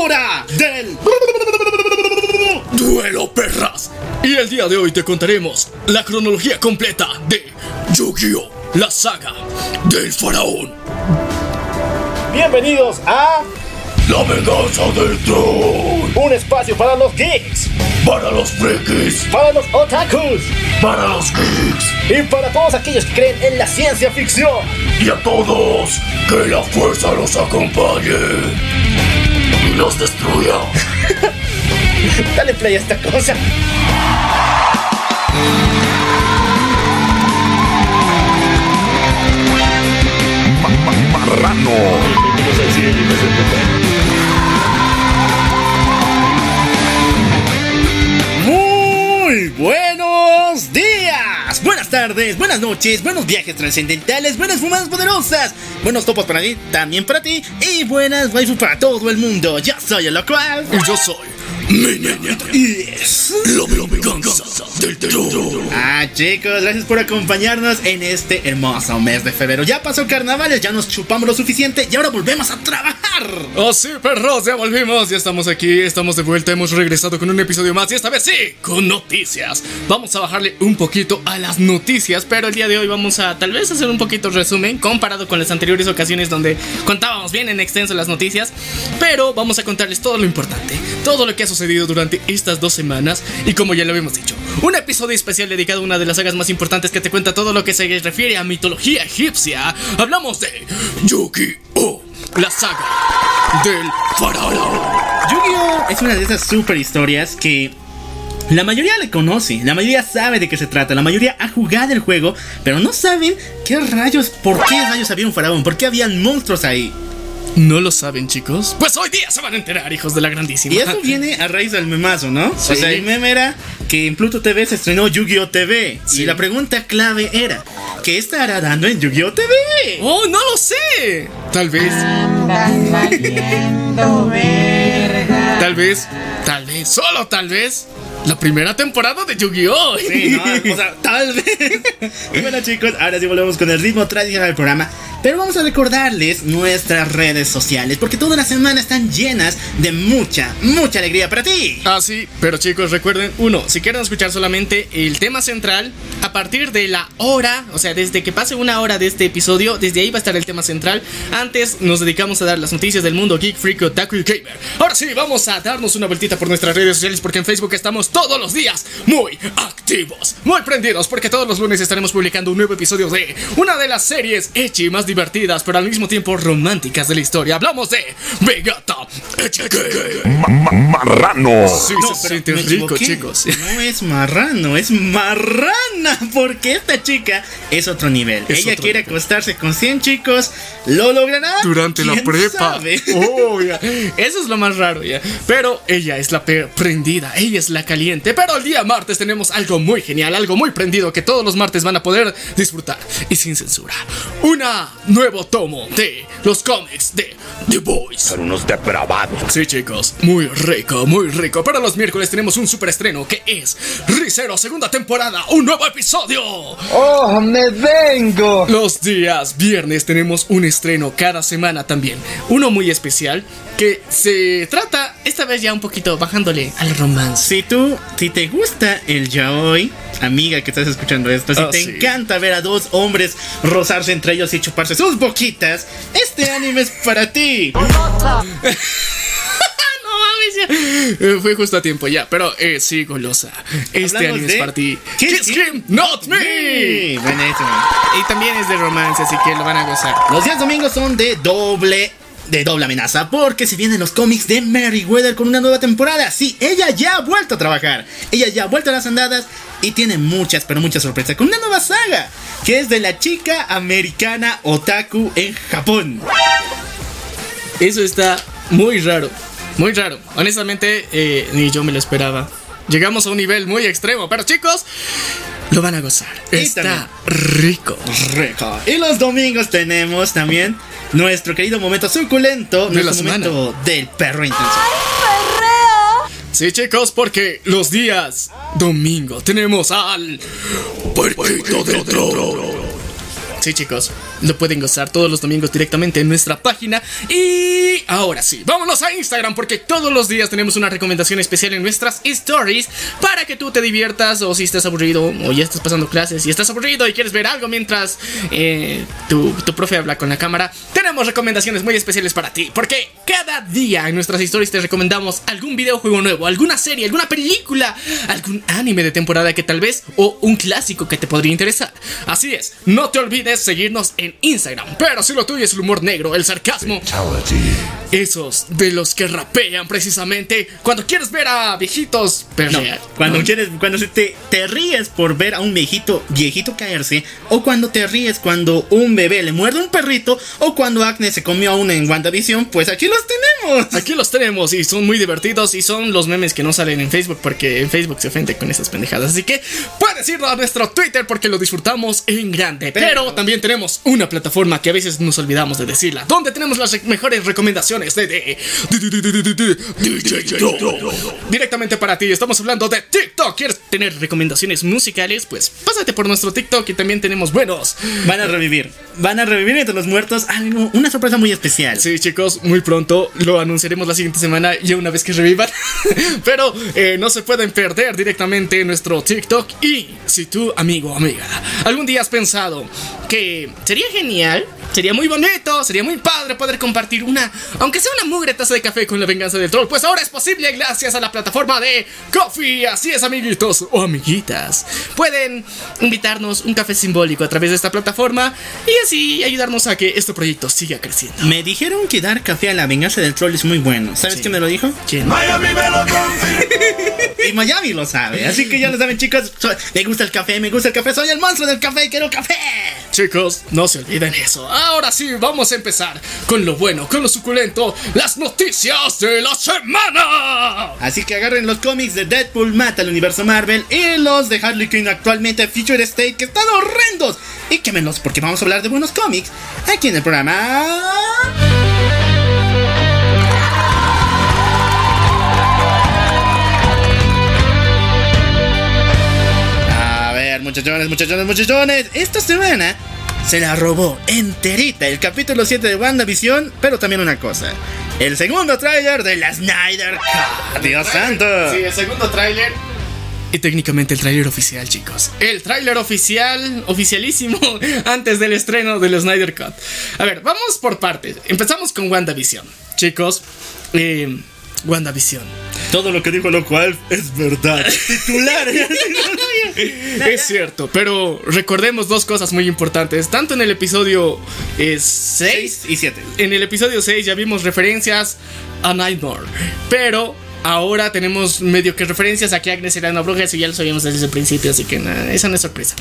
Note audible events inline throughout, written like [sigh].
hora del Duelo perras. Y el día de hoy te contaremos la cronología completa de Yu-Gi-Oh! La saga del faraón. Bienvenidos a La venganza del troll. un espacio para los geeks, Para los frikis, para los otakus para los geeks y para todos aquellos que creen en la ciencia ficción. y a todos que la fuerza los acompañe los destruya. [laughs] Dale play a esta cosa. Muy tardes, buenas noches, buenos viajes trascendentales, buenas fumadas poderosas, buenos topos para mí, también para ti, y buenas waifu para todo el mundo. Yo soy el local. Y yo soy Yes. La venganza del terror. Ah, chicos, gracias por acompañarnos en este hermoso mes de febrero. Ya pasó carnavales, ya nos chupamos lo suficiente y ahora volvemos a trabajar. Oh sí, perros, ya volvimos, ya estamos aquí, estamos de vuelta, hemos regresado con un episodio más y esta vez sí, con noticias. Vamos a bajarle un poquito a las noticias, pero el día de hoy vamos a tal vez hacer un poquito resumen comparado con las anteriores ocasiones donde contábamos bien en extenso las noticias, pero vamos a contarles todo lo importante, todo lo que ha sucedido durante estas dos semanas y como ya lo habíamos dicho, un episodio especial dedicado a una de las sagas más importantes que te cuenta todo lo que se refiere a mitología egipcia. Hablamos de Yu-Gi-Oh! La saga del faraón. Yu-Gi-Oh! es una de esas super historias que la mayoría le conoce, la mayoría sabe de qué se trata, la mayoría ha jugado el juego, pero no saben qué rayos, por qué rayos había un faraón, por qué habían monstruos ahí. ¿No lo saben, chicos? Pues hoy día se van a enterar, hijos de la grandísima. Y eso viene a raíz del memazo, ¿no? Sí. O sea, el meme era que en Pluto TV se estrenó Yu-Gi-Oh! TV. Sí. Y la pregunta clave era, ¿qué estará dando en Yu-Gi-Oh! TV? ¡Oh, no lo sé! Tal vez, tal vez, tal vez, solo tal vez, la primera temporada de Yu-Gi-Oh! Sí, no, o sea, tal vez. [laughs] Bueno, chicos, ahora sí volvemos con el ritmo tradicional del programa. Pero vamos a recordarles nuestras redes sociales, porque toda la semana están llenas de mucha, mucha alegría para ti. Ah, sí, pero chicos, recuerden, uno, si quieren escuchar solamente el tema central, a partir de la hora, o sea, desde que pase una hora de este episodio, desde ahí va a estar el tema central. Antes nos dedicamos a dar las noticias del mundo geek, freak, otaku y gamer. Ahora sí, vamos a darnos una vueltita por nuestras redes sociales, porque en Facebook estamos todos los días muy activos, muy prendidos, porque todos los lunes estaremos publicando un nuevo episodio de una de las series ecchi más divertidas, pero al mismo tiempo románticas de la historia. Hablamos de Vegata HK. Marrano. Sí, No, se siente rico, chicos. No es marrano, es marrana. Porque esta chica es otro nivel. Es Ella otro quiere nivel. acostarse con 100 chicos. ¿Lo logrará? Durante la ¿Quién prepa. sabe? [laughs] Oh, ya. Eso es lo más raro, ya. Pero ella es la prendida, ella es la caliente. Pero el día martes tenemos algo muy genial, algo muy prendido que todos los martes van a poder disfrutar y sin censura. Una nuevo tomo de los cómics de The Boys. Son unos depravados. Sí, chicos, muy rico, muy rico. Para los miércoles tenemos un super estreno que es Ricero, segunda temporada, un nuevo episodio. ¡Oh, me vengo! Los días viernes tenemos un estreno cada semana también. Uno muy especial que se trata, esta vez ya un poquito bajándole al romance. Si tú, si te gusta el yaoi, amiga que estás escuchando esto, si Ah, te sí. encanta ver a dos hombres rozarse entre ellos y chuparse sus boquitas, este anime es para ti. Eh, Fue justo a tiempo ya, pero eh, sí, golosa. Este Hablamos anime de es para ti. Kiss Him, Not Me. Buenísimo. Y también es de romance, así que lo van a gozar. Los días domingos son de doble. De doble amenaza, porque se vienen los cómics de Meriwether con una nueva temporada. Sí, ella ya ha vuelto a trabajar. Ella ya ha vuelto a las andadas y tiene muchas, pero muchas sorpresas con una nueva saga, que es de la chica americana otaku en Japón. Eso está muy raro. Muy raro. Honestamente, eh, ni yo me lo esperaba. Llegamos a un nivel muy extremo, pero chicos, lo van a gozar. Y Está rico. Rico. Y los domingos tenemos también nuestro querido momento suculento, De la nuestro semana. momento del perro intenso. Sí, chicos, porque los días domingo tenemos al Puerquito del Trono. Sí, chicos, lo pueden gozar todos los domingos directamente en nuestra página. Y ahora sí, vámonos a Instagram porque todos los días tenemos una recomendación especial en nuestras stories para que tú te diviertas o si estás aburrido o ya estás pasando clases y estás aburrido y quieres ver algo mientras eh, tu, tu profe habla con la cámara, tenemos recomendaciones muy especiales para ti porque cada día en nuestras stories te recomendamos algún videojuego nuevo, alguna serie, alguna película, algún anime de temporada que tal vez o un clásico que te podría interesar. Así es, no te olvides seguirnos en Instagram. Pero si lo tuyo es el humor negro, el sarcasmo, esos de los que rapean precisamente cuando quieres ver a viejitos No, perrear. cuando ¿no? quieres, cuando se te, te ríes por ver a un viejito, viejito caerse, o cuando te ríes cuando un bebé le muerde un perrito, o cuando Acne se comió a una en WandaVision, pues aquí los tenemos. Aquí los tenemos y son muy divertidos y son los memes que no salen en Facebook porque en Facebook se ofende con esas pendejadas. Así que puedes ir a nuestro Twitter porque lo disfrutamos en grande. Pero, Pero- también tenemos una plataforma que a veces nos olvidamos de decirla, donde tenemos las re- mejores recomendaciones de, de- de- de-. Directamente para ti, estamos hablando de TikTok. ¿Quieres tener recomendaciones musicales? Pues pásate por nuestro TikTok y también tenemos buenos. Van a revivir, van a revivir entre los muertos algo, una sorpresa muy especial. Sí, chicos, muy pronto lo anunciaremos la siguiente semana, ya una vez que revivan. Pero eh, no se pueden perder directamente en nuestro TikTok. Y si tú, amigo o amiga, algún día has pensado que sería genial, sería muy bonito, sería muy padre poder compartir una, aunque sea una mugre taza de café con la venganza del troll, pues ahora es posible gracias a la plataforma de Coffee. Así es, amiguitos o amiguitas. Pueden invitarnos un café simbólico a través de esta plataforma y así ayudarnos a que este proyecto siga creciendo. Me dijeron que dar café a la venganza del troll es muy bueno. ¿Sabes Sí. quién me lo dijo? ¿Quién? [laughs] Y Miami lo sabe. Así que ya lo saben, chicos. Soy- me gusta el café, me gusta el café. Soy el monstruo del café, quiero café. Chicos, no se olviden eso. Ahora sí, vamos a empezar con lo bueno, con lo suculento, las noticias de la semana. Así que agarren los cómics de Deadpool mata al universo Marvel y los de Harley Quinn actualmente Future State que están horrendos. Y quémelos porque vamos a hablar de buenos cómics aquí en el programa. Muchachones, muchachones, muchachones. Esta semana se la robó enterita el capítulo 7 de WandaVision, pero también una cosa. El segundo tráiler de la Snyder Cut. Dios santo. Sí, el segundo tráiler. Y técnicamente el tráiler oficial, chicos. El tráiler oficial, oficialísimo, [laughs] antes del estreno del Snyder Cut. A ver, vamos por partes. Empezamos con WandaVision. Chicos, eh, WandaVision. Todo lo que dijo lo cual es verdad. [laughs] Titular. [laughs] Es cierto, pero recordemos dos cosas muy importantes. Tanto en el episodio 6 6 y 7. en el episodio 6 ya vimos referencias a Nightmare. Pero ahora tenemos medio que referencias a que Agnes era una bruja. Eso ya lo sabíamos desde el principio, así que nada, esa no es sorpresa.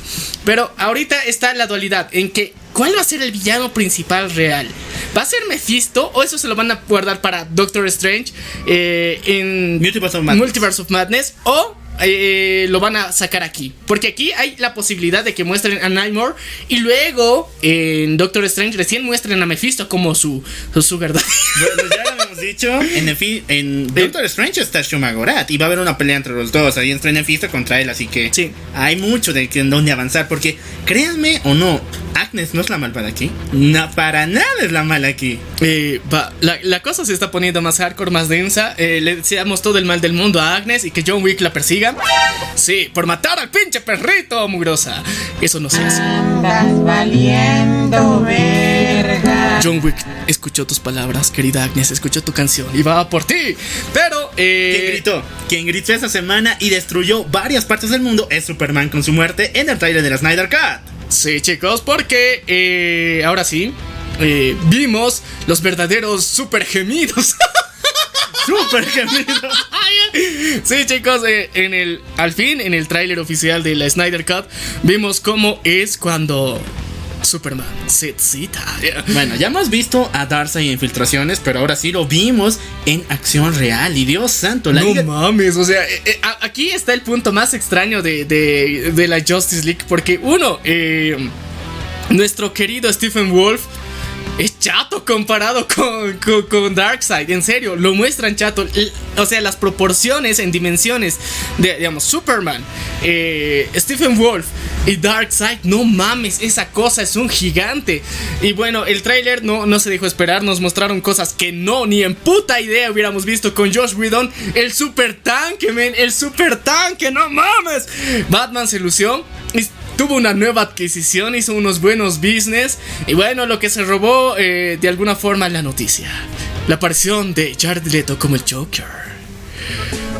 Pero ahorita está la dualidad en que ¿cuál va a ser el villano principal real? ¿Va a ser Mephisto o eso se lo van a guardar para Doctor Strange eh, en Multiverse of Madness. Multiverse of Madness o eh, lo van a sacar aquí. Porque aquí hay la posibilidad de que muestren a Nightmare y luego en Doctor Strange recién muestren a Mephisto como su, su sugar daddy. Bueno, ya habíamos dicho. En, el fi- en Doctor Strange está Shumagorat. Y va a haber una pelea entre los dos. Ahí en Mephisto contra él. Así que Sí. hay mucho de que- en donde avanzar. Porque créanme o no, Agnes no es la malvada aquí. No, para nada es la mala aquí. Eh, va, la, la cosa se está poniendo más hardcore, más densa. Eh, le deseamos todo el mal del mundo a Agnes y que John Wick la persiga. Sí, por matar al pinche perrito, mugrosa. Eso no se hace. Andas valiendo verga. John Wick escuchó tus palabras, querida Agnes, escuchó tu canción y va por ti. Pero, eh. gritó, quien gritó esa semana y destruyó varias partes del mundo es Superman con su muerte en el trailer de la Snyder Cut. Sí, chicos, porque eh, ahora sí. eh, vimos los verdaderos super gemidos. [laughs] Super gemido. [laughs] sí, chicos, eh, en el al fin en el tráiler oficial de la Snyder Cut vimos cómo es cuando Superman se. [laughs] Bueno, ya hemos visto a Darkseid en filtraciones, pero ahora sí lo vimos en acción real. Y Dios santo, la No liga- mames, o sea, eh, eh, aquí está el punto más extraño de, de- de la Justice League. Porque, uno, eh, nuestro querido Stephen Wolf es chato comparado con, con, Darkseid. En serio, lo muestran chato. O sea, las proporciones en dimensiones de, digamos, Superman, eh, Stephen Wolf y Darkseid. No mames, esa cosa es un gigante. Y bueno, el tráiler no, no se dejó esperar. Nos mostraron cosas que no, ni en puta idea hubiéramos visto con Josh Whedon. El super tanque, men. El super tanque, no mames. Batman se lució. Tuvo una nueva adquisición, hizo unos buenos business. Y bueno, lo que se robó eh, de alguna forma la noticia. La aparición de Jared Leto como el Joker.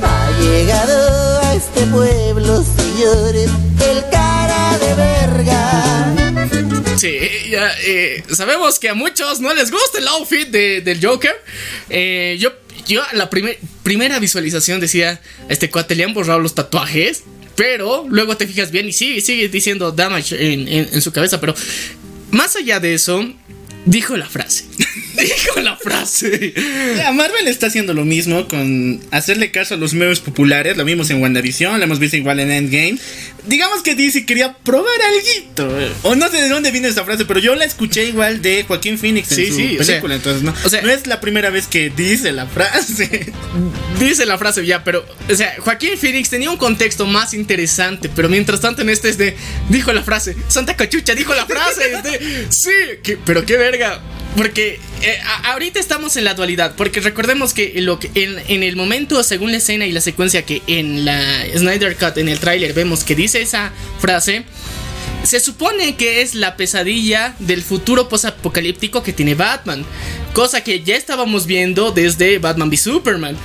Ha llegado a este pueblo, señores, el cara de verga. Sí, ya, eh, sabemos que a muchos no les gusta el outfit de- del Joker. Eh, yo, yo la primer- primera visualización decía, a este cuate le han borrado los tatuajes. Pero luego te fijas bien y sigue, sigue diciendo damage en, en- en su cabeza. Pero más allá de eso, dijo la frase. [laughs] dijo la frase. Ya, Marvel está haciendo lo mismo con hacerle caso a los memes populares. Lo vimos en WandaVision, lo hemos visto igual en Endgame. Digamos que DC quería probar algo. O no sé de dónde viene esa frase, pero yo la escuché igual de Joaquín Phoenix en Sí, su sí, o sea, película. entonces, no, o sea- no es la primera vez que dice la frase. Dice la frase ya, pero, o sea, Joaquín Phoenix tenía un contexto más interesante, pero mientras tanto en este es de, dijo la frase, Santa Cachucha dijo la frase, es de, sí, que- pero qué porque eh, ahorita estamos en la dualidad, porque recordemos que, en, el momento, según la escena y la secuencia que en la Snyder Cut, en el tráiler, vemos que dice esa frase, se supone que es la pesadilla del futuro posapocalíptico que tiene Batman, cosa que ya estábamos viendo desde Batman v Superman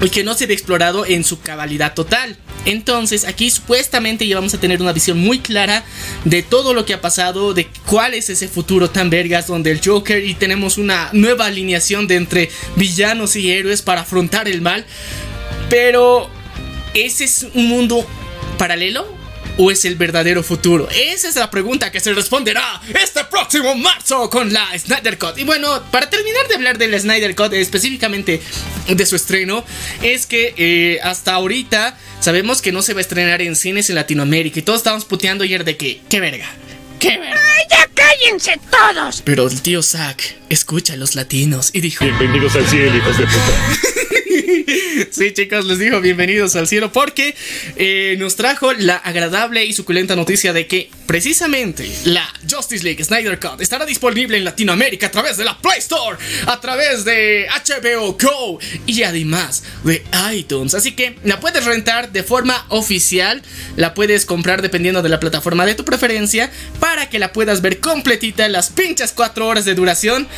y que no se ha explorado en su cabalidad total. Entonces, aquí supuestamente ya vamos a tener una visión muy clara de todo lo que ha pasado, de cuál es ese futuro tan vergas donde el Joker y tenemos una nueva alineación de entre villanos y héroes para afrontar el mal. Pero, ¿ese es un mundo paralelo? ¿O es el verdadero futuro? Esa es la pregunta que se responderá este próximo marzo con la Snyder Cut. Y bueno, para terminar de hablar de la Snyder Cut, específicamente de su estreno, es que eh, hasta ahorita sabemos que no se va a estrenar en cines en Latinoamérica. Y todos estábamos puteando ayer de que, qué verga, qué verga. ¡Ya cállense todos! Pero el tío Zack escucha a los latinos y dijo... Bienvenidos al cielo, hijos de puta. [laughs] [laughs] Sí, chicos, les digo bienvenidos al cielo porque eh, nos trajo la agradable y suculenta noticia de que precisamente la Justice League Snyder Cut estará disponible en Latinoamérica a través de la Play Store, a través de HBO Go y además de iTunes. Así que la puedes rentar de forma oficial, la puedes comprar dependiendo de la plataforma de tu preferencia para que la puedas ver completita las pinchas 4 horas de duración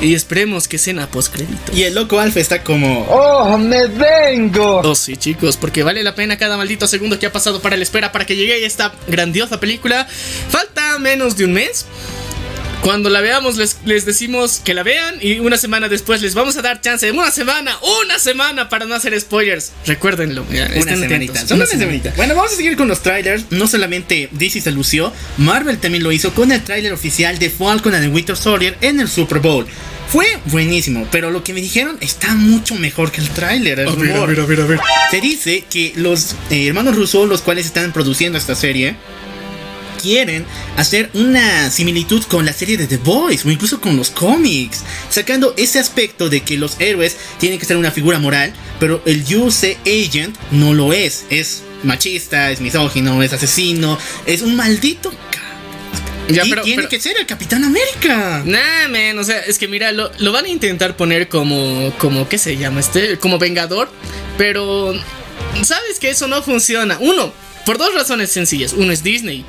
y esperemos que sea post crédito. Y el loco Alfa está como. ¡Oh, me vengo! Oh, sí, chicos, porque vale la pena cada maldito segundo que ha pasado para la espera para que llegue esta grandiosa película. Falta menos de un mes. Cuando la veamos les, les decimos que la vean y una semana después les vamos a dar chance de una semana, una semana para no hacer spoilers. Recuérdenlo. ya, Una solo semanita. Bueno, vamos a seguir con los trailers. No solamente DC se lució, Marvel también lo hizo con el trailer oficial de Falcon and the Winter Soldier en el Super Bowl. Fue buenísimo, pero lo que me dijeron está mucho mejor que el tráiler. el A ver, a rumor. ver, a ver, a ver. Se dice que los eh, hermanos Russo, los cuales están produciendo esta serie, quieren hacer una similitud con la serie de The Boys o incluso con los cómics, sacando ese aspecto de que los héroes tienen que ser una figura moral, pero el UC Agent no lo es, es machista, es misógino, es asesino, es un maldito Ya, y pero- tiene pero- que ser el Capitán América. Nah, man, o sea, es que mira, lo, lo van a intentar poner como, como, ¿qué se llama? Este, como Vengador, pero sabes que eso no funciona. Uno, por dos razones sencillas. Uno es Disney.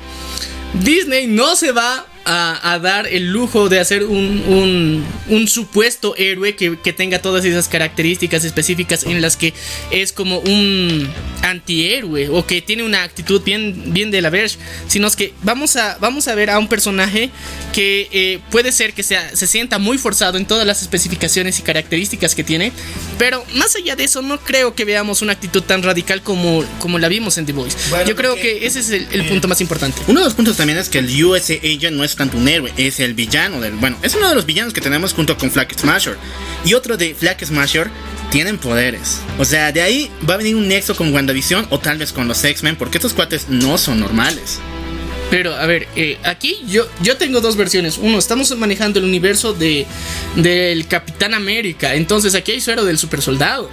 Disney no se va a, a dar el lujo de hacer un, un, un supuesto héroe que, que tenga todas esas características específicas en las que es como un antihéroe o que tiene una actitud bien, bien de la Verge, sino es que vamos a, vamos a ver a un personaje que eh, puede ser que sea, se sienta muy forzado en todas las especificaciones y características que tiene, pero más allá de eso no creo que veamos una actitud tan radical como, como la vimos en The Voice. Bueno, Yo creo que ese es el, el punto más importante. Uno de los puntos también es que el US Agent no es tanto un héroe, es el villano del. Bueno, es uno de los villanos que tenemos junto con Flag Smasher. Y otro de Flag Smasher tienen poderes. O sea, de ahí va a venir un nexo con WandaVision o tal vez con los X-Men, porque estos cuates no son normales. Pero, a ver, eh, aquí yo, yo tengo dos versiones. Uno, estamos manejando el universo de del Capitán América. Entonces aquí hay suero del super soldado.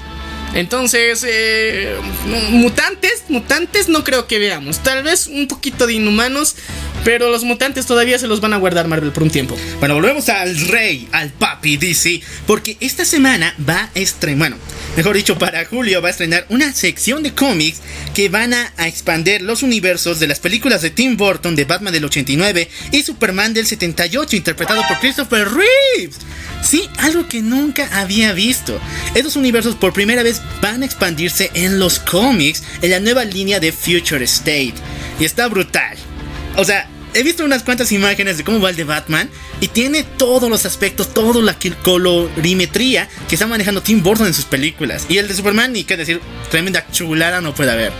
Entonces, eh, mutantes, mutantes no creo que veamos. Tal vez un poquito de inhumanos, pero los mutantes todavía se los van a guardar Marvel por un tiempo. Bueno, volvemos al rey, al papi DC, porque esta semana va a estrenar, bueno, mejor dicho, para julio va a estrenar una sección de cómics que van a, a expandir los universos de las películas de Tim Burton de Batman del 89 y Superman del 78, interpretado por Christopher Reeves. Sí, algo que nunca había visto. Estos universos por primera vez van a expandirse en los cómics en la nueva línea de Future State. Y está brutal. O sea, he visto unas cuantas imágenes de cómo va el de Batman y tiene todos los aspectos, toda la colorimetría que está manejando Tim Burton en sus películas. Y el de Superman, ni qué decir, tremenda chulada no puede haber.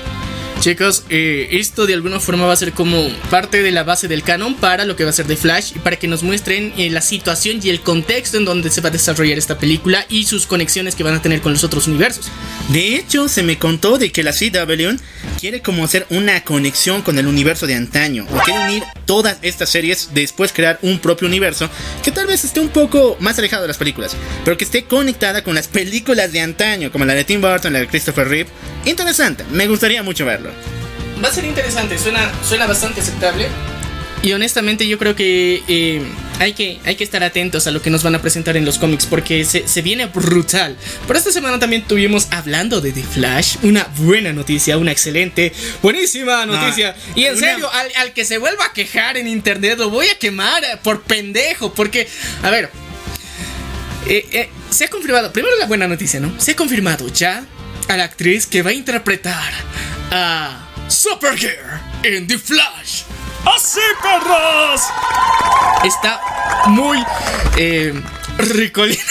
Chicos, eh, esto de alguna forma va a ser como parte de la base del canon para lo que va a ser de Flash y para que nos muestren eh, la situación y el contexto en donde se va a desarrollar esta película y sus conexiones que van a tener con los otros universos. De hecho, se me contó de que la CW quiere como hacer una conexión con el universo de antaño, o quiere unir todas estas series, después crear un propio universo que tal vez esté un poco más alejado de las películas, pero que esté conectada con las películas de antaño, como la de Tim Burton, la de Christopher Reeve. Interesante, me gustaría mucho verlo. Va a ser interesante, suena, suena bastante aceptable. Y honestamente yo creo que, eh, hay que hay que estar atentos a lo que nos van a presentar en los cómics porque se, se, viene brutal. Por esta semana también tuvimos hablando de The Flash, una buena noticia, una excelente, buenísima noticia. No, y en una... serio, al, al, que se vuelva a quejar en internet lo voy a quemar por pendejo porque, a ver, eh, eh, se ha confirmado, primero la buena noticia, ¿no? Se ha confirmado ya a la actriz que va a interpretar a... Supergirl en The Flash. ¡Así, perros! Está muy eh, ricolino.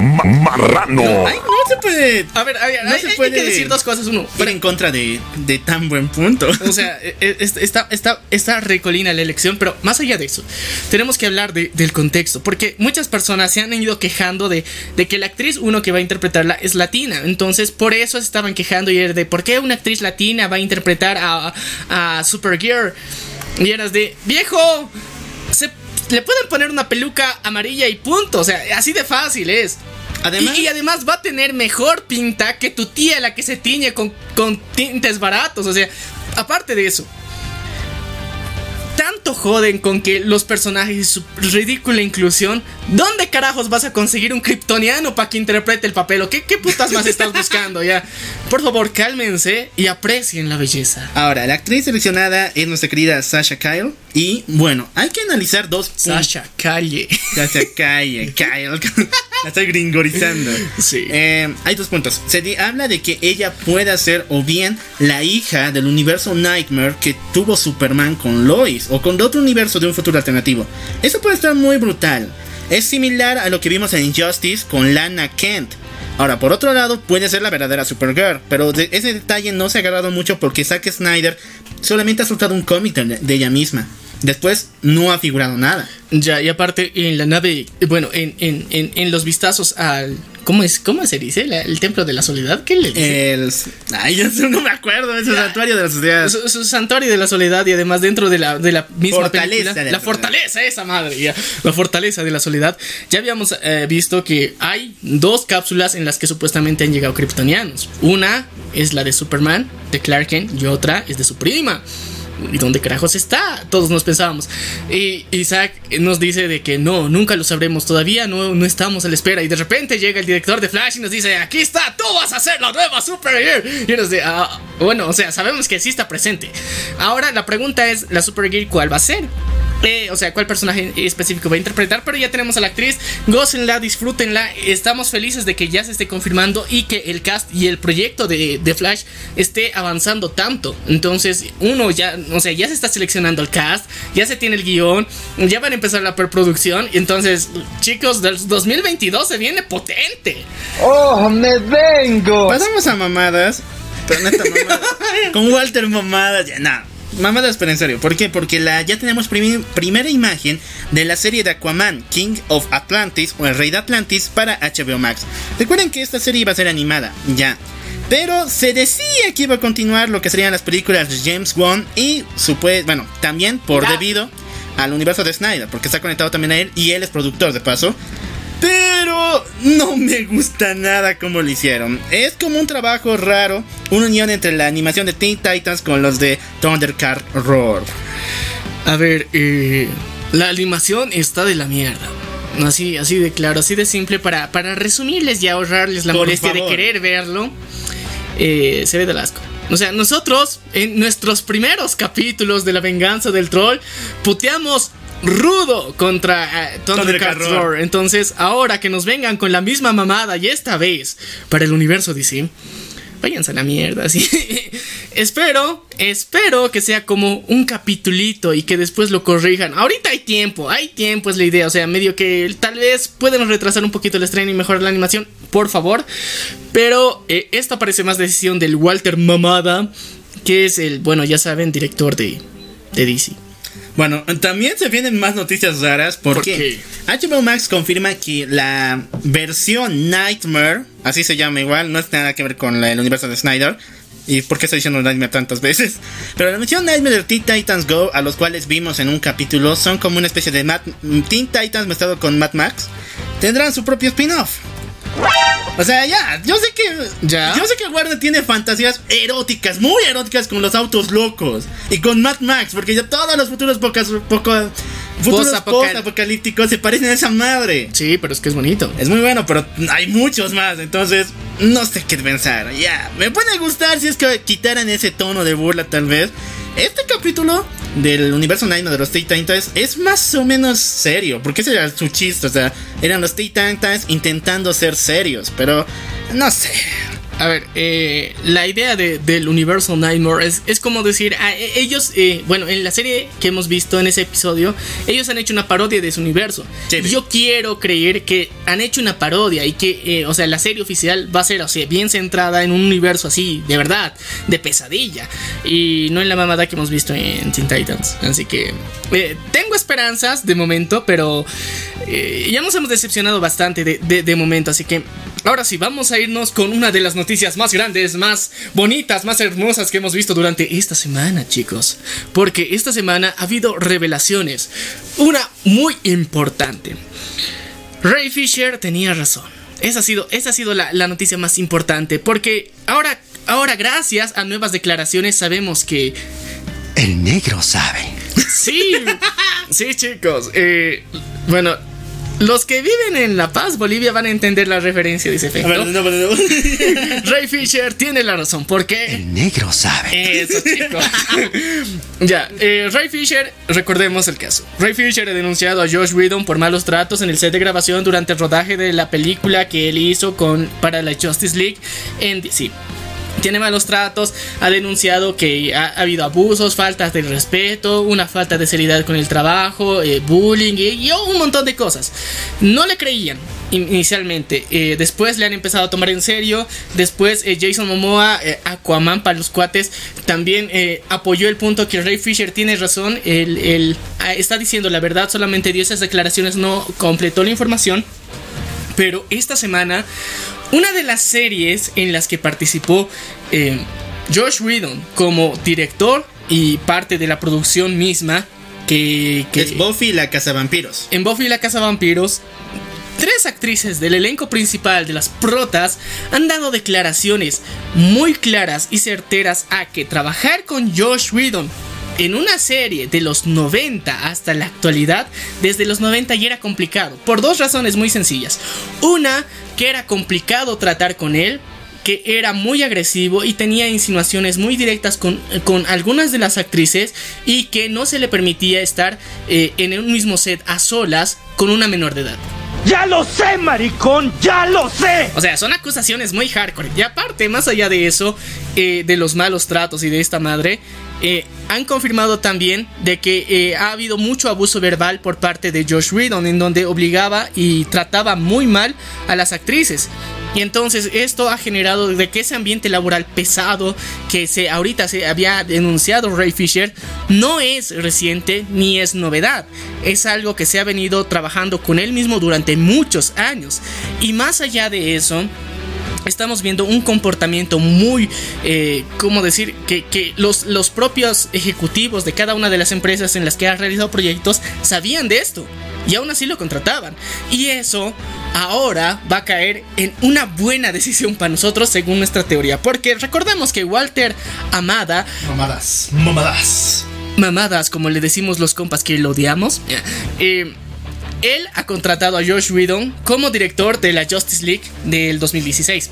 Ma marrano. No, ay, no se puede. A ver, a ver no hay, se puede hay que decir dos cosas. Uno, ir en contra de, de tan buen punto. O sea, está, está, está ricolina la elección, pero más allá de eso, tenemos que hablar de, del contexto. Porque muchas personas se han ido quejando de, de, que la actriz, uno que va a interpretarla, es latina. Entonces, por eso se estaban quejando y era de por qué una actriz latina va a interpretar a, a Supergirl. Y eras de, viejo, se le pueden poner una peluca amarilla y punto. O sea, así de fácil es. Además, y, y, además va a tener mejor pinta que tu tía, la que se tiñe con, con tintes baratos. O sea, aparte de eso. Tanto joden con que los personajes y su ridícula inclusión. ¿Dónde carajos vas a conseguir un kryptoniano para que interprete el papel? ¿O qué, qué putas más estás buscando? Ya, por favor, cálmense y aprecien la belleza. Ahora, la actriz seleccionada es nuestra querida Sasha Kyle. Y bueno, hay que analizar dos. [laughs] Sasha Calle. Sasha Calle, Kyle. [laughs] La estoy gringorizando. Sí. Eh, hay dos puntos. Se habla de que ella pueda ser o bien la hija del universo Nightmare que tuvo Superman con Lois o con otro universo de un futuro alternativo. Eso puede estar muy brutal. Es similar a lo que vimos en Injustice con Lana Kent. Ahora, por otro lado, puede ser la verdadera Supergirl, pero de ese detalle no se ha agarrado mucho porque Zack Snyder solamente ha soltado un cómic de, de ella misma. Después no ha figurado nada. Ya, y aparte en la nave, bueno, en, en, en, en los vistazos al... ¿Cómo, es, cómo se dice? La, el templo de la soledad. ¿Qué le dice? El, ay, yo [laughs] no me acuerdo. Es el ya, santuario de la soledad. Su, su, santuario de la soledad y además dentro de la, de la misma fortaleza. Película, la fortaleza, esa madre. Ya, la fortaleza de la soledad. Ya habíamos eh, visto que hay dos cápsulas en las que supuestamente han llegado kryptonianos. Una es la de Superman, de Clark Kent, y otra es de su prima. ¿Y dónde carajos está? Todos nos pensábamos. Y Isaac nos dice de que no, nunca lo sabremos todavía, no, no estamos a la espera. Y de repente llega el director de Flash y nos dice, aquí está, tú vas a ser la nueva Supergirl. Y nos dice, ah, bueno, o sea, sabemos que sí está presente. Ahora la pregunta es, ¿la Supergirl cuál va a ser? Eh, o sea, cuál personaje específico va a interpretar, pero ya tenemos a la actriz, gócenla, disfrútenla, estamos felices de que ya se esté confirmando y que el cast y el proyecto de, de Flash esté avanzando tanto. Entonces, uno ya, o sea, ya se está seleccionando el cast, ya se tiene el guion, ya van a empezar la preproducción, entonces, chicos, del 2022 se viene potente. ¡Oh, me vengo! Pasamos a mamadas. Mamada. [laughs] Con Walter Mamadas, ya nada. Mamadas, pero en serio. ¿Por qué? Porque la, ya tenemos prim primera imagen de la serie de Aquaman, King of Atlantis o el Rey de Atlantis para HBO Max. Recuerden que esta serie iba a ser animada, ya. Pero se decía que iba a continuar lo que serían las películas de James Wan y supue bueno, también por debido al universo de Snyder, porque está conectado también a él y él es productor de paso. Pero no me gusta nada como lo hicieron. Es como un trabajo raro, una unión entre la animación de Teen Titans con los de Thundercat Roar. A ver, eh, la animación está de la mierda. Así, así de claro, así de simple para, para resumirles y ahorrarles la Por molestia de querer verlo. eh, se ve de asco. O sea, nosotros en nuestros primeros capítulos de la venganza del troll puteamos rudo contra eh, Thundercat Roar. Roar. Entonces, ahora que nos vengan con la misma mamada y esta vez para el universo DC, váyanse a la mierda, [laughs] así. espero, espero que sea como un capitulito y que después lo corrijan. Ahorita hay tiempo, hay tiempo es la idea, o sea, medio que tal vez pueden retrasar un poquito el estreno y mejorar la animación, por favor. Pero eh, esta parece más decisión del Walter Mamada, que es el, bueno, ya saben, director de, de DC. Bueno, también se vienen más noticias raras porque HBO Max confirma que la versión Nightmare, así se llama igual, no es nada que ver con la- el universo de Snyder. ¿Y por qué estoy diciendo Nightmare tantas veces? [laughs] Pero la versión Nightmare de Teen Titans Go, a los cuales vimos en un capítulo, son como una especie de Mad- Teen Titans mezclado con Mad Max. Tendrán su propio spin-off. O sea, ya, yo sé que. ¿Ya? Yo sé que Warner tiene fantasías eróticas, muy eróticas con los autos locos. Y con Mad Max, porque ya todos los futuros pocas, poco, futuros post-apocalípticos se parecen a esa madre. Sí, pero es que es bonito. Es muy bueno, pero hay muchos más, entonces no sé qué pensar. Ya, me puede gustar si es que quitaran ese tono de burla tal vez. Este capítulo del universo Nine de los Teen Titans es más o menos serio, porque ese era su chiste, o sea, eran los Teen Titans intentando ser serios, pero no sé. A ver, eh, la idea de- del universo Nightmare es, es como decir, ah, eh, ellos, eh, bueno, en la serie que hemos visto en ese episodio, ellos han hecho una parodia de su universo. Sí. Y Yo quiero creer que han hecho una parodia y que, eh, o sea, la serie oficial va a ser, o sea, bien centrada en un universo así, de verdad, de pesadilla. Y no en la mamada que hemos visto en Teen Titans. Así que eh, tengo esperanzas de momento, pero ya nos hemos decepcionado bastante de, de- de momento. Así que ahora sí, vamos a irnos con una de las noticias más grandes, más bonitas, más hermosas que hemos visto durante esta semana, chicos. Porque esta semana ha habido revelaciones. Una muy importante. Ray Fisher tenía razón. Esa ha sido, esa ha sido la, la noticia más importante. Porque ahora, ahora, gracias a nuevas declaraciones, sabemos que El negro sabe. Sí, [laughs] sí, chicos. eh, bueno, los que viven en La Paz, Bolivia, van a entender la referencia de ese A ver, efecto. no, no, no. [laughs] Ray Fisher tiene la razón. ¿Por qué? El negro sabe. Eso, chicos. [laughs] ya, eh, Ray Fisher, recordemos el caso. Ray Fisher ha denunciado a Josh Whedon por malos tratos en el set de grabación durante el rodaje de la película que él hizo con, para la Justice League en DC. Tiene malos tratos, ha denunciado que ha, ha habido abusos, faltas de respeto, una falta de seriedad con el trabajo, eh, bullying y, y un montón de cosas. No le creían inicialmente, eh, después le han empezado a tomar en serio, después eh, Jason Momoa, eh, Aquaman para los cuates, también eh, apoyó el punto que Ray Fisher tiene razón, él, él, ah, está diciendo la verdad, solamente dio esas declaraciones, no completó la información. Pero esta semana, una de las series en las que participó eh, Josh Whedon como director y parte de la producción misma, que, que Es Buffy la cazavampiros. en Buffy la Casa Vampiros, tres actrices del elenco principal de las protas han dado declaraciones muy claras y certeras a que trabajar con Josh Whedon en una serie de los 90 hasta la actualidad, desde los 90 ya era complicado, por dos razones muy sencillas. Una, que era complicado tratar con él, que era muy agresivo y tenía insinuaciones muy directas con, con algunas de las actrices y que no se le permitía estar eh, en un mismo set a solas con una menor de edad. ¡Ya lo sé, maricón! ¡Ya lo sé! O sea, son acusaciones muy hardcore. Y aparte, más allá de eso, eh, de los malos tratos y de esta madre, eh, han confirmado también de que eh, ha habido mucho abuso verbal por parte de Josh Whedon, en donde obligaba y trataba muy mal a las actrices. Y entonces esto ha generado de que ese ambiente laboral pesado que se ahorita se había denunciado Ray Fisher no es reciente ni es novedad. Es algo que se ha venido trabajando con él mismo durante muchos años. Y más allá de eso, estamos viendo un comportamiento muy, eh, ¿cómo decir? Que, que los, los propios ejecutivos de cada una de las empresas en las que ha realizado proyectos sabían de esto y aún así lo contrataban. Y eso ahora va a caer en una buena decisión para nosotros según nuestra teoría. Porque recordemos que Walter Amada, Mamadas, mamadas. mamadas como le decimos los compas que lo odiamos, eh, él ha contratado a Josh Whedon como director de la Justice League del 2016.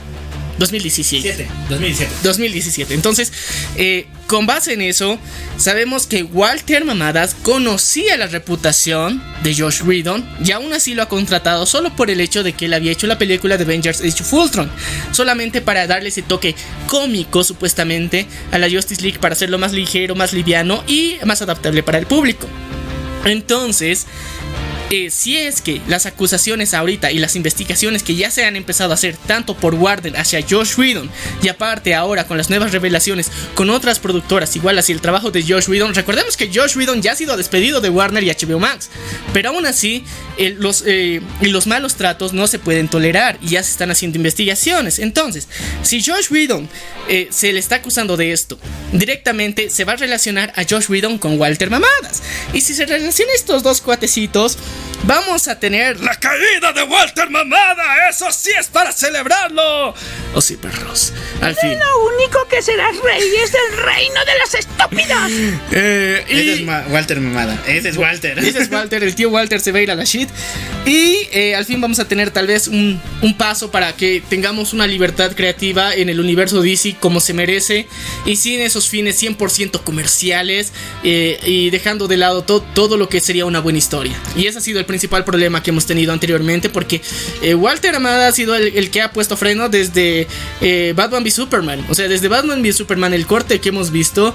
2017. 7, 2017. 2017. Entonces, eh, con base en eso, sabemos que Walter Mamadas conocía la reputación de Josh Whedon y aún así lo ha contratado solo por el hecho de que él había hecho la película de Avengers Age of Ultron, solamente para darle ese toque cómico supuestamente a la Justice League para hacerlo más ligero, más liviano y más adaptable para el público. Entonces, eh, si es que las acusaciones ahorita y las investigaciones que ya se han empezado a hacer tanto por Warner hacia Josh Whedon y aparte ahora con las nuevas revelaciones con otras productoras igual hacia el trabajo de Josh Whedon, recordemos que Josh Whedon ya ha sido despedido de Warner y HBO Max, pero aún así los, eh, los malos tratos no se pueden tolerar y ya se están haciendo investigaciones. Entonces, si Josh Whedon eh, se le está acusando de esto, directamente se va a relacionar a Josh Whedon con Walter Mamadas. Y si se relacionan estos dos cuatecitos, vamos a tener la caída de Walter Mamada. Eso sí es para celebrarlo. Oh sí, perros. Al fin. Lo único que serás rey es el reino de los estúpidos. [laughs] Eh, y- Ese es Ma- Walter Mamada. Ese es Walter. Ese es Walter, el tío Walter se va a ir a la shit. Y eh, al fin vamos a tener tal vez un, un paso para que tengamos una libertad creativa en el universo DC como se merece. Y sin esos fines 100% comerciales. eh, y dejando de lado to- todo lo que sería una buena historia. Y ese ha sido el principal problema que hemos tenido anteriormente. Porque eh, Walter Amada ha sido el, que ha puesto freno desde eh, Batman v Superman. O sea, desde Batman v Superman, el corte que hemos visto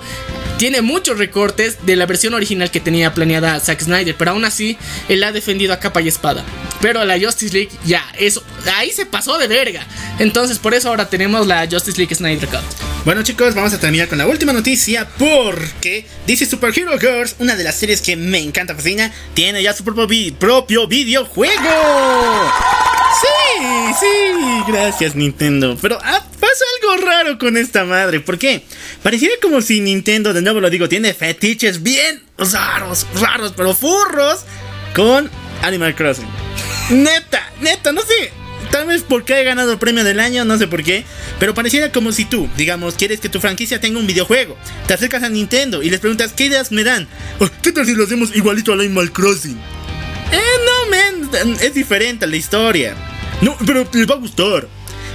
tiene muchos recortes de la versión original que tenía planeada Zack Snyder, pero aún así él ha defendido a capa y espada. Pero la Justice League ya, eso, ahí se pasó de verga. Entonces por eso ahora tenemos la Justice League Snyder Cut. Bueno chicos, vamos a terminar con la última noticia porque DC Super Hero Girls, una de las series que me encanta, fascina, tiene ya su propio, propio videojuego. Sí, sí, gracias Nintendo. Pero ah, pasa algo raro con esta madre. ¿Por qué? Pareciera como si Nintendo, de nuevo lo digo, tiene fetiches bien raros, raros, pero furros con Animal Crossing. Neta, neta, no sé. Tal vez porque he ganado el premio del año, no sé por qué. Pero pareciera como si tú, digamos, quieres que tu franquicia tenga un videojuego. Te acercas a Nintendo y les preguntas, ¿qué ideas me dan? "Oh, ¿Qué tal si lo hacemos igualito al Animal Crossing? Eh, no, man, es diferente la historia. No, pero les va a gustar.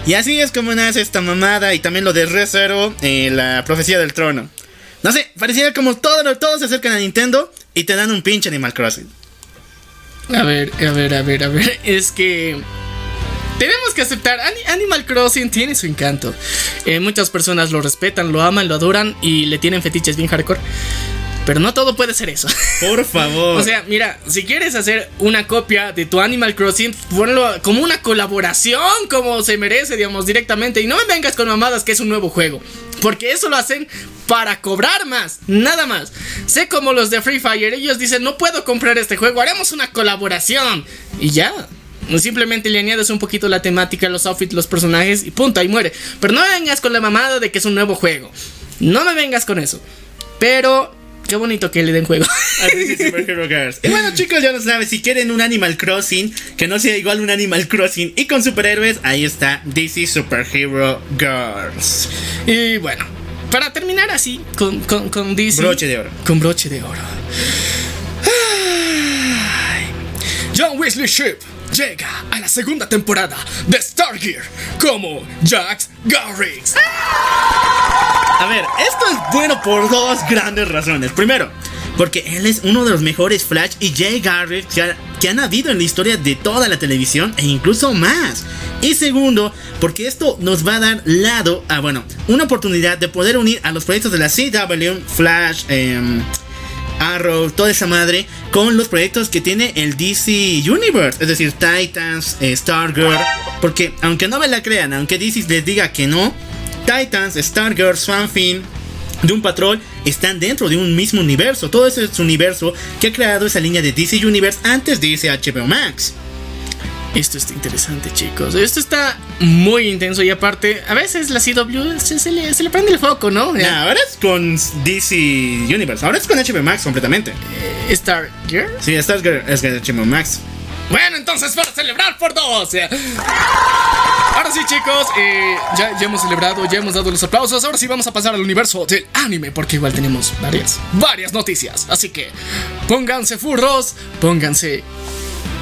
Y así es como nace esta mamada y también lo de Re Zero, eh, la profecía del trono. No sé, pareciera como todo- todos se acercan a Nintendo y te dan un pinche Animal Crossing. A ver, a ver, a ver, a ver. [laughs] Es que. Tenemos que aceptar, Ani- Animal Crossing tiene su encanto. Eh, muchas personas lo respetan, lo aman, lo adoran y le tienen fetiches bien hardcore. Pero no todo puede ser eso. Por favor. [laughs] O sea, mira, si quieres hacer una copia de tu Animal Crossing, ponlo como una colaboración, como se merece, digamos, directamente. Y no me vengas con mamadas que es un nuevo juego. Porque eso lo hacen para cobrar más, nada más. Sé como los de Free Fire, ellos dicen, no puedo comprar este juego, haremos una colaboración. Y ya. Simplemente le añades un poquito la temática, los outfits, los personajes y punto, ahí muere. Pero no me vengas con la mamada de que es un nuevo juego. No me vengas con eso. Pero qué bonito que le den juego. a DC Super Hero Girls. Y bueno, chicos, ya lo saben, si quieren un Animal Crossing que no sea igual un Animal Crossing y con superhéroes, ahí está DC Super Hero Girls. Y bueno, para terminar así, con, con, con DC. Broche de oro. Con broche de oro. Ay. John Weasley Ship llega a la segunda temporada de Stargear como Jax Garrix. A ver, esto es bueno por dos grandes razones. Primero, porque él es uno de los mejores Flash y Jay ha- que han habido en la historia de toda la televisión e incluso más. Y segundo, porque esto nos va a dar lado a, bueno, una oportunidad de poder unir a los proyectos de la CW, Flash, em, Arrow, toda esa madre, con los proyectos que tiene el DC Universe, es decir, Titans, eh, Stargirl, porque aunque no me la crean, aunque DC les diga que no, Titans, Stargirl, Swamp Thing, Doom Patrol están dentro de un mismo universo, todo ese es universo que ha creado esa línea de DC Universe antes de irse a HBO Max. Esto está interesante, chicos. Esto está muy intenso y aparte, a veces la CW se, se le, se le prende el foco, ¿no? Nah, ahora es con DC Universe. Ahora es con HBO Max completamente. Eh, Star Girl. Sí, esta es, es HBO Max. Bueno, entonces para celebrar por dos. Ahora sí, chicos, eh, ya, ya hemos celebrado, ya hemos dado los aplausos. Ahora sí vamos a pasar al universo del anime, porque igual tenemos varias, varias noticias. Así que pónganse furros, pónganse.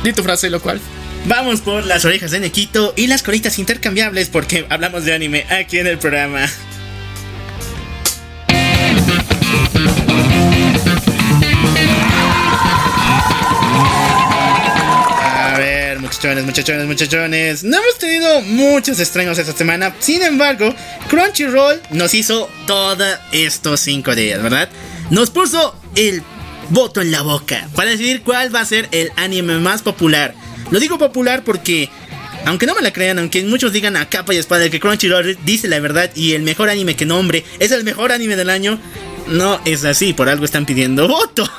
Di tu frase, lo cual. Vamos por las orejas de Nequito y las coritas intercambiables porque hablamos de anime aquí en el programa. A ver, muchachones, muchachones, muchachones. No hemos tenido muchos estrenos esta semana. Sin embargo, Crunchyroll nos hizo todos estos cinco días, ¿verdad? Nos puso el voto en la boca para decidir cuál va a ser el anime más popular. Lo digo popular porque, aunque no me la crean, aunque muchos digan a capa y espada que Crunchyroll dice la verdad y el mejor anime que nombre es el mejor anime del año, no es así, por algo están pidiendo [laughs] votos.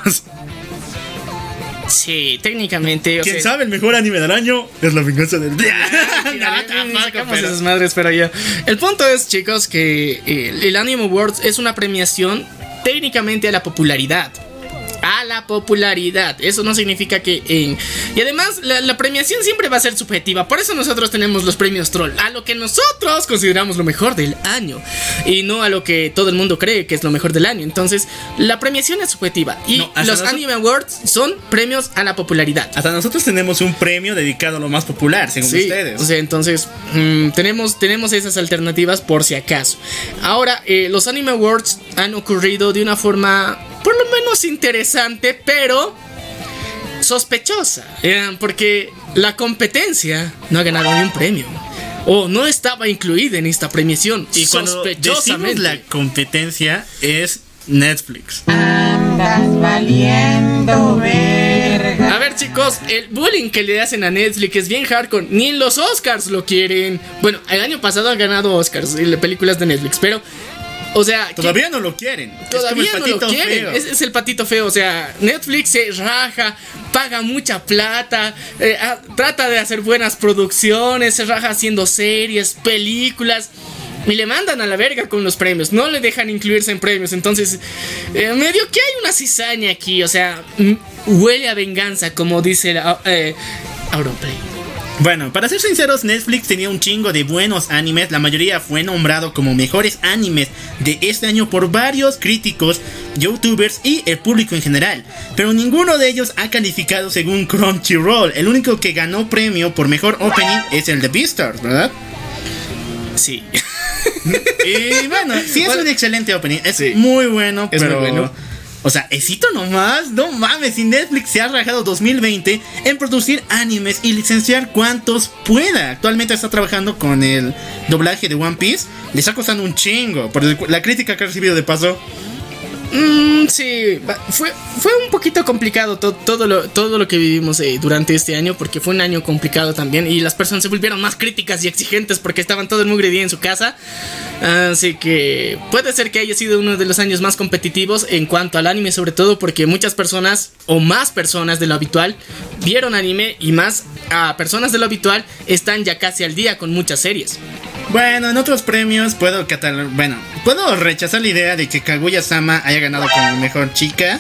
Sí, técnicamente. o ¿Quién sea- sabe el mejor anime del año? Es la venganza del día. [laughs] No, pero- esas madres, pero ya. El punto es, chicos, que el, el Anime Awards es una premiación técnicamente a la popularidad. A la popularidad. Eso no significa que en. Y además, la, la premiación siempre va a ser subjetiva. Por eso nosotros tenemos los premios Troll. A lo que nosotros consideramos lo mejor del año. Y no a lo que todo el mundo cree que es lo mejor del año. Entonces, la premiación es subjetiva. Y No, los nosotros- Anime Awards son premios a la popularidad. Hasta nosotros tenemos un premio dedicado a lo más popular, según Sí, ustedes. O sea, entonces mm, tenemos, tenemos esas alternativas por si acaso. Ahora, eh, los Anime Awards han ocurrido de una forma por lo menos interesante, pero sospechosa. eh, porque la competencia no ha ganado ni un premio. O no estaba incluida en esta premiación. y cuando decimos sospechosamente. la competencia es Netflix. A ver chicos, el bullying que le hacen a Netflix es bien hardcore. Ni en los Oscars lo quieren. Bueno, el año pasado ha ganado Oscars y películas de Netflix, pero... O sea, ¿qué- Todavía no lo quieren. Todavía es como no lo quieren. Es, es el patito feo. O sea, Netflix se raja, paga mucha plata, eh, trata de hacer buenas producciones, se raja haciendo series, películas. Y le mandan a la verga con los premios. No le dejan incluirse en premios. Entonces, eh, medio que hay una cizaña aquí. O sea, huele a venganza, como dice la, eh, Auronplay. Bueno, para ser sinceros, Netflix tenía un chingo de buenos animes. La mayoría fue nombrado como mejores animes de este año por varios críticos, youtubers y el público en general. Pero ninguno de ellos ha calificado según Crunchyroll. El único que ganó premio por mejor opening es el de Beastars, ¿verdad? Sí. [laughs] Y bueno, sí es Bueno, un excelente opening. Es sí. muy bueno, Es muy pero... bueno. O sea, éxito nomás, no mames, y Netflix se ha rajado 2020 en producir animes y licenciar cuantos pueda. Actualmente está trabajando con el doblaje de One Piece. Le está costando un chingo. Por la crítica que ha recibido de paso. Mm, sí, fue, fue un poquito complicado to- todo, lo, todo lo que vivimos eh, durante este año, porque fue un año complicado también y las personas se volvieron más críticas y exigentes porque estaban todo el mugre día en su casa. Así que puede ser que haya sido uno de los años más competitivos en cuanto al anime, sobre todo porque muchas personas o más personas de lo habitual vieron anime y más a personas de lo habitual están ya casi al día con muchas series. Bueno, en otros premios puedo catalogar. Bueno, puedo rechazar la idea de que Kaguya-sama haya ganado como mejor chica.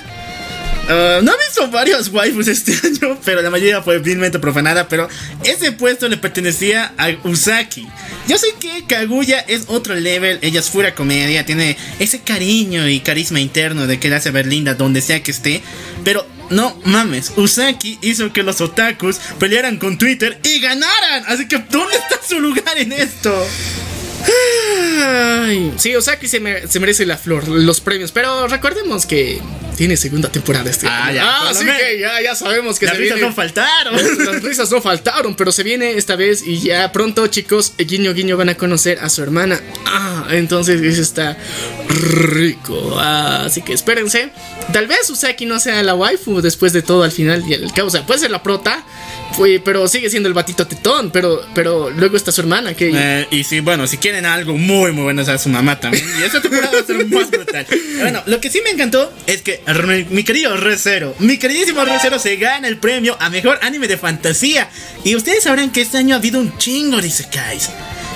Uh, no he visto varios waifus este [laughs] año, pero la mayoría fue vilmente profanada. Pero ese puesto le pertenecía a Usaki. Yo sé que Kaguya es otro level, ella es pura comedia, tiene ese cariño y carisma interno de que la hace ver linda donde sea que esté. Pero no mames, Usaki hizo que los otakus pelearan con Twitter y ganaran. Así que, ¿dónde está su lugar en esto? Ay, sí, Osaki se, me- se merece la flor, los premios, pero recordemos que tiene segunda temporada este Ah, año. ya, menos. que ya, ya sabemos que Las se risas viene. no faltaron. [laughs] Las risas no faltaron, pero se viene esta vez y ya pronto, chicos, guiño guiño van a conocer a su hermana. Ah, Entonces eso está rico. Así que espérense. Tal vez Usaki no sea la waifu después de todo al final y al cabo. O sea, puede ser la prota. Pero sigue siendo el batito tetón. Pero, pero luego está su hermana que... Eh, y sí, bueno, si quieren algo muy, muy bueno, o sea, su mamá también. Y esta temporada va a ser más brutal. Bueno, lo que sí me encantó es que mi, mi querido Recero, mi queridísimo Recero, se gana el premio a mejor anime de fantasía. Y ustedes sabrán que este año ha habido un chingo de Isekais.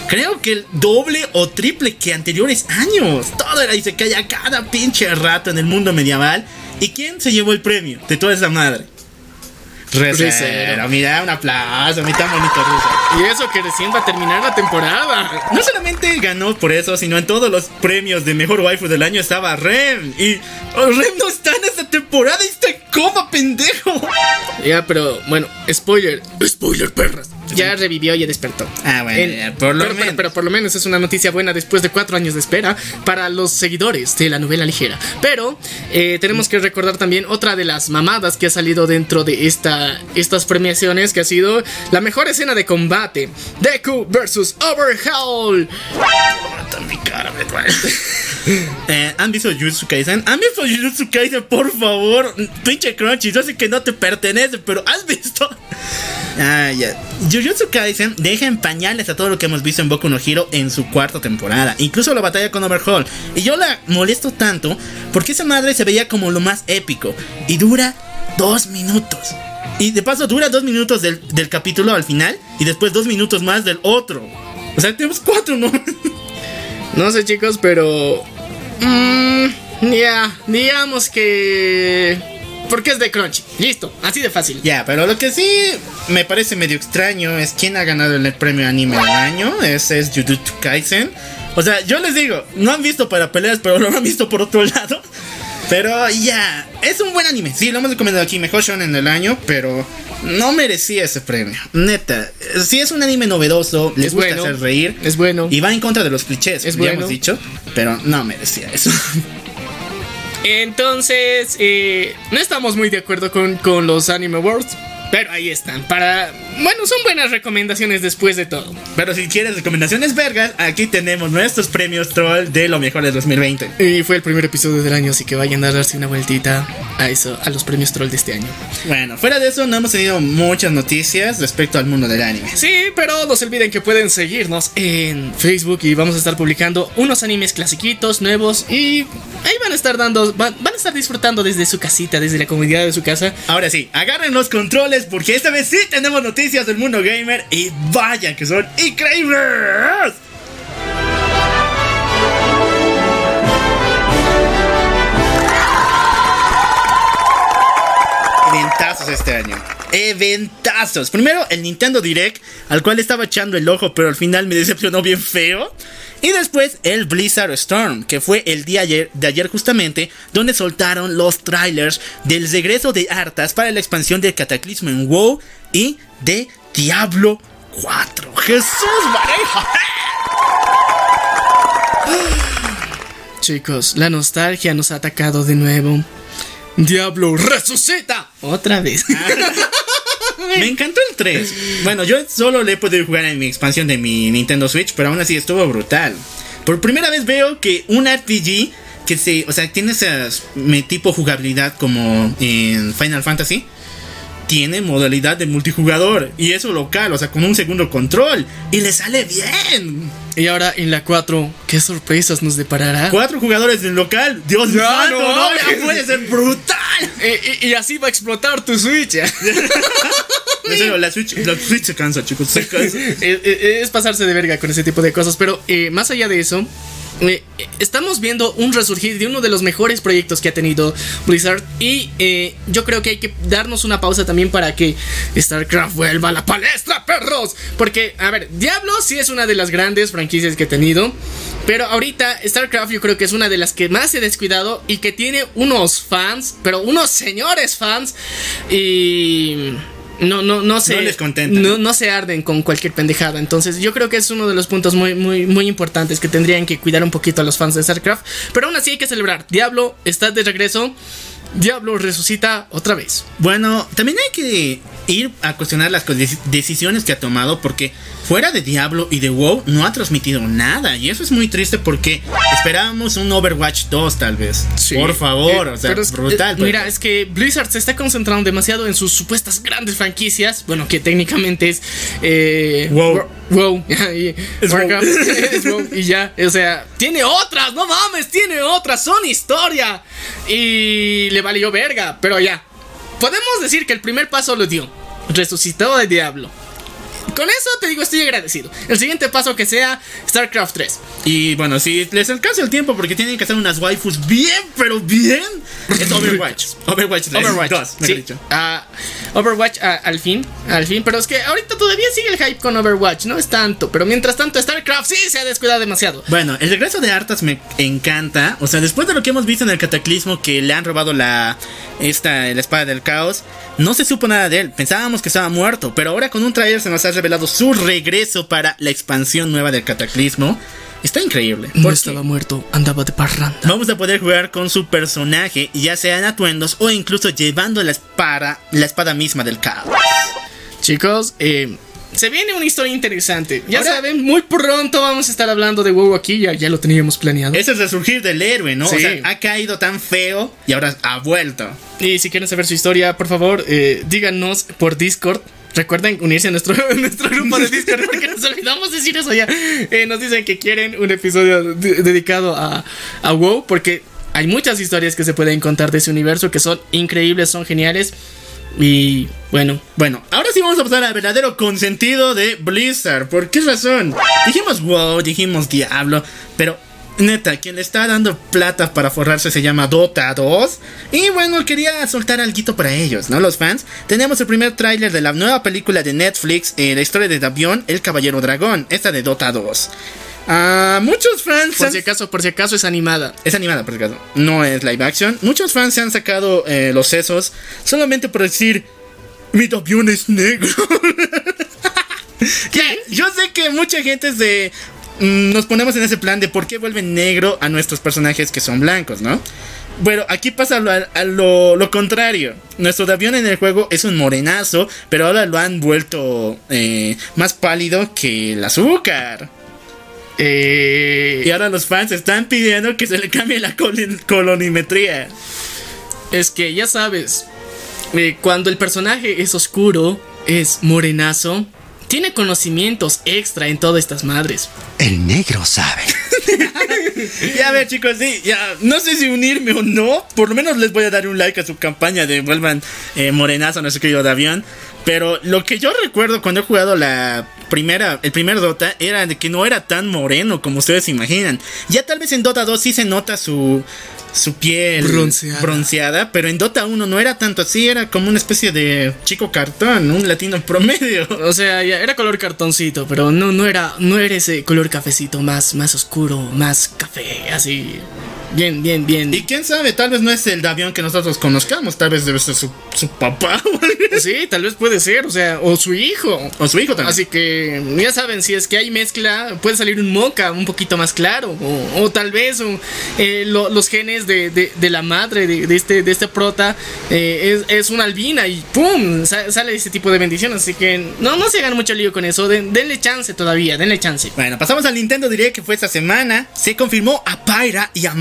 Creo que el doble o triple que anteriores años. Todo era Isekai a cada pinche rato en el mundo medieval. ¿Y quién se llevó el premio de toda esa madre? Recero. Recero. Mira, un aplauso. Mi tan bonito Recero. Y eso que recién va a terminar la temporada. No solamente ganó por eso, sino en todos los premios de mejor waifu del año estaba Rem. Y oh, Rem no está en esta temporada y está en coma, pendejo. Ya, pero bueno, spoiler. Spoiler, perras. Ya revivió y ya despertó. Ah, bueno, En- ya, por lo pero, pero- menos. pero por lo menos es una noticia buena después de cuatro años de espera para los seguidores de la novela ligera. Pero eh, tenemos que recordar también otra de las mamadas que ha salido dentro de esta, estas premiaciones, que ha sido la mejor escena de combate. Deku versus Overhaul. [laughs] Eh, ¿Han visto Jujutsu Kaisen? ¿Han visto Jujutsu Kaisen? Por favor, pinche Crunchy. Yo sé que no te pertenece, pero ¿has visto? [laughs] Ah, ya. Jujutsu Kaisen deja en pañales a todo lo que hemos visto en Boku no Hero en su cuarta temporada. Incluso la batalla con Overhaul. Y yo la molesto tanto porque esa madre se veía como lo más épico. Y dura dos minutos. Y de paso dura dos minutos del, capítulo al final. Y después dos minutos más del otro. O sea, tenemos cuatro, ¿no? [laughs] No sé, chicos, pero. mm, ya, digamos que. Porque es de Crunchy. Listo, así de fácil. Ya, pero lo que sí me parece medio extraño es quién ha ganado el premio anime del año. Ese es Jujutsu Kaisen. O sea, yo les digo, no han visto para peleas, pero lo han visto por otro lado. Pero ya, es un buen anime. Sí, lo hemos recomendado aquí, mejor shonen del año, pero no merecía ese premio. Neta, sí es un anime novedoso, les Es gusta bueno, hacer reír. es bueno. Y va en contra de los clichés, Es ya bueno. hemos dicho, pero no merecía eso. Entonces, eh, no estamos muy de acuerdo con, con los Anime Awards. Pero ahí están. Para. Bueno, son buenas recomendaciones después de todo. pero si quieres recomendaciones vergas, aquí tenemos nuestros premios troll de lo mejor de 2020. Y fue el primer episodio del año, así que vayan a darse una vueltita a eso, a los premios troll de este año. Bueno, fuera de eso no hemos tenido muchas noticias respecto al mundo del anime. Sí, pero no se olviden que pueden seguirnos en Facebook y vamos a estar publicando unos animes clasiquitos, nuevos y ahí van a estar dando, van, van a estar disfrutando desde su casita, desde la comodidad de su casa. Ahora sí, agarren los controles porque esta vez sí tenemos noticias del mundo gamer y vaya que son increíbles. Eventazos este año. Eventazos. Primero el Nintendo Direct, al cual estaba echando el ojo, pero al final me decepcionó bien feo. Y después el Blizzard Storm, que fue el día ayer, de ayer justamente, donde soltaron los trailers del regreso de Arthas para la expansión del Cataclismo en WoW y de Diablo 4. Jesús Mareja. Chicos, la nostalgia nos ha atacado de nuevo. Diablo resucita otra vez. [laughs] Me encantó el 3. Bueno, yo solo le he podido jugar en mi expansión de mi Nintendo Switch, pero aún así estuvo brutal. Por primera vez veo que un RPG que se, o sea, tiene ese tipo jugabilidad como en Final Fantasy, tiene modalidad de multijugador y eso local, o sea, con un segundo control y le sale bien. y ahora en la 4, ¿qué sorpresas nos deparará? Cuatro jugadores del local, Dios No, santo, no no, ya puede ser brutal. [laughs] Y, y- y así va a explotar tu Switch. [laughs] La Switch, la Switch se cansa, chicos, se cansa. [laughs] Eh, eh, es pasarse de verga con ese tipo de cosas. Pero eh, más allá de eso, eh, eh, estamos viendo un resurgir de uno de los mejores proyectos que ha tenido Blizzard. Y eh, yo creo que hay que darnos una pausa también para que StarCraft vuelva a la palestra, perros. Porque, a ver, Diablo sí es una de las grandes franquicias que ha tenido. Pero ahorita StarCraft yo creo que es una de las que más se ha descuidado y que tiene unos fans, pero unos señores fans. Y... No, no, no se. No les contentan. No, no se arden con cualquier pendejada. Entonces, yo creo que es uno de los puntos muy, muy, muy importantes que tendrían que cuidar un poquito a los fans de StarCraft. Pero aún así hay que celebrar. Diablo está de regreso. Diablo resucita otra vez. Bueno, también hay que ir a cuestionar las decisiones que ha tomado porque fuera de Diablo y de WoW no ha transmitido nada y eso es muy triste porque esperábamos un Overwatch 2 tal vez. Por favor, Eh, o sea, es- brutal. eh, mira, es que Blizzard se está concentrando demasiado en sus supuestas grandes franquicias. Bueno, que técnicamente es. Eh, WoW. WoW. [laughs] y Es Warcraft, WoW. [laughs] es WoW, Y ya, o sea, tiene otras, no mames, tiene otras, son historia. Y le valió verga, pero ya. Podemos decir que el primer paso lo dio. Resucitó de Diablo. Con eso te digo, estoy agradecido. El siguiente paso que sea StarCraft 3. Y bueno, si les alcanza el tiempo porque tienen que hacer unas waifus bien, pero bien, es Overwatch. [laughs] Overwatch 3. Overwatch. dos, mejor sí. dicho. Ah, Overwatch ah, al fin, al fin. Pero es que ahorita todavía sigue el hype con Overwatch. No es tanto. Pero mientras tanto, StarCraft sí se ha descuidado demasiado. Bueno, el regreso de Arthas me encanta. O sea, después de lo que hemos visto en el cataclismo, que le han robado la esta la espada del caos, no se supo nada de él. Pensábamos que estaba muerto, pero ahora con un trailer se nos ha revelado su regreso para la expansión nueva del cataclismo. Está increíble. No estaba muerto, andaba de parranda. Vamos a poder jugar con su personaje, ya sea en atuendos o incluso llevando la espada, la espada misma del caos. Chicos, eh, se viene una historia interesante. Ya Ahora- saben, muy pronto vamos a estar hablando de WoW aquí. Ya, ya lo teníamos planeado. Es el resurgir del héroe, ¿no? Sí. O sea, ha caído tan feo y ahora ha vuelto. Y si quieren saber su historia, por favor, eh, díganos por Discord. Recuerden unirse a nuestro, [laughs] a nuestro grupo de Discord porque nos [laughs] olvidamos decir eso ya. Eh, nos dicen que quieren un episodio de- dedicado a, a WoW porque hay muchas historias que se pueden contar de ese universo que son increíbles, son geniales. Y bueno, Bueno, ahora sí vamos a pasar al verdadero consentido de Blizzard. ¿Por qué razón? Dijimos WoW, dijimos Diablo, pero neta, quien le está dando plata para forrarse se llama Dota 2. Y bueno, quería soltar algo para ellos, ¿no? Los fans. Tenemos el primer tráiler de la nueva película de Netflix, eh, la historia de Davion, el Caballero Dragón, esta de Dota 2. Ah, muchos fans... por han- si acaso, por si acaso es animada. es animada, por si acaso. No es live action. Muchos fans se han sacado eh, los sesos solamente por decir: Mi Davion es negro. [laughs] Yo sé que mucha gente es de. Mm, Nos ponemos en ese plan de por qué vuelven negro a nuestros personajes que son blancos, ¿no? Bueno, aquí pasa lo, a lo, lo contrario. Nuestro Davion en el juego es un morenazo, pero ahora lo han vuelto eh, más pálido que el azúcar. Eh, Y ahora los fans están pidiendo que se le cambie la colonimetría. Es que ya sabes, eh, cuando el personaje es oscuro, es morenazo, tiene conocimientos extra en todas estas madres. El negro sabe. [laughs] Ya a ver chicos, sí, ya no sé si unirme o no. Por lo menos les voy a dar un like a su campaña de vuelvan eh, morenazo a nuestro querido Davion. Pero lo que yo recuerdo cuando he jugado la primera, el primer Dota era de que no era tan moreno como ustedes se imaginan. Ya tal vez en Dota 2 sí se nota su su piel Bronceada. bronceada, pero en Dota 1 no era tanto así, era como una especie de chico cartón, un latino [laughs] promedio. O sea, ya era color cartoncito, pero no, no era, no era ese color cafecito más, más oscuro, más café, así. Bien, bien, bien. Y quién sabe, tal vez no es el Davion que nosotros conozcamos, tal vez debe ser su, su papá. [laughs] Sí, tal vez puede ser, o sea, o su hijo. O su hijo también. Así que ya saben, si es que hay mezcla, puede salir un moca un poquito más claro. O, o tal vez o, eh, lo- los genes de, de- de la madre de, de este, de este prota eh, es, es una albina y ¡pum! sa- sale ese tipo de bendiciones. Así que no, no se hagan mucho lío con eso. Den- denle chance todavía, denle chance. Bueno, pasamos al Nintendo Direct que fue esta semana. Se confirmó a Pyra y a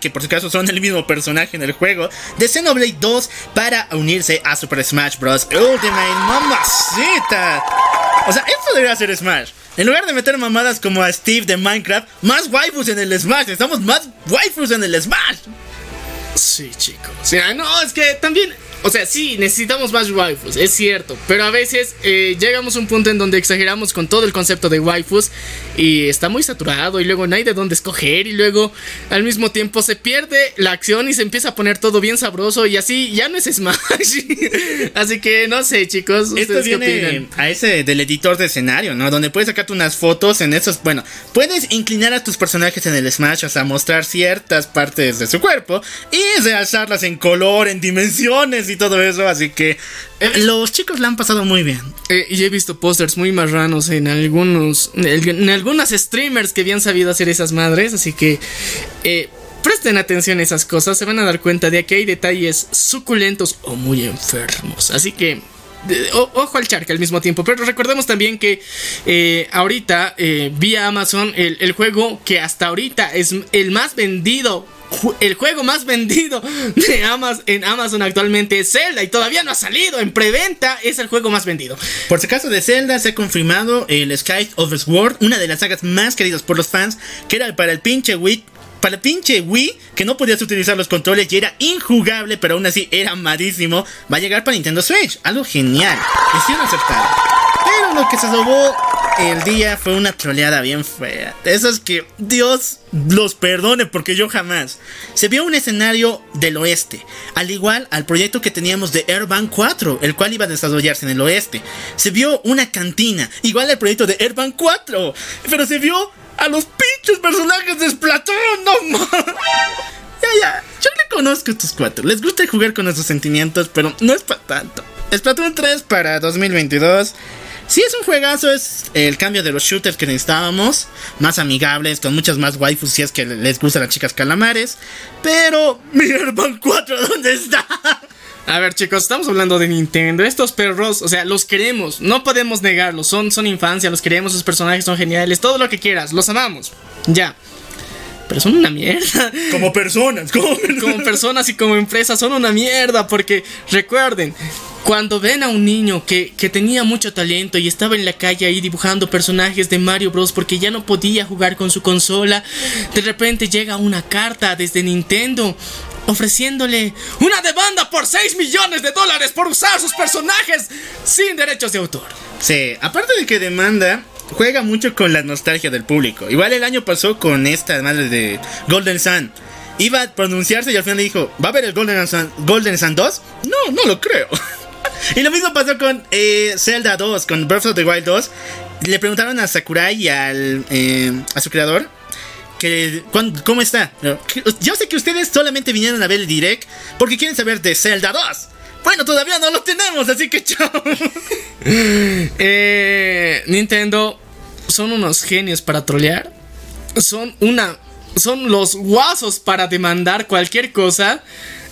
Que por su caso son el mismo personaje en el juego, de Xenoblade 2 para unirse a Super Smash Bros. Ultimate Mamacita. O sea, esto debería ser Smash. En lugar de meter mamadas como a Steve de Minecraft, más waifus en el Smash. Necesitamos más waifus en el Smash. Sí, chicos. O sea, no, es que también. O sea, sí, necesitamos más waifus, es cierto. Pero a veces eh, llegamos a un punto en donde exageramos con todo el concepto de waifus y está muy saturado y luego no hay de dónde escoger y luego al mismo tiempo se pierde la acción y se empieza a poner todo bien sabroso y así ya no es Smash. [laughs] así que no sé, chicos. Esto ¿Ustedes qué viene opinan? a ese del editor de escenario, ¿no? Donde puedes sacarte unas fotos en esos. Bueno, puedes inclinar a tus personajes en el Smash, sea, mostrar ciertas partes de su cuerpo y realzarlas en color, en dimensiones y todo eso. Así que eh, los chicos la han pasado muy bien. Eh, y he visto pósters muy marranos en algunos. En algunas streamers que habían sabido hacer esas madres. Así que. eh, presten atención a esas cosas, se van a dar cuenta de que hay detalles suculentos o muy enfermos. Así que ojo al charca al mismo tiempo. Pero recordemos también que eh, ahorita, eh, vía Amazon, el, el juego que hasta ahorita es el más vendido. El juego más vendido de Amazon, en Amazon actualmente es Zelda y todavía no ha salido en preventa. Es el juego más vendido. Por si acaso de Zelda se ha confirmado el Sky of Sword, una de las sagas más queridas por los fans, que era para el pinche Wii. Para pinche Wii, que no podías utilizar los controles y era injugable, pero aún así era amadísimo, va a llegar para Nintendo Switch. Algo genial. Decisión aceptada. Pero lo que se robó el día fue una troleada bien fea. De esas que Dios los perdone porque yo jamás. Se vio un escenario del oeste, al igual al proyecto que teníamos de Airband 4, el cual iba a desarrollarse en el oeste. Se vio una cantina, igual al proyecto de Airband 4, pero se vio a los pinches personajes de Splatoon, no. Ya, ya, yo reconozco a estos cuatro. Les gusta jugar con esos sentimientos, pero no es para tanto. Splatoon 3 para 2022. Sí es un juegazo, es el cambio de los shooters que necesitábamos. Más amigables, con muchas más waifus si es que les gustan las chicas calamares. Pero, mi Airband 4, ¿dónde está? A ver, chicos, estamos hablando de Nintendo. Estos perros, o sea, los queremos. No podemos negarlos. Son, son infancia, los queremos. Sus personajes son geniales. Todo lo que quieras. Los amamos. Ya. Pero son una mierda. Como personas, como Como personas y como empresas son una mierda. Porque recuerden, cuando ven a un niño que, que tenía mucho talento y estaba en la calle ahí dibujando personajes de Mario Bros. porque ya no podía jugar con su consola, de repente llega una carta desde Nintendo ofreciéndole una demanda por 6 millones de dólares por usar sus personajes sin derechos de autor. Sí, aparte de que demanda, juega mucho con la nostalgia del público. Igual el año pasó con esta madre de Golden Sun. Iba a pronunciarse y al final le dijo, ¿va a haber el Golden Sun, Golden Sun 2? No, no lo creo. [laughs] y lo mismo pasó con eh, Zelda 2, con Breath of the Wild 2. Le preguntaron a Sakurai y al, eh, a su creador que cómo está. Yo sé que ustedes solamente vinieron a ver el direct porque quieren saber de Zelda 2. Bueno, todavía no lo tenemos, así que chao. [laughs] Eh, Nintendo son unos genios para trolear. Son una. Son los guasos para demandar cualquier cosa.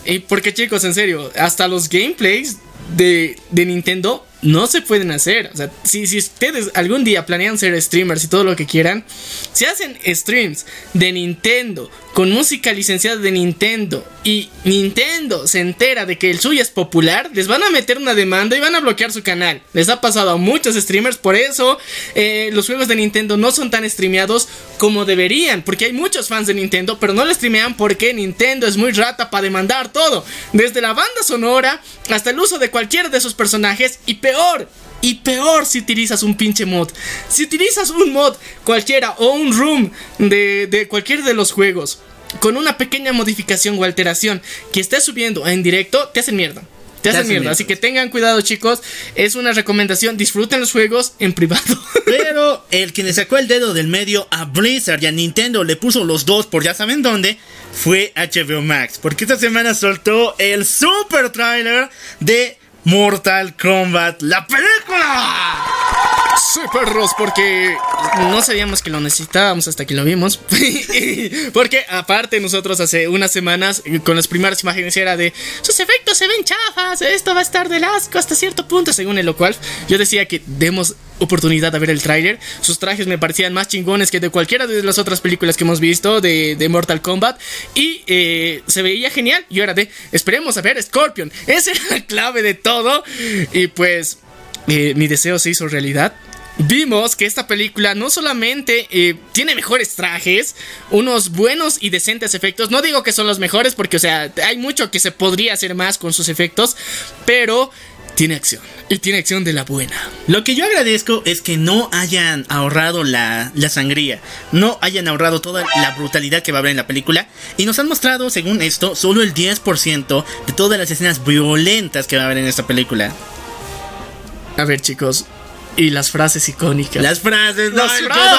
Y porque, chicos, en serio, hasta los gameplays de, de Nintendo no se pueden hacer. O sea, si, si ustedes algún día planean ser streamers y todo lo que quieran, si hacen streams de Nintendo con música licenciada de Nintendo y Nintendo se entera de que el suyo es popular, les van a meter una demanda y van a bloquear su canal. Les ha pasado a muchos streamers, por eso eh, los juegos de Nintendo no son tan streameados como deberían, porque hay muchos fans de Nintendo, pero no lo streamean porque Nintendo es muy rata para demandar todo, desde la banda sonora hasta el uso de cualquiera de sus personajes y peor. Y peor si utilizas un pinche mod. Si utilizas un mod cualquiera o un room de, de cualquier de los juegos con una pequeña modificación o alteración que estés subiendo en directo, te hacen mierda. Te hacen hacen mierda. mierda. Así que tengan cuidado, chicos. Es una recomendación. Disfruten los juegos en privado. [laughs] Pero el que le sacó el dedo del medio a Blizzard y a Nintendo le puso los dos por ya saben dónde fue HBO Max. Porque esta semana soltó el super trailer de Mortal Kombat, la película. Sí, perros, porque no sabíamos que lo necesitábamos hasta que lo vimos. [laughs] porque aparte nosotros hace unas semanas con las primeras imágenes era de sus efectos se ven chafas, esto va a estar del asco hasta cierto punto, según el cual yo decía que demos oportunidad a ver el tráiler. Sus trajes me parecían más chingones que de cualquiera de las otras películas que hemos visto de, de Mortal Kombat y eh, se veía genial. Yo era de esperemos a ver Scorpion. [laughs] Esa era la clave de todo y pues eh, mi deseo se hizo realidad. Vimos que esta película no solamente eh, tiene mejores trajes, unos buenos y decentes efectos. No digo que son los mejores porque, o sea, hay mucho que se podría hacer más con sus efectos, pero tiene acción. Y tiene acción de la buena. Lo que yo agradezco es que no hayan ahorrado la, la sangría, no hayan ahorrado toda la brutalidad que va a haber en la película y nos han mostrado, según esto, solo el 10% de todas las escenas violentas que va a haber en esta película. A ver, chicos. Y las frases icónicas. Las frases, no, Las el- frases,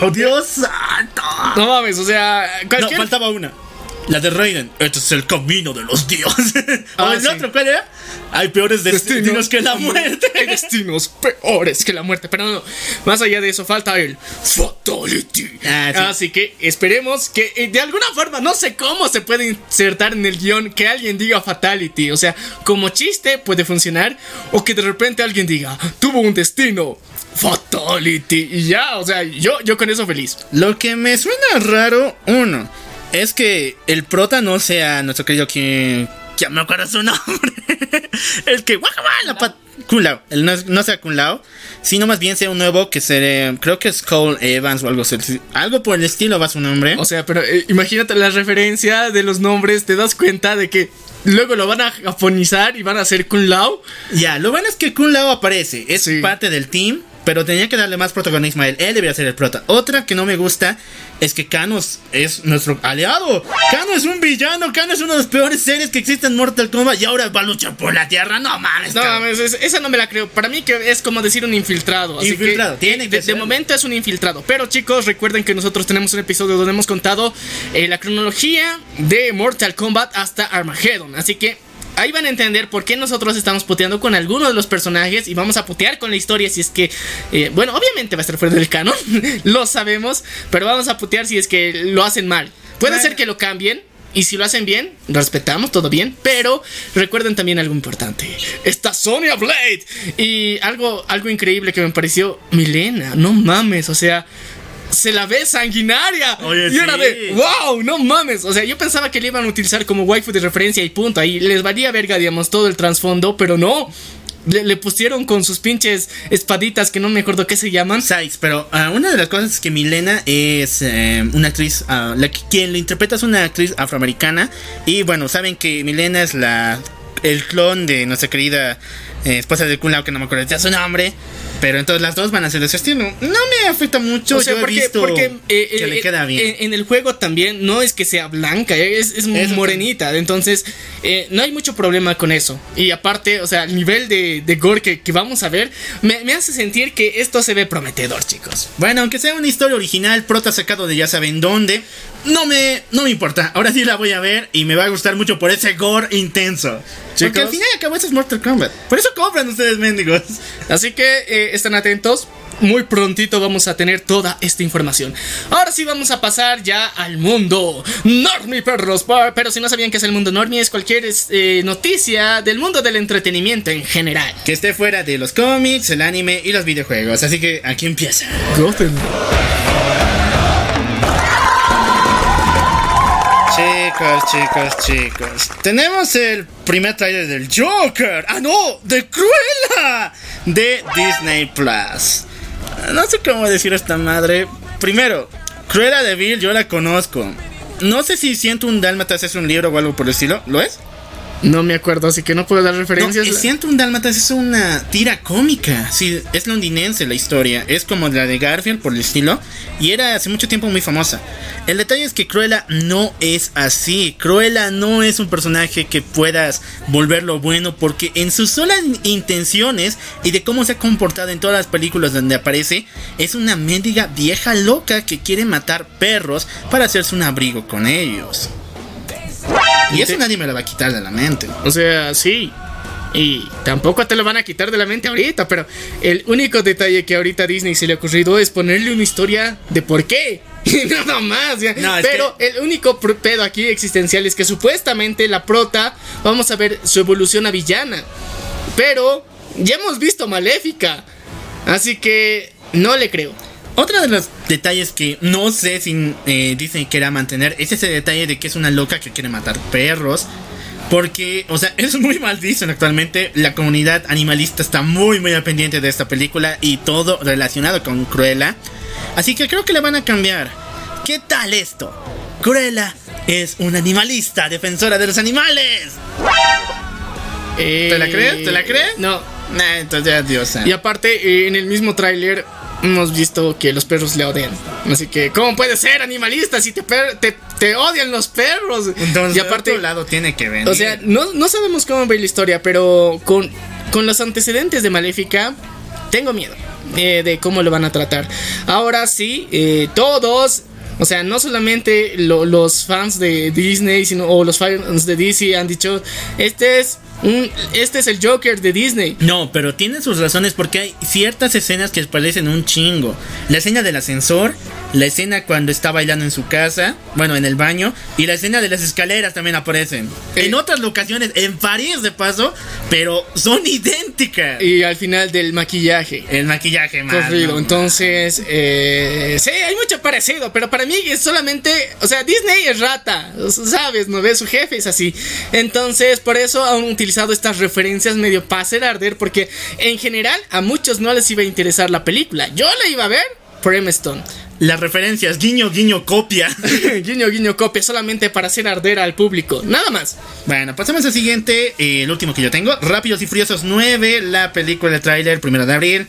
no, ¡Oh, [laughs] Dios santo! No mames, o sea, No, faltaba una. La de Raiden, este es el camino de los dioses. [laughs] o Ah, el sí. otro, ¿cuál era? Hay peores destinos, que la muerte. Hay destinos peores que la muerte. Pero no, más allá de eso, falta el Fatality. Ah, sí. Así que esperemos que eh, de alguna forma, no sé cómo se puede insertar en el guion que alguien diga Fatality. O sea, como chiste puede funcionar. O que de repente alguien diga, tuvo un destino. Fatality. Y ya, o sea, yo, yo con eso feliz. Lo que me suena raro, uno, es que el prota no sea nuestro querido que. Ya me acuerdo su nombre. [laughs] el que. la pat- Kun Lao. El no, no sea Kun Lao, sino más bien sea un nuevo que será. Creo que es Cole Evans o algo así. Algo por el estilo va su nombre. O sea, pero eh, imagínate la referencia de los nombres, te das cuenta de que luego lo van a japonizar y van a hacer Kun Lao. Ya, lo bueno es que Kun Lao aparece, es Sí. parte del team, pero tenía que darle más protagonismo a él. Él debería ser el prota. Otra que no me gusta es que Kanos es nuestro aliado. Kano es un villano, Kano es uno de los peores seres que existen en Mortal Kombat y ahora va a luchar por la tierra. No mames, No, mames, es- esa no me la creo. Para mí que es como decir un infiltrado. Así Infiltrado, que, tiene que de, momento es un infiltrado. Pero chicos, recuerden que nosotros tenemos un episodio donde hemos contado eh, la cronología de Mortal Kombat hasta Armageddon. Así que ahí van a entender por qué nosotros estamos puteando con algunos de los personajes y vamos a putear con la historia si es que, eh, bueno, obviamente va a estar fuera del canon, [laughs] lo sabemos, pero vamos a putear si es que lo hacen mal. Puede Bueno. ser que lo cambien. Y si lo hacen bien, respetamos, todo bien. Pero recuerden también algo importante. Está Sonya Blade. Y algo, algo increíble que me pareció Milena. No mames, o sea... Se la ve sanguinaria. Oye, y era sí. de, wow, no mames. O sea, yo pensaba que le iban a utilizar como waifu de referencia y punto. Ahí les valía verga, digamos, todo el trasfondo, pero no. Le, le pusieron con sus pinches espaditas que no me acuerdo qué se llaman. Sides, pero ah, una de las cosas es que Milena es eh, una actriz, ah, la que- quien la interpreta es una actriz afroamericana y bueno, saben que Milena es la el clon de nuestra querida eh, esposa de Kun Lao, que no me acuerdo ya su nombre, pero entonces las dos van a ser de ese estilo. No me afecta mucho, O sea, yo he porque, visto porque, eh, que eh, le queda bien. En, en el juego también no es que sea blanca, es, es morenita. Entonces, eh, no hay mucho problema con eso. Y aparte, o sea, el nivel de, de gore que, que vamos a ver me, me hace sentir que esto se ve prometedor, chicos. Bueno, aunque sea una historia original, prota sacado de ya saben dónde, no me, no me importa. Ahora sí la voy a ver y me va a gustar mucho por ese gore intenso. Porque al final y al cabo eso es Mortal Kombat. Por eso compran ustedes, mendigos. Así que eh, estén atentos. Muy prontito vamos a tener toda esta información. Ahora sí vamos a pasar ya al mundo Normie Perros. Pero si no sabían qué es el mundo Normie, es cualquier eh, noticia del mundo del entretenimiento en general. Que esté fuera de los cómics, el anime y los videojuegos. Así que aquí empieza. Gotham. Chicos, chicos, chicos. Tenemos el primer trailer del Joker. Ah, no, de Cruella. De Disney Plus. No sé cómo decir esta madre. Primero, Cruella de Vil, yo la conozco. No sé si siento un Dálmatas es un libro o algo por el estilo. ¿Lo es? No me acuerdo, así que no puedo dar No, referencias. eh, siento un Dálmatas es una tira cómica. Sí, es londinense la historia. Es como la de Garfield por el estilo. Y era hace mucho tiempo muy famosa. El detalle es que Cruella no es así. Cruella no es un personaje que puedas volverlo bueno. Porque en sus solas intenciones y de cómo se ha comportado en todas las películas donde aparece, es una mendiga vieja loca que quiere matar perros para hacerse un abrigo con ellos. Y eso nadie me lo va a quitar de la mente. O sea, sí. Y tampoco te lo van a quitar de la mente ahorita, pero el único detalle que ahorita a Disney se le ha ocurrido es ponerle una historia de por qué. [laughs] Y nada más, ya. No, es pero el único pedo aquí existencial es que supuestamente la prota vamos a ver su evolución a villana. Pero ya hemos visto Maléfica. Así que no le creo. Otro de los detalles que no sé si eh, Disney quiera mantener es ese detalle de que es una loca que quiere matar perros. Porque, o sea, es muy mal visto actualmente. La comunidad animalista está muy, muy pendiente de esta película y todo relacionado con Cruella. Así que creo que le van a cambiar. ¿Qué tal esto? Cruella es una animalista, defensora de los animales. ¿Te la crees? ¿Te la crees? No. Nah, entonces santo. Y aparte, eh, en el mismo tráiler hemos visto que los perros le odian. Así que, ¿cómo puede ser animalista si te, per- te, te odian los perros? Entonces, y aparte, de otro lado tiene que venir. o sea, no, no sabemos cómo va la historia, pero con, con los antecedentes de Maléfica, tengo miedo eh, de cómo lo van a tratar. Ahora sí, eh, todos O sea, no solamente lo- los fans de Disney, sino o los fans de DC han dicho, este es un, este es el Joker de Disney. No, pero tiene sus razones porque hay ciertas escenas que parecen un chingo. La escena del ascensor, la escena cuando está bailando en su casa, bueno, en el baño, y la escena de las escaleras también aparecen. Eh. En otras locaciones, en París de paso, pero son idénticas. Y al final del maquillaje. El maquillaje, más. Corrido, entonces, eh, sí, hay mucho parecido, pero para mí es solamente, o sea, Disney es rata, sabes, no ve su jefe, es así. Entonces, por eso han utilizado estas referencias medio para hacer arder, porque en general a muchos no les iba a interesar la película. Yo la iba a ver Stone. Las referencias, guiño, guiño, copia. [laughs] guiño, guiño, copia, solamente para hacer arder al público, nada más. Bueno, pasamos al siguiente, eh, el último que yo tengo. Rápidos y Furiosos 9, la película de tráiler, primero de abril.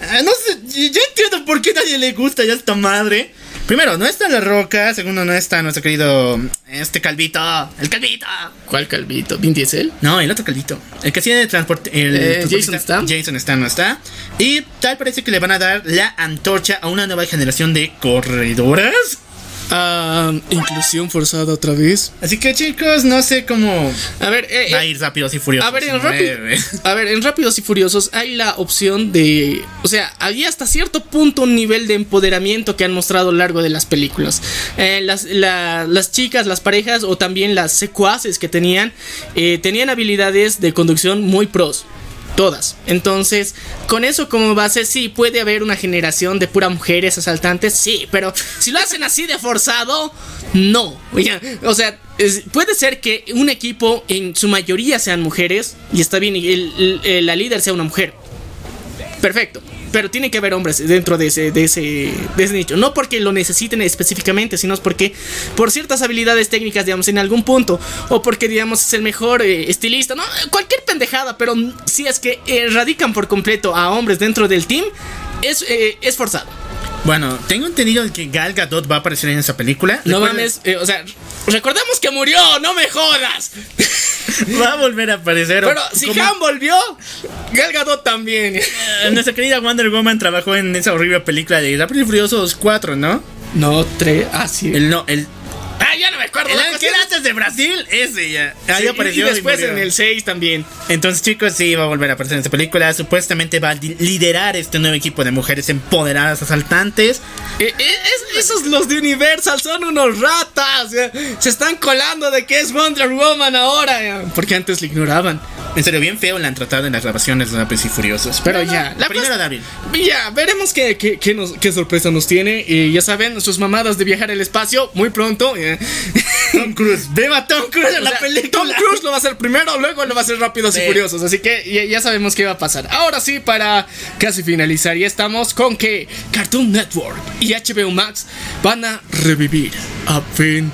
Ah, no sé, yo entiendo por qué a nadie le gusta ya esta madre. Primero, no está La Roca. Segundo, no está nuestro querido. Este calvito. El calvito. ¿Cuál calvito? ¿Vin Diesel? No, el otro calvito. El que de transporte. El Eh. Jason Statham. Jason Statham no está. Y tal parece que le van a dar la antorcha a una nueva generación de corredoras. Ah, inclusión forzada otra vez. Así que chicos, no sé cómo A ver, eh, va a eh, ir rápidos y furiosos. A ver, en Rápido- Nueve. [laughs] a ver, en Rápidos y Furiosos hay la opción de. O sea, había hasta cierto punto un nivel de empoderamiento que han mostrado a lo largo de las películas. Eh, las, la- las chicas, las parejas o también las secuaces que tenían, eh, tenían habilidades de conducción muy pros. Todas. Entonces, con eso como base, sí, puede haber una generación de puras mujeres asaltantes, sí, pero si lo hacen así de forzado, no. O sea, puede ser que un equipo en su mayoría sean mujeres, y está bien, y la líder sea una mujer. Perfecto. Pero tiene que haber hombres dentro de ese, de ese, de ese nicho. No porque lo necesiten específicamente, sino porque por ciertas habilidades técnicas, digamos, en algún punto. O porque, digamos, es el mejor eh, estilista. No, cualquier pendejada. Pero si es que erradican por completo a hombres dentro del team, es, eh, es forzado. Bueno, tengo entendido que Gal Gadot va a aparecer en esa película. No mames, eh, o sea, recordemos que murió, no me jodas. [laughs] Va a volver a aparecer. Pero si como- Han volvió, Gal Gadot también. Eh, Nuestra querida Wonder Woman trabajó en esa horrible película de Rápidos y Furiosos 4, ¿no? No, tres, ah, sí. El no, el. Ah, ya no me acuerdo. El que era antes de Brasil, ese ya. Ahí Sí, apareció. Y después murió. en el 6 también. Entonces, chicos, sí, va a volver a aparecer en esta película. Supuestamente va a li- liderar este nuevo equipo de mujeres empoderadas asaltantes. Eh, eh, es- esos los de Universal son unos ratas. Se están colando de que es Wonder Woman ahora. Porque antes le ignoraban. En serio, bien feo la han tratado en las grabaciones de Rápidos y Furiosos. Pero ya, la primera de abril. Ya, veremos qué, qué, qué nos- qué sorpresa nos tiene. Y ya saben, sus mamadas de viajar al espacio muy pronto. [laughs] Tom Cruise. Beba Tom Cruise en O la sea, película. Tom Cruise lo va a hacer primero, luego lo va a hacer Rápidos y. Furiosos. Así que ya, ya sabemos qué va a pasar. Ahora sí, para casi finalizar, ya estamos con que Cartoon Network y HBO Max van a revivir a Ben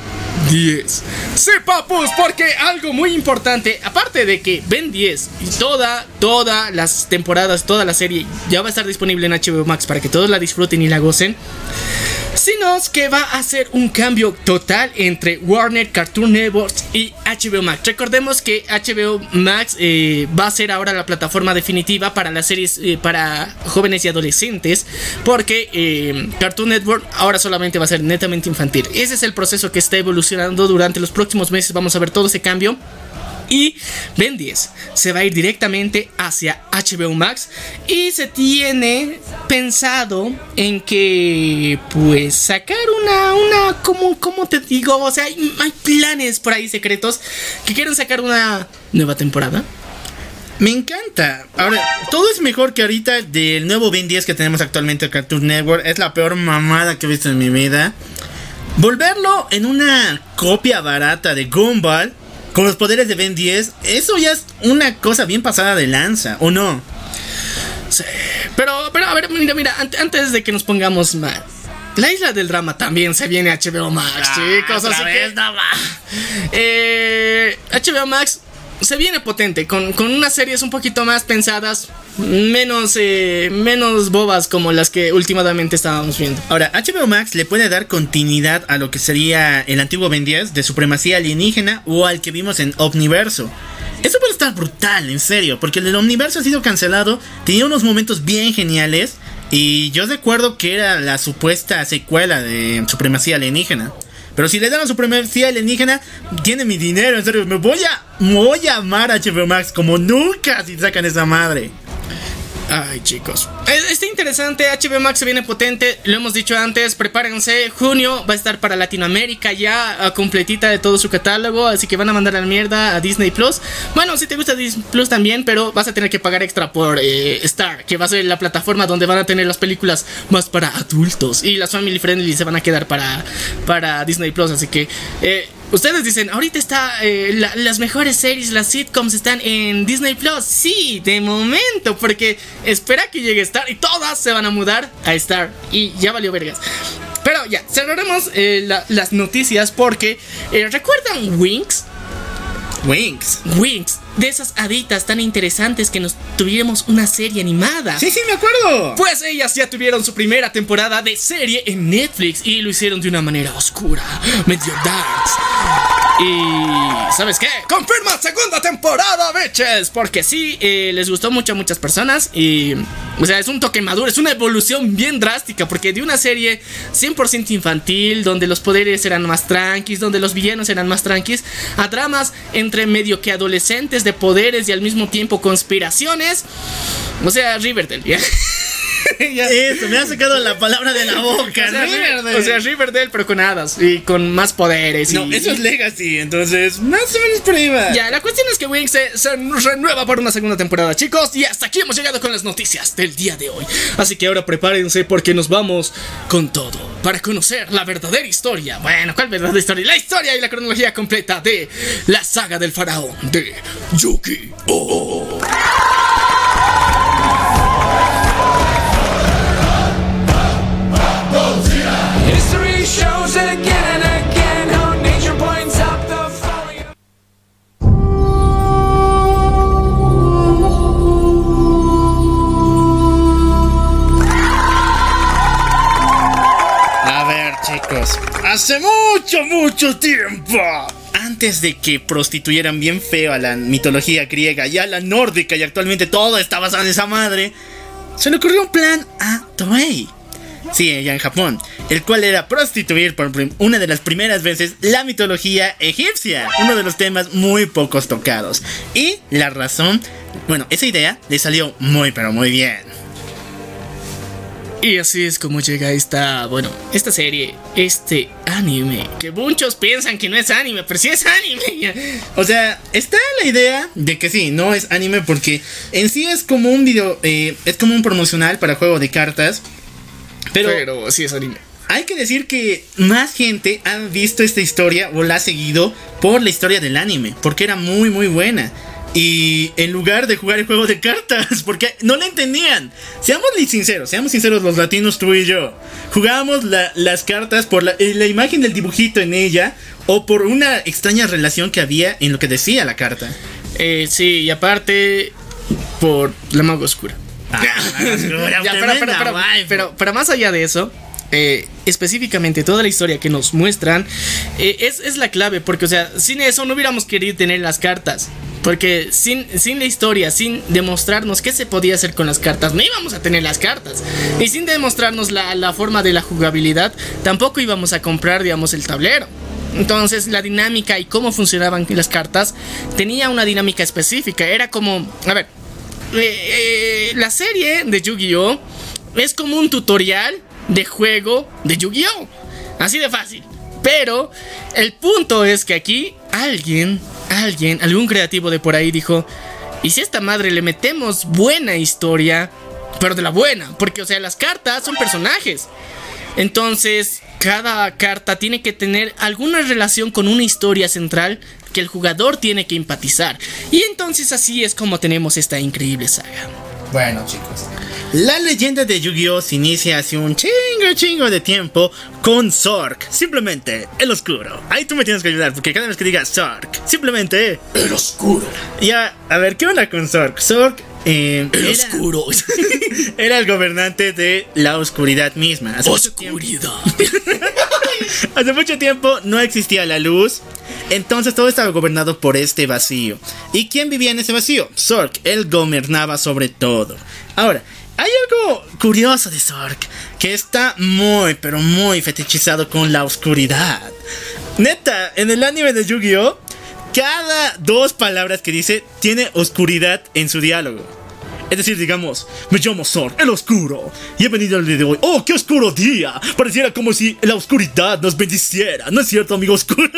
10. Sí, papus, porque algo muy importante, aparte de que Ben 10 y toda, todas las temporadas, toda la serie ya va a estar disponible en HBO Max para que todos la disfruten y la gocen sino que va a ser un cambio total entre Warner Cartoon Network y HBO Max. Recordemos que HBO Max eh, va a ser ahora la plataforma definitiva para las series eh, para jóvenes y adolescentes, porque eh, Cartoon Network ahora solamente va a ser netamente infantil. Ese es el proceso que está evolucionando durante los próximos meses. Vamos a ver todo ese cambio. Y Ben 10 se va a ir directamente hacia HBO Max y se tiene pensado en que pues sacar una una como como te digo, o sea, hay, hay planes por ahí secretos que quieren sacar una nueva temporada. Me encanta. Ahora, todo es mejor que ahorita del nuevo Ben 10 que tenemos actualmente en Cartoon Network. Es la peor mamada que he visto en mi vida. Volverlo en una copia barata de Gumball con los poderes de Ben 10, eso ya es una cosa bien pasada de lanza, ¿o no? Sí, pero pero a ver, mira, mira, ante- antes de que nos pongamos mal. La isla del drama también se viene a HBO Max, chicos. otra Así vez, que, Eh, HBO Max se viene potente, con, con unas series un poquito más pensadas, menos, eh, menos bobas como las que últimamente estábamos viendo. Ahora, HBO Max le puede dar continuidad a lo que sería el antiguo Ben 10 de supremacía alienígena o al que vimos en Omniverso. Eso puede estar brutal, en serio, porque el Omniverso ha sido cancelado, tenía unos momentos bien geniales Y yo recuerdo que era la supuesta secuela de Supremacía Alienígena. Pero si le dan a Supremacía Alienígena, tiene mi dinero, en serio. Me voy a, voy a amar a HBO Max como nunca si sacan esa madre. Ay, chicos. Es- Está interesante, HBO Max viene potente, lo hemos dicho antes, prepárense, junio va a estar para Latinoamérica ya completita de todo su catálogo, así que van a mandar la mierda a Disney Plus. Bueno, si te gusta Disney Plus también, pero vas a tener que pagar extra por eh, Star, que va a ser la plataforma donde van a tener las películas más para adultos y las family friendly se van a quedar para, para Disney Plus, así que... eh, Ustedes dicen, ahorita está eh, la- las mejores series, las sitcoms están en Disney Plus. Sí, de momento, porque espera que llegue Star y todas se van a mudar a Star. Y ya valió vergas. Pero ya, cerraremos eh, la- las noticias porque eh, ¿recuerdan Winx? Winx. Winx, de esas haditas tan interesantes que nos tuviéramos una serie animada. Sí, sí, me acuerdo. Pues ellas ya tuvieron su primera temporada de serie en Netflix y lo hicieron de una manera oscura, medio darks. Y ¿sabes qué? Confirma segunda temporada, bitches, porque sí eh, les gustó mucho a muchas personas y o sea, es un toque maduro, es una evolución bien drástica porque de una serie 100% infantil donde los poderes eran más tranquis, donde los villanos eran más tranquis, a dramas entre medio que adolescentes de poderes y al mismo tiempo conspiraciones. O sea, Riverdale. ¿ya? [laughs] Ya. Eso, me ha sacado la palabra de la boca. O sea, Riverdale. o sea, Riverdale, pero con hadas y con más poderes. no, y, eso es Legacy, entonces más o menos por ahí va. Ya, la cuestión es que Wings se, se renueva por una segunda temporada, chicos. Y hasta aquí hemos llegado con las noticias del día de hoy. Así que ahora prepárense porque nos vamos con todo para conocer la verdadera historia. Bueno, ¿cuál verdadera historia? La historia y la cronología completa de la saga del faraón de Yuki-Oh. History shows again and again how nature points out the folly. A ver, chicos. Hace mucho, mucho tiempo. Antes de que prostituyeran bien feo a la mitología griega y a la nórdica y actualmente todo está basado en esa madre, se le ocurrió un plan a Toei. Sí, ella en Japón, el cual era prostituir por una de las primeras veces la mitología egipcia, uno de los temas muy pocos tocados. Y la razón, bueno, esa idea le salió muy pero muy bien. Y así es como llega esta, bueno, esta serie, este anime, que muchos piensan que no es anime, pero sí es anime. [laughs] O sea, está la idea de que sí, no es anime porque en sí es como un video, eh, es como un promocional para juego de cartas. Pero, Pero sí es anime. hay que decir que más gente ha visto esta historia o la ha seguido por la historia del anime, porque era muy muy buena. Y en lugar de jugar el juego de cartas, [laughs] porque no la entendían. Seamos sinceros, seamos sinceros los latinos, tú y yo. Jugábamos la- las cartas por la, eh, la imagen del dibujito en ella o por una extraña relación que había en lo que decía la carta. Eh, sí, y aparte, por la mago oscura. [laughs] Ya, pero, pero, pero, pero- pero más allá de eso, eh, específicamente toda la historia que nos muestran eh, es, es la clave, porque, o sea, sin eso no hubiéramos querido tener las cartas. Porque sin, sin la historia, sin demostrarnos qué se podía hacer con las cartas, no íbamos a tener las cartas. Y sin demostrarnos la, la forma de la jugabilidad, tampoco íbamos a comprar, digamos, el tablero. Entonces la dinámica y cómo funcionaban las cartas tenía una dinámica específica. Era como, a ver, eh, la serie de Yu-Gi-Oh es como un tutorial de juego de Yu-Gi-Oh. Así de fácil. Pero el punto es que aquí alguien, alguien, algún creativo de por ahí dijo, ¿y si a esta madre le metemos buena historia? Pero de la buena, porque o sea, las cartas son personajes. Entonces, cada carta tiene que tener alguna relación con una historia central que el jugador tiene que empatizar. Y entonces así es como tenemos esta increíble saga. Bueno, chicos. La leyenda de Yu-Gi-Oh! se inicia hace un chingo, chingo de tiempo con Zork. Simplemente el oscuro. Ahí tú me tienes que ayudar porque cada vez que digas Zork, simplemente el oscuro. Ya, a ver, ¿qué onda con Zork? Zork. Eh, El era, oscuro. [laughs] era el gobernante de la oscuridad misma. Hace Oscuridad. [laughs] [laughs] Hace mucho tiempo no existía la luz, entonces todo estaba gobernado por este vacío. ¿Y quién vivía en ese vacío? Zork, él gobernaba sobre todo. Ahora, Hay algo curioso de Zork, que está muy, pero muy fetichizado con la oscuridad. Neta, en el anime de Yu-Gi-Oh! Cada dos palabras que dice tiene oscuridad en su diálogo. Es decir, digamos, me llamo Zork, el oscuro, y he venido el día de hoy. ¡Oh, qué oscuro día! Pareciera como si la oscuridad nos bendiciera. ¿No es cierto, amigo oscuro?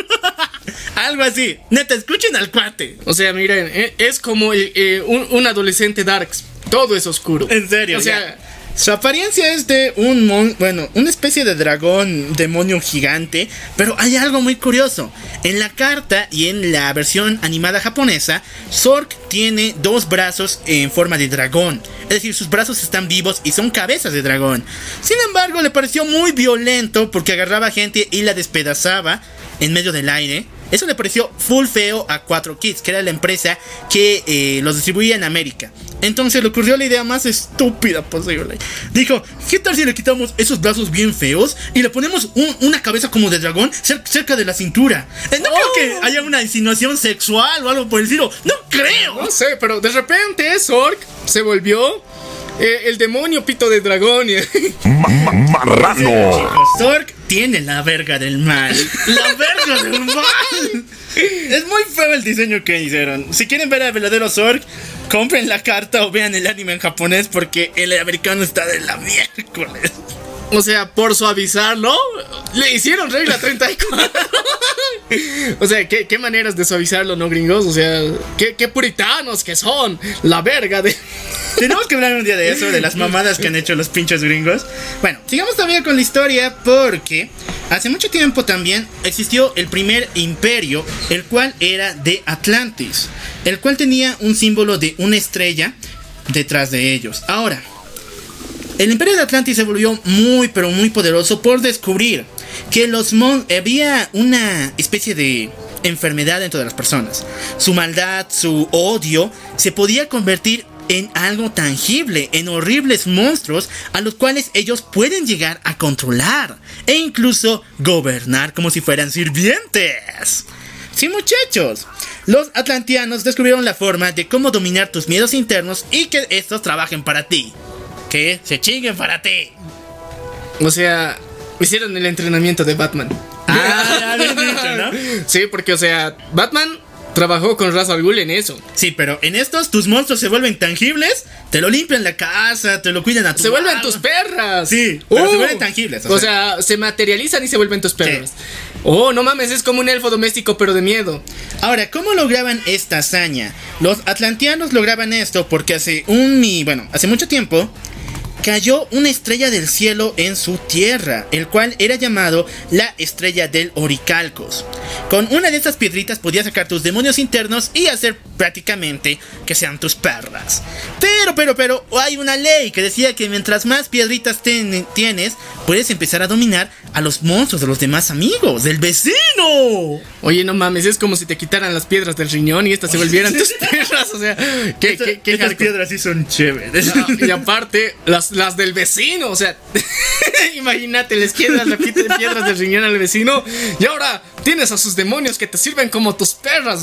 [laughs] Algo así. Neta, escuchen al cuate. O sea, miren, eh, es como el, eh, un, un adolescente darks. Todo es oscuro. En serio. O sea, ya. Su apariencia es de un mon bueno, una especie de dragón demonio gigante, pero hay algo muy curioso. En la carta y en la versión animada japonesa, Zork tiene dos brazos en forma de dragón. Es decir, sus brazos están vivos y son cabezas de dragón. Sin embargo, le pareció muy violento porque agarraba gente y la despedazaba en medio del aire. Eso le pareció full feo a 4 Kids, que era la empresa que eh, los distribuía en América. Entonces le ocurrió la idea más estúpida posible. Dijo, ¿qué tal si le quitamos esos brazos bien feos y le ponemos un- una cabeza como de dragón cer- cerca de la cintura? Eh, no creo que haya una insinuación sexual o algo por el estilo. No creo. no sé, pero de repente Zork se volvió eh, el demonio pito de dragón. marrano. Zork tiene la verga del mal. La verga del mal. Es muy feo el diseño que hicieron. Si quieren ver al verdadero Zork, compren la carta o vean el anime en japonés porque el americano está de la miércoles. O sea, por suavizarlo, le hicieron regla 34. [laughs] o sea, ¿qué, maneras de suavizarlo, ¿no, gringos? O sea, qué, qué puritanos que son. La verga de... [laughs] Tenemos que hablar un día de eso, de las mamadas que han hecho los pinches gringos. Bueno, sigamos también con la historia porque hace mucho tiempo también existió el primer imperio, el cual era de Atlantis, el cual tenía un símbolo de una estrella detrás de ellos. Ahora, el imperio de Atlantis se volvió muy pero muy poderoso por descubrir que los mon había una especie de enfermedad dentro de las personas. Su maldad, su odio se podía convertir en algo tangible, en horribles monstruos a los cuales ellos pueden llegar a controlar e incluso gobernar como si fueran sirvientes. Sí, muchachos. Los atlantianos descubrieron la forma de cómo dominar tus miedos internos y que estos trabajen para ti. Que se chinguen para ti. O sea, hicieron el entrenamiento de Batman. Ah, ya habían dicho, ¿no? [laughs] Sí, porque, o sea, Batman trabajó con Ra's al Ghul en eso. Sí, pero en estos tus monstruos se vuelven tangibles, te lo limpian la casa, te lo cuidan a tu Se vuelven tus perras. Sí, pero se vuelven tangibles, o O, sea, se materializan y se vuelven tus perras. Oh, no mames, es como un elfo doméstico, pero de miedo. Ahora, ¿cómo lograban esta hazaña? Los atlanteanos lograban esto porque hace un mi, bueno, hace mucho tiempo cayó una estrella del cielo en su tierra, el cual era llamado la estrella del Oricalcos. Con una de estas piedritas podías sacar tus demonios internos y hacer prácticamente que sean tus perras. Pero, pero, pero, hay una ley que decía que mientras más piedritas ten- tienes, puedes empezar a dominar a los monstruos de los demás amigos, del vecino. Oye, no mames, es como si te quitaran las piedras del riñón y estas se volvieran tus [laughs] perras. O sea, qué, Esta- qué, qué estas piedras sí son chéveres. Ah, y aparte, las, las del vecino, o sea, [laughs] imagínate, les quitas la piedras del riñón al vecino y ahora tienes a sus demonios que te sirven como tus perras.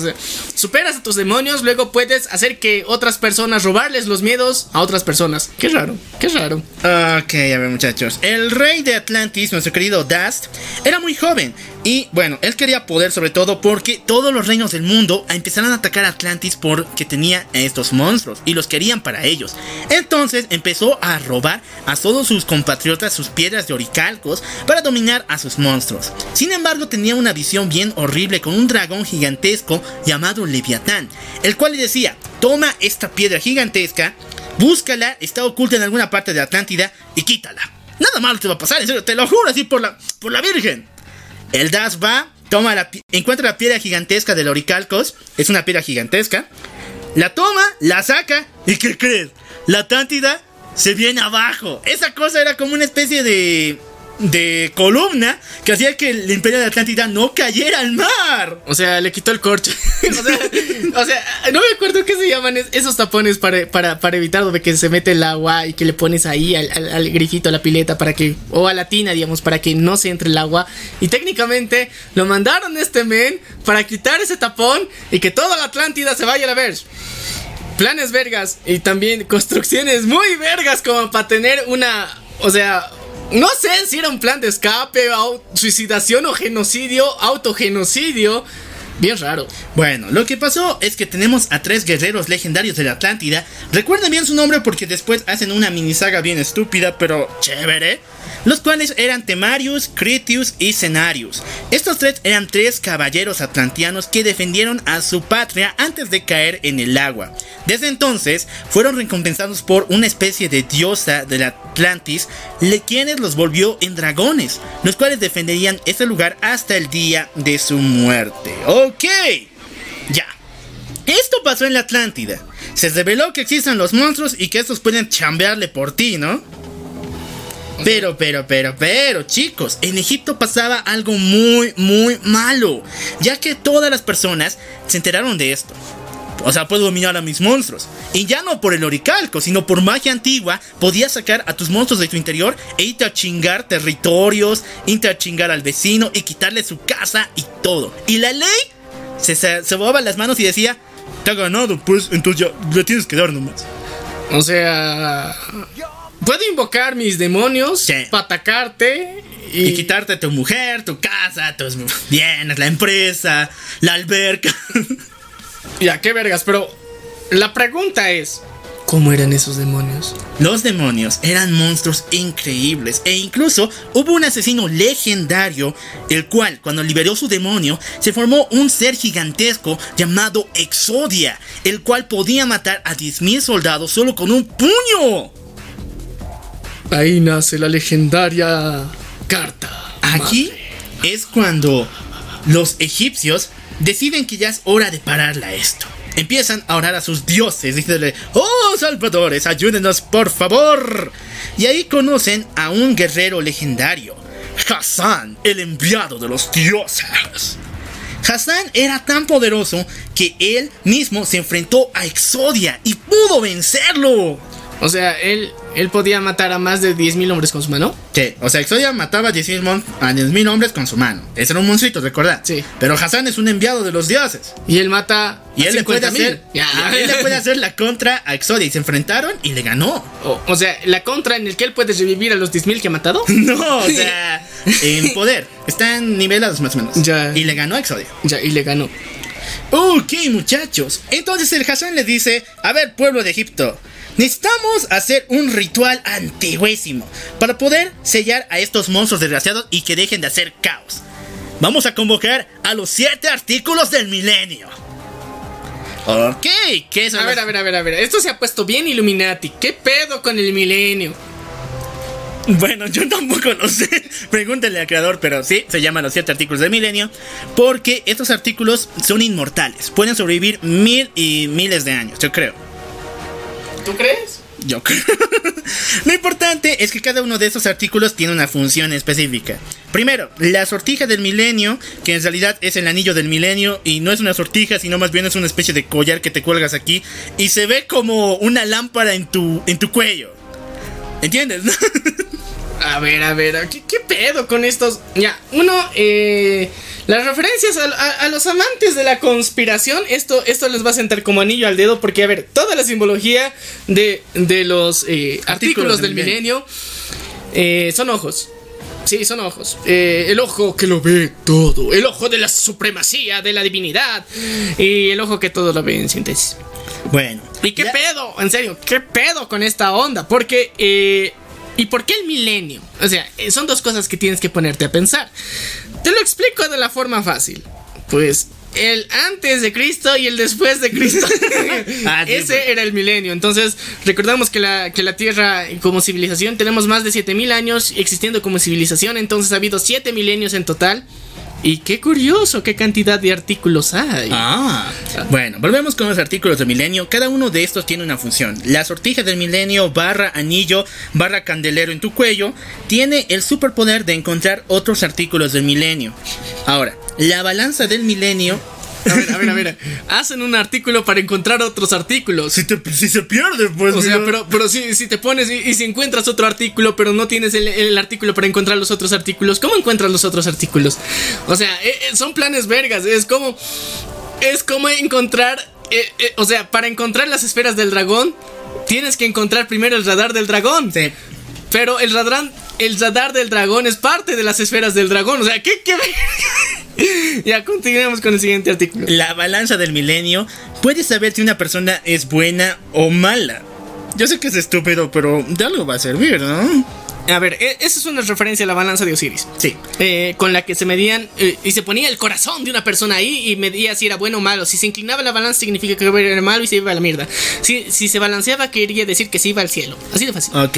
superas a tus demonios, luego puedes hacer que otras personas robarles los miedos a otras personas. Qué raro, qué raro. Ok, a ver muchachos. El rey de Atlantis, nuestro querido Dust, era muy joven. Y bueno, él quería poder sobre todo porque todos los reinos del mundo empezaron a atacar a Atlantis porque tenía estos monstruos y los querían para ellos. Entonces empezó a robar a todos sus compatriotas sus piedras de oricalcos para dominar a sus monstruos. Sin embargo, tenía una visión bien horrible con un dragón gigantesco llamado Leviatán, el cual le decía, toma esta piedra gigantesca, búscala, está oculta en alguna parte de Atlántida y quítala. Nada malo te va a pasar, te lo juro así por la, por la Virgen. El Das va, toma la, encuentra la piedra gigantesca del Oricalcos, es una piedra gigantesca, la toma, la saca y ¿qué crees? La Atlántida se viene abajo. Esa cosa era como una especie de de columna que hacía que el Imperio de Atlántida no cayera al mar. O sea, le quitó el corcho. [laughs] o, sea, o sea, no me acuerdo qué se llaman es- esos tapones para, para, para evitar donde que se mete el agua y que le pones ahí al, al- al grifito, a la pileta, para que, o a la tina, digamos, para que no se entre el agua. Y técnicamente lo mandaron a este men para quitar ese tapón y que toda la Atlántida se vaya a la ver. planes vergas y también construcciones muy vergas como para tener una, o sea, no sé si era un plan de escape, suicidación o genocidio, autogenocidio. Bien raro. Bueno, lo que pasó es que tenemos a tres guerreros legendarios de la Atlántida. Recuerden bien su nombre porque después hacen una mini saga bien estúpida, pero chévere. Los cuales eran Temarius, Critius y Cenarius. Estos tres eran tres caballeros atlantianos que defendieron a su patria antes de caer en el agua. Desde entonces fueron recompensados por una especie de diosa del Atlantis, le quienes los volvió en dragones, los cuales defenderían ese lugar hasta el día de su muerte. Ok, ya. Esto pasó en la Atlántida. Se reveló que existen los monstruos y que estos pueden chambearle por ti, ¿no? Pero, pero, pero, pero, chicos, en Egipto pasaba algo muy, muy malo, ya que todas las personas se enteraron de esto. O sea, puedo dominar a mis monstruos. Y ya no por el oricalco, sino por magia antigua, podías sacar a tus monstruos de tu interior e irte a chingar territorios, irte a chingar al vecino y quitarle su casa y todo. Y la ley se, se, se las manos y decía, te ha ganado, pues, entonces ya le tienes que dar nomás. O sea, puedo invocar mis demonios Sí. para atacarte y, Y quitarte tu mujer, tu casa, tus bienes, la empresa, la alberca. [laughs] Ya, qué vergas, pero la pregunta es, ¿cómo eran esos demonios? Los demonios eran monstruos increíbles e incluso hubo un asesino legendario, el cual cuando liberó su demonio se formó un ser gigantesco llamado Exodia, el cual podía matar a 10.000 soldados solo con un puño. Ahí nace la legendaria carta. Aquí es cuando los egipcios deciden que ya es hora de pararla esto. Empiezan a orar a sus dioses, diciéndole, oh salvadores, ayúdenos por favor. Y ahí conocen a un guerrero legendario, Hassan, el enviado de los dioses. Hassan era tan poderoso que él mismo se enfrentó a Exodia y pudo vencerlo. O sea, él, él podía matar a más de 10.000 hombres con su mano. Sí, o sea, Exodia mataba a 10.000 mon- a 10.000 hombres con su mano. Ese era un monstruito, ¿recordad? Sí. Pero Hassan es un enviado de los dioses. Y él mata Y a él le, puede 50.000. hacer, y él le puede hacer la contra a Exodia. Y se enfrentaron y le ganó. O, o sea, la contra en el que él puede revivir a los 10.000 que ha matado. [laughs] No, o sea, en poder. Están nivelados más o menos. Ya. Y le ganó a Exodia. Ya, y le ganó. Ok, muchachos. Entonces el Hassan les dice: A ver, pueblo de Egipto. Necesitamos hacer un ritual antiguísimo para poder sellar a estos monstruos desgraciados y que dejen de hacer caos. Vamos a convocar a los siete artículos del milenio. Ok, ¿qué son A ver, a ver, a ver, a ver. Esto se ha puesto bien Illuminati. ¿Qué pedo con el milenio? Bueno, yo tampoco lo sé. [laughs] Pregúntenle al creador, pero sí, se llaman los siete artículos del milenio. Porque estos artículos son inmortales. Pueden sobrevivir mil y miles de años, yo creo. ¿Tú crees? Yo creo. [laughs] Lo importante es que cada uno de estos artículos tiene una función específica. Primero, la sortija del milenio, que en realidad es el anillo del milenio y no es una sortija, sino más bien es una especie de collar que te cuelgas aquí y se ve como una lámpara en tu, en tu cuello. ¿Entiendes? [laughs] A ver, a ver, ¿qué, qué pedo con estos? Ya, uno, eh, las referencias a, a- a los amantes de la conspiración, esto, esto les va a sentar como anillo al dedo, porque, a ver, toda la simbología de, de los eh, artículos, del, del milenio eh, son ojos. Sí, son ojos. Eh, el ojo que lo ve todo. El ojo de la supremacía, de la divinidad. Y el ojo que todo lo ve en síntesis. bueno. ¿Y qué ya- pedo? En serio, ¿qué pedo con esta onda? Porque, eh, ¿y por qué el milenio? O sea, eh, son dos cosas que tienes que ponerte a pensar. Te lo explico de la forma fácil. Pues el antes de Cristo y el después de Cristo. [laughs] Ah, sí, Ese pues. era el milenio. Entonces, recordamos que la, que la Tierra como civilización tenemos más de 7000 años existiendo como civilización. Entonces ha habido 7 milenios en total. Y qué curioso, qué cantidad de artículos hay. Ah, bueno, volvemos con los artículos del milenio. Cada uno de estos tiene una función. La sortija del milenio barra anillo barra candelero en tu cuello tiene el superpoder de encontrar otros artículos del milenio. Ahora, la balanza del milenio... A ver, a ver, a ver. Hacen un artículo para encontrar otros artículos. Si, te- si se pierde, pues... O sea, mira. pero, pero si, si te pones y, y si encuentras otro artículo, pero no tienes el, el artículo para encontrar los otros artículos, ¿cómo encuentras los otros artículos? O sea, eh, eh, son planes vergas. Es como. Es como encontrar eh, eh, o sea, para encontrar las esferas del dragón, tienes que encontrar primero el radar del dragón. Sí. Pero el radar, el radar del dragón es parte de las esferas del dragón. O sea, ¿qué? qué [laughs] ya continuemos con el siguiente artículo. La balanza del milenio puede saber si una persona es buena o mala. Yo sé que es estúpido, pero de algo va a servir, ¿no? A ver, e- esa es una referencia a la balanza de Osiris. Sí. Eh, con la que se medían eh, y se ponía el corazón de una persona ahí y medía si era bueno o malo. Si se inclinaba la balanza significa que era malo y se iba a la mierda. Si, si se balanceaba quería decir que se iba al cielo. Así de fácil. Ok.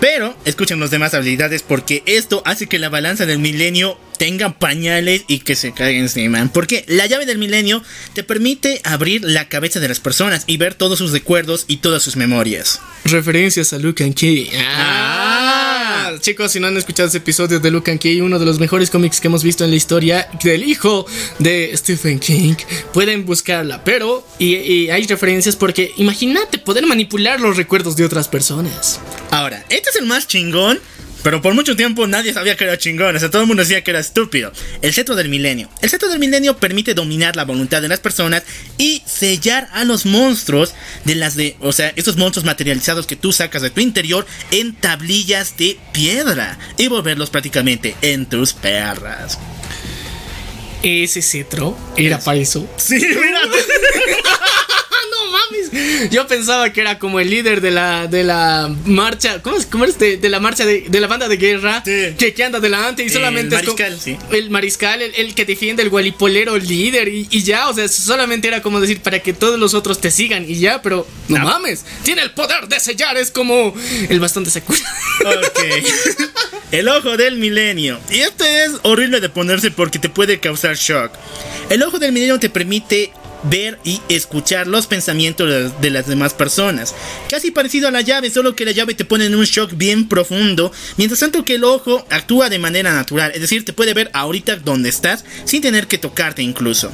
Pero escuchen las demás habilidades porque esto hace que la balanza del milenio tenga pañales y que se caiga encima. Porque la llave del milenio te permite abrir la cabeza de las personas y ver todos sus recuerdos y todas sus memorias. Referencias a Luke and Key. Ah. Chicos, si no han escuchado ese episodio de Luke and Key, uno de los mejores cómics que hemos visto en la historia del hijo de Stephen King, pueden buscarla. Pero, y, y hay referencias porque imagínate poder manipular los recuerdos de otras personas. Ahora, este es el más chingón. Pero por mucho tiempo nadie sabía que era chingón, o sea, todo el mundo decía que era estúpido. El cetro del milenio. El cetro del milenio permite dominar la voluntad de las personas y sellar a los monstruos de las de, o sea, esos monstruos materializados que tú sacas de tu interior en tablillas de piedra y volverlos prácticamente en tus perras. Ese cetro era para eso. Sí, mira. [laughs] mames. Yo pensaba que era como el líder de la de la marcha, ¿cómo es? ¿Cómo es? De, de la marcha de, de la banda de guerra Sí. que, que anda delante y El solamente es como- mariscal, sí. el mariscal, el, el que defiende el gualipolero líder y, y ya, o sea, solamente era como decir para que todos los otros te sigan y ya, pero no, No. mames, tiene el poder de sellar, es como el bastón de Sakura. Ok. [laughs] El ojo del milenio. Y este es horrible de ponerse porque te puede causar shock. El ojo del milenio te permite ver y escuchar los pensamientos de las- de las demás personas. Casi parecido a la llave, solo que la llave te pone en un shock bien profundo, mientras tanto que el ojo actúa de manera natural, es decir, te puede ver ahorita donde estás sin tener que tocarte incluso.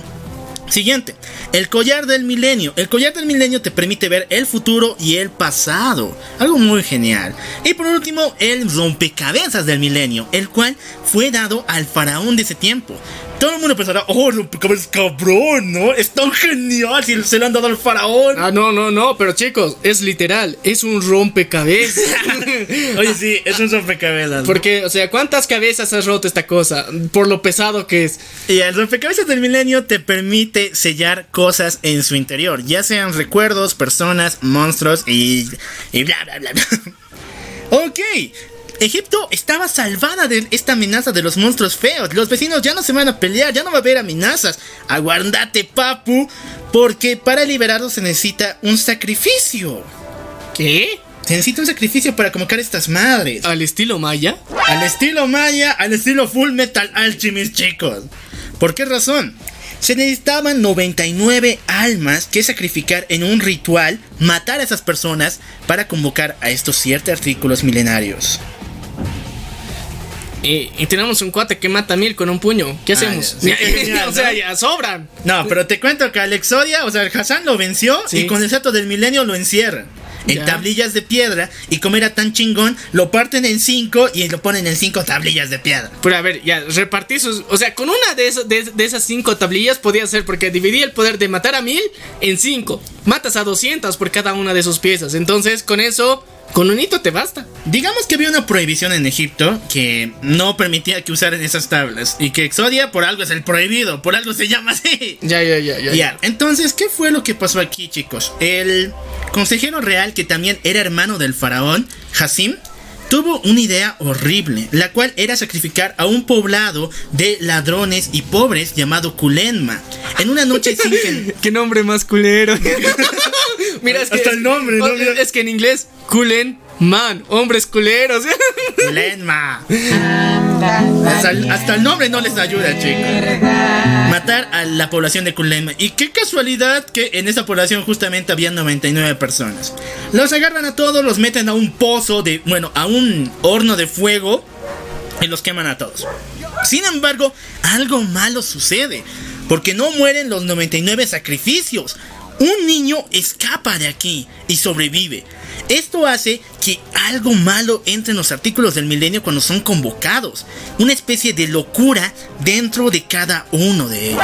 Siguiente, el collar del milenio. El collar del milenio te permite ver el futuro y el pasado. Algo muy genial. Y por último, el rompecabezas del milenio, el cual fue dado al faraón de ese tiempo. Todo el mundo pensará, oh, rompecabezas cabrón, ¿no? Es tan genial si se lo han dado al faraón. Ah, no, no, no, pero chicos, es literal, es un rompecabezas. [laughs] Oye, sí, es un rompecabezas. Porque, o sea, ¿cuántas cabezas has roto esta cosa? Por lo pesado que es. Y el rompecabezas del milenio te permite sellar cosas en su interior, ya sean recuerdos, personas, monstruos y, y bla bla bla. bla. [laughs] ok. Egipto estaba salvada de esta amenaza de los monstruos feos. Los vecinos ya no se van a pelear, ya no va a haber amenazas. Aguardate, papu, porque para liberarlos se necesita un sacrificio. ¿Qué? Se necesita un sacrificio para convocar a estas madres. ¿Al estilo maya? Al estilo Maya, al estilo Full Metal Alchemist, chicos. ¿Por qué razón? Se necesitaban 99 almas que sacrificar en un ritual, matar a esas personas para convocar a estos siete artículos milenarios. Y, y tenemos un cuate que mata mil con un puño. ¿Qué hacemos? ya, sí, [laughs] genial, o sea, ¿no? ya sobran. No, pero te cuento que Alexodia, o sea, el Hassan lo venció Sí. y con el salto del milenio lo encierran. En Ya. tablillas de piedra y como era tan chingón, lo parten en cinco y lo ponen en cinco tablillas de piedra. Pero a ver, ya, repartí sus. O sea, con una de, de, de esas cinco tablillas podía ser porque dividí el poder de matar a mil en cinco. Matas a 200 por cada una de sus piezas. Entonces, con eso, con un hito te basta. Digamos que había una prohibición en Egipto que no permitía que usaran esas tablas y que Exodia por algo es el prohibido, por algo se llama así. Ya, ya, ya, ya. Ya, entonces, ¿qué fue lo que pasó aquí, chicos? El consejero real, que también era hermano del faraón, Hassim, tuvo una idea horrible, la cual era sacrificar a un poblado de ladrones y pobres llamado Kulenma. En una noche [laughs] sin que... Qué nombre más culero. [laughs] Mira, es que. Hasta el nombre, ¿no? o- Mira. Es que en inglés, culen man, hombres culeros. [laughs] Kulenma. Hasta el, hasta el nombre no les ayuda, chicos. Matar a la población de Kulenma. Y qué casualidad que en esa población justamente había 99 personas. Los agarran a todos, los meten a un pozo de, bueno, a un horno de fuego y los queman a todos. Sin embargo, algo malo sucede, porque no mueren los 99 sacrificios. Un niño escapa de aquí y sobrevive. Esto hace que algo malo entre en los artículos del milenio cuando son convocados. Una especie de locura dentro de cada uno de ellos.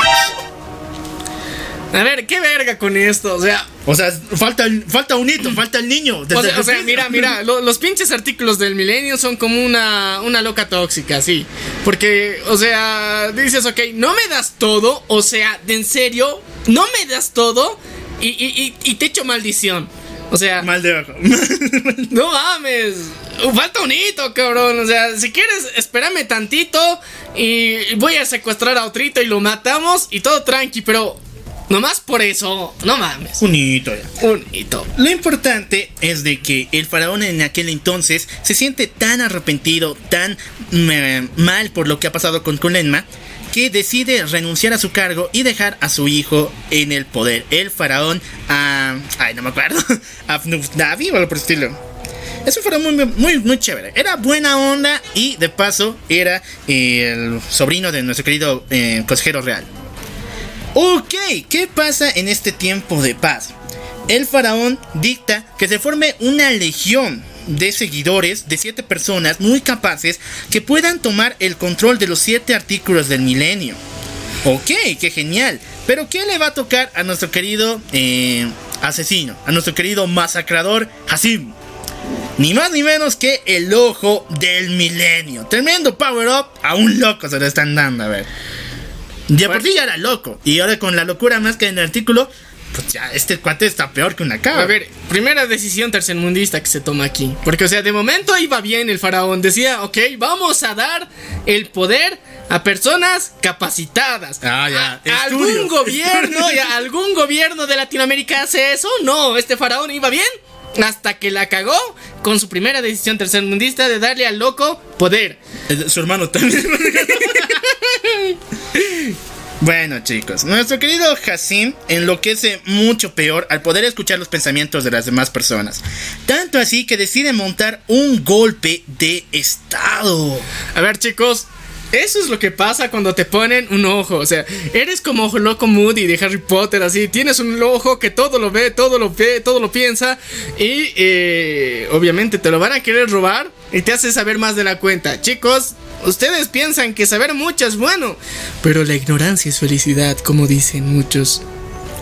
A ver, qué verga con esto, o sea, O sea, falta, el- falta un hito, falta el niño. o sea, o sea, mira, mira, lo- los pinches artículos del milenio son como una, una loca tóxica, sí. Porque, o sea, dices, ok, no me das todo, o sea, de en serio, no me das todo y, y- y- y te echo maldición. O sea, Mal de ojo. [laughs] no mames, falta un hito, cabrón. O sea, si quieres, espérame tantito y voy a secuestrar a otrito y lo matamos y todo tranqui, pero nomás por eso, no mames. un hito ya. Un hito. Lo importante es de que el faraón en aquel entonces se siente tan arrepentido, tan mm, mal por lo que ha pasado con Kulenma, que decide renunciar a su cargo y dejar a su hijo en el poder. El faraón, ah, ay, no me acuerdo, [laughs] Afnufnavi o algo por el estilo. Es un faraón muy, muy, muy chévere. Era buena onda y de paso era el sobrino de nuestro querido eh, consejero real. Ok, ¿qué pasa en este tiempo de paz? El faraón dicta que se forme una legión de seguidores de siete personas muy capaces que puedan tomar el control de los siete artículos del milenio. Ok, qué genial. Pero ¿qué le va a tocar a nuestro querido eh, asesino? A nuestro querido masacrador Hasim. Ni más ni menos que el ojo del milenio. Tremendo power up. A un loco se lo están dando, a ver. De por sí ya era loco. Y ahora con la locura más que en el artículo, pues ya este cuate está peor que una cabra. A ver, primera decisión tercermundista que se toma aquí. Porque, o sea, de momento iba bien el faraón. Decía, ok, vamos a dar el poder a personas capacitadas. Ah, ya. ¿A- ¿Algún [laughs] gobierno, ya, algún gobierno de Latinoamérica hace eso? No, este faraón iba bien. Hasta que la cagó con su primera decisión tercermundista de darle al loco poder. Eh, Su hermano también. [laughs] Bueno chicos, nuestro querido Hassim enloquece mucho peor al poder escuchar los pensamientos de las demás personas. Tanto así que decide montar un golpe de estado. A ver, chicos. Eso es lo que pasa cuando te ponen un ojo. O sea, eres como Ojo Loco Moody de Harry Potter, así. Tienes un ojo que todo lo ve, todo lo ve, todo lo piensa. Y eh, obviamente te lo van a querer robar y te hace saber más de la cuenta. Chicos, ustedes piensan que saber mucho es bueno. Pero la ignorancia es felicidad, como dicen muchos.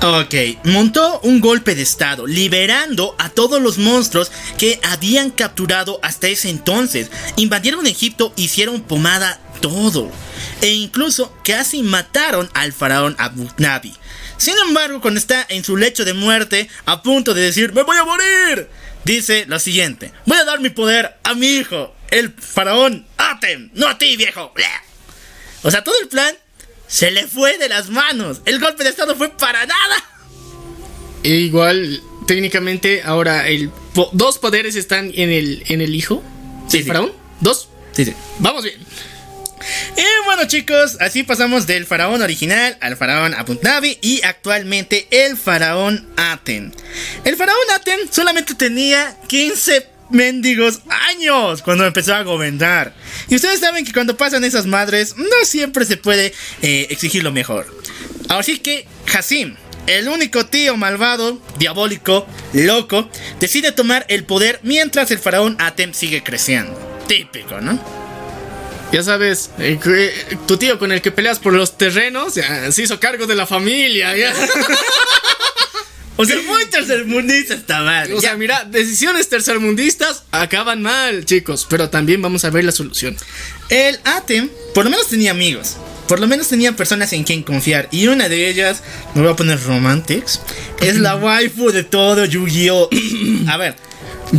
Ok, montó un golpe de estado, liberando a todos los monstruos que habían capturado hasta ese entonces. Invadieron Egipto, hicieron pomada todo. E incluso casi mataron al faraón Abu Nabi. Sin embargo, cuando está en su lecho de muerte, a punto de decir, ¡Me voy a morir! Dice lo siguiente, voy a dar mi poder a mi hijo, el faraón Atem, no a ti, viejo. O sea, todo el plan se le fue de las manos. El golpe de estado fue para nada. E igual, técnicamente, ahora el po- dos poderes están en el, en el hijo. Sí, ¿El sí. faraón? ¿Dos? Sí, sí. Vamos bien. Y bueno chicos, así pasamos del faraón original al faraón Abu y actualmente el faraón Aten. El faraón Aten solamente tenía 15 mendigos años cuando empezó a gobernar. Y ustedes saben que cuando pasan esas madres no siempre se puede eh, exigir lo mejor. Así que Hasim, el único tío malvado, diabólico, loco, decide tomar el poder mientras el faraón Aten sigue creciendo. Típico, ¿no? Ya sabes, eh, tu tío con el que peleas por los terrenos ya se hizo cargo de la familia. ya. [laughs] O sea, muy tercermundista esta madre. O sea, mira, decisiones tercermundistas acaban mal, chicos. Pero también vamos a ver la solución. El Atem, por lo menos tenía amigos. Por lo menos tenía personas en quien confiar. Y una de ellas, me voy a poner Romantics, es la [laughs] waifu de todo Yu-Gi-Oh! [clears throat] A ver,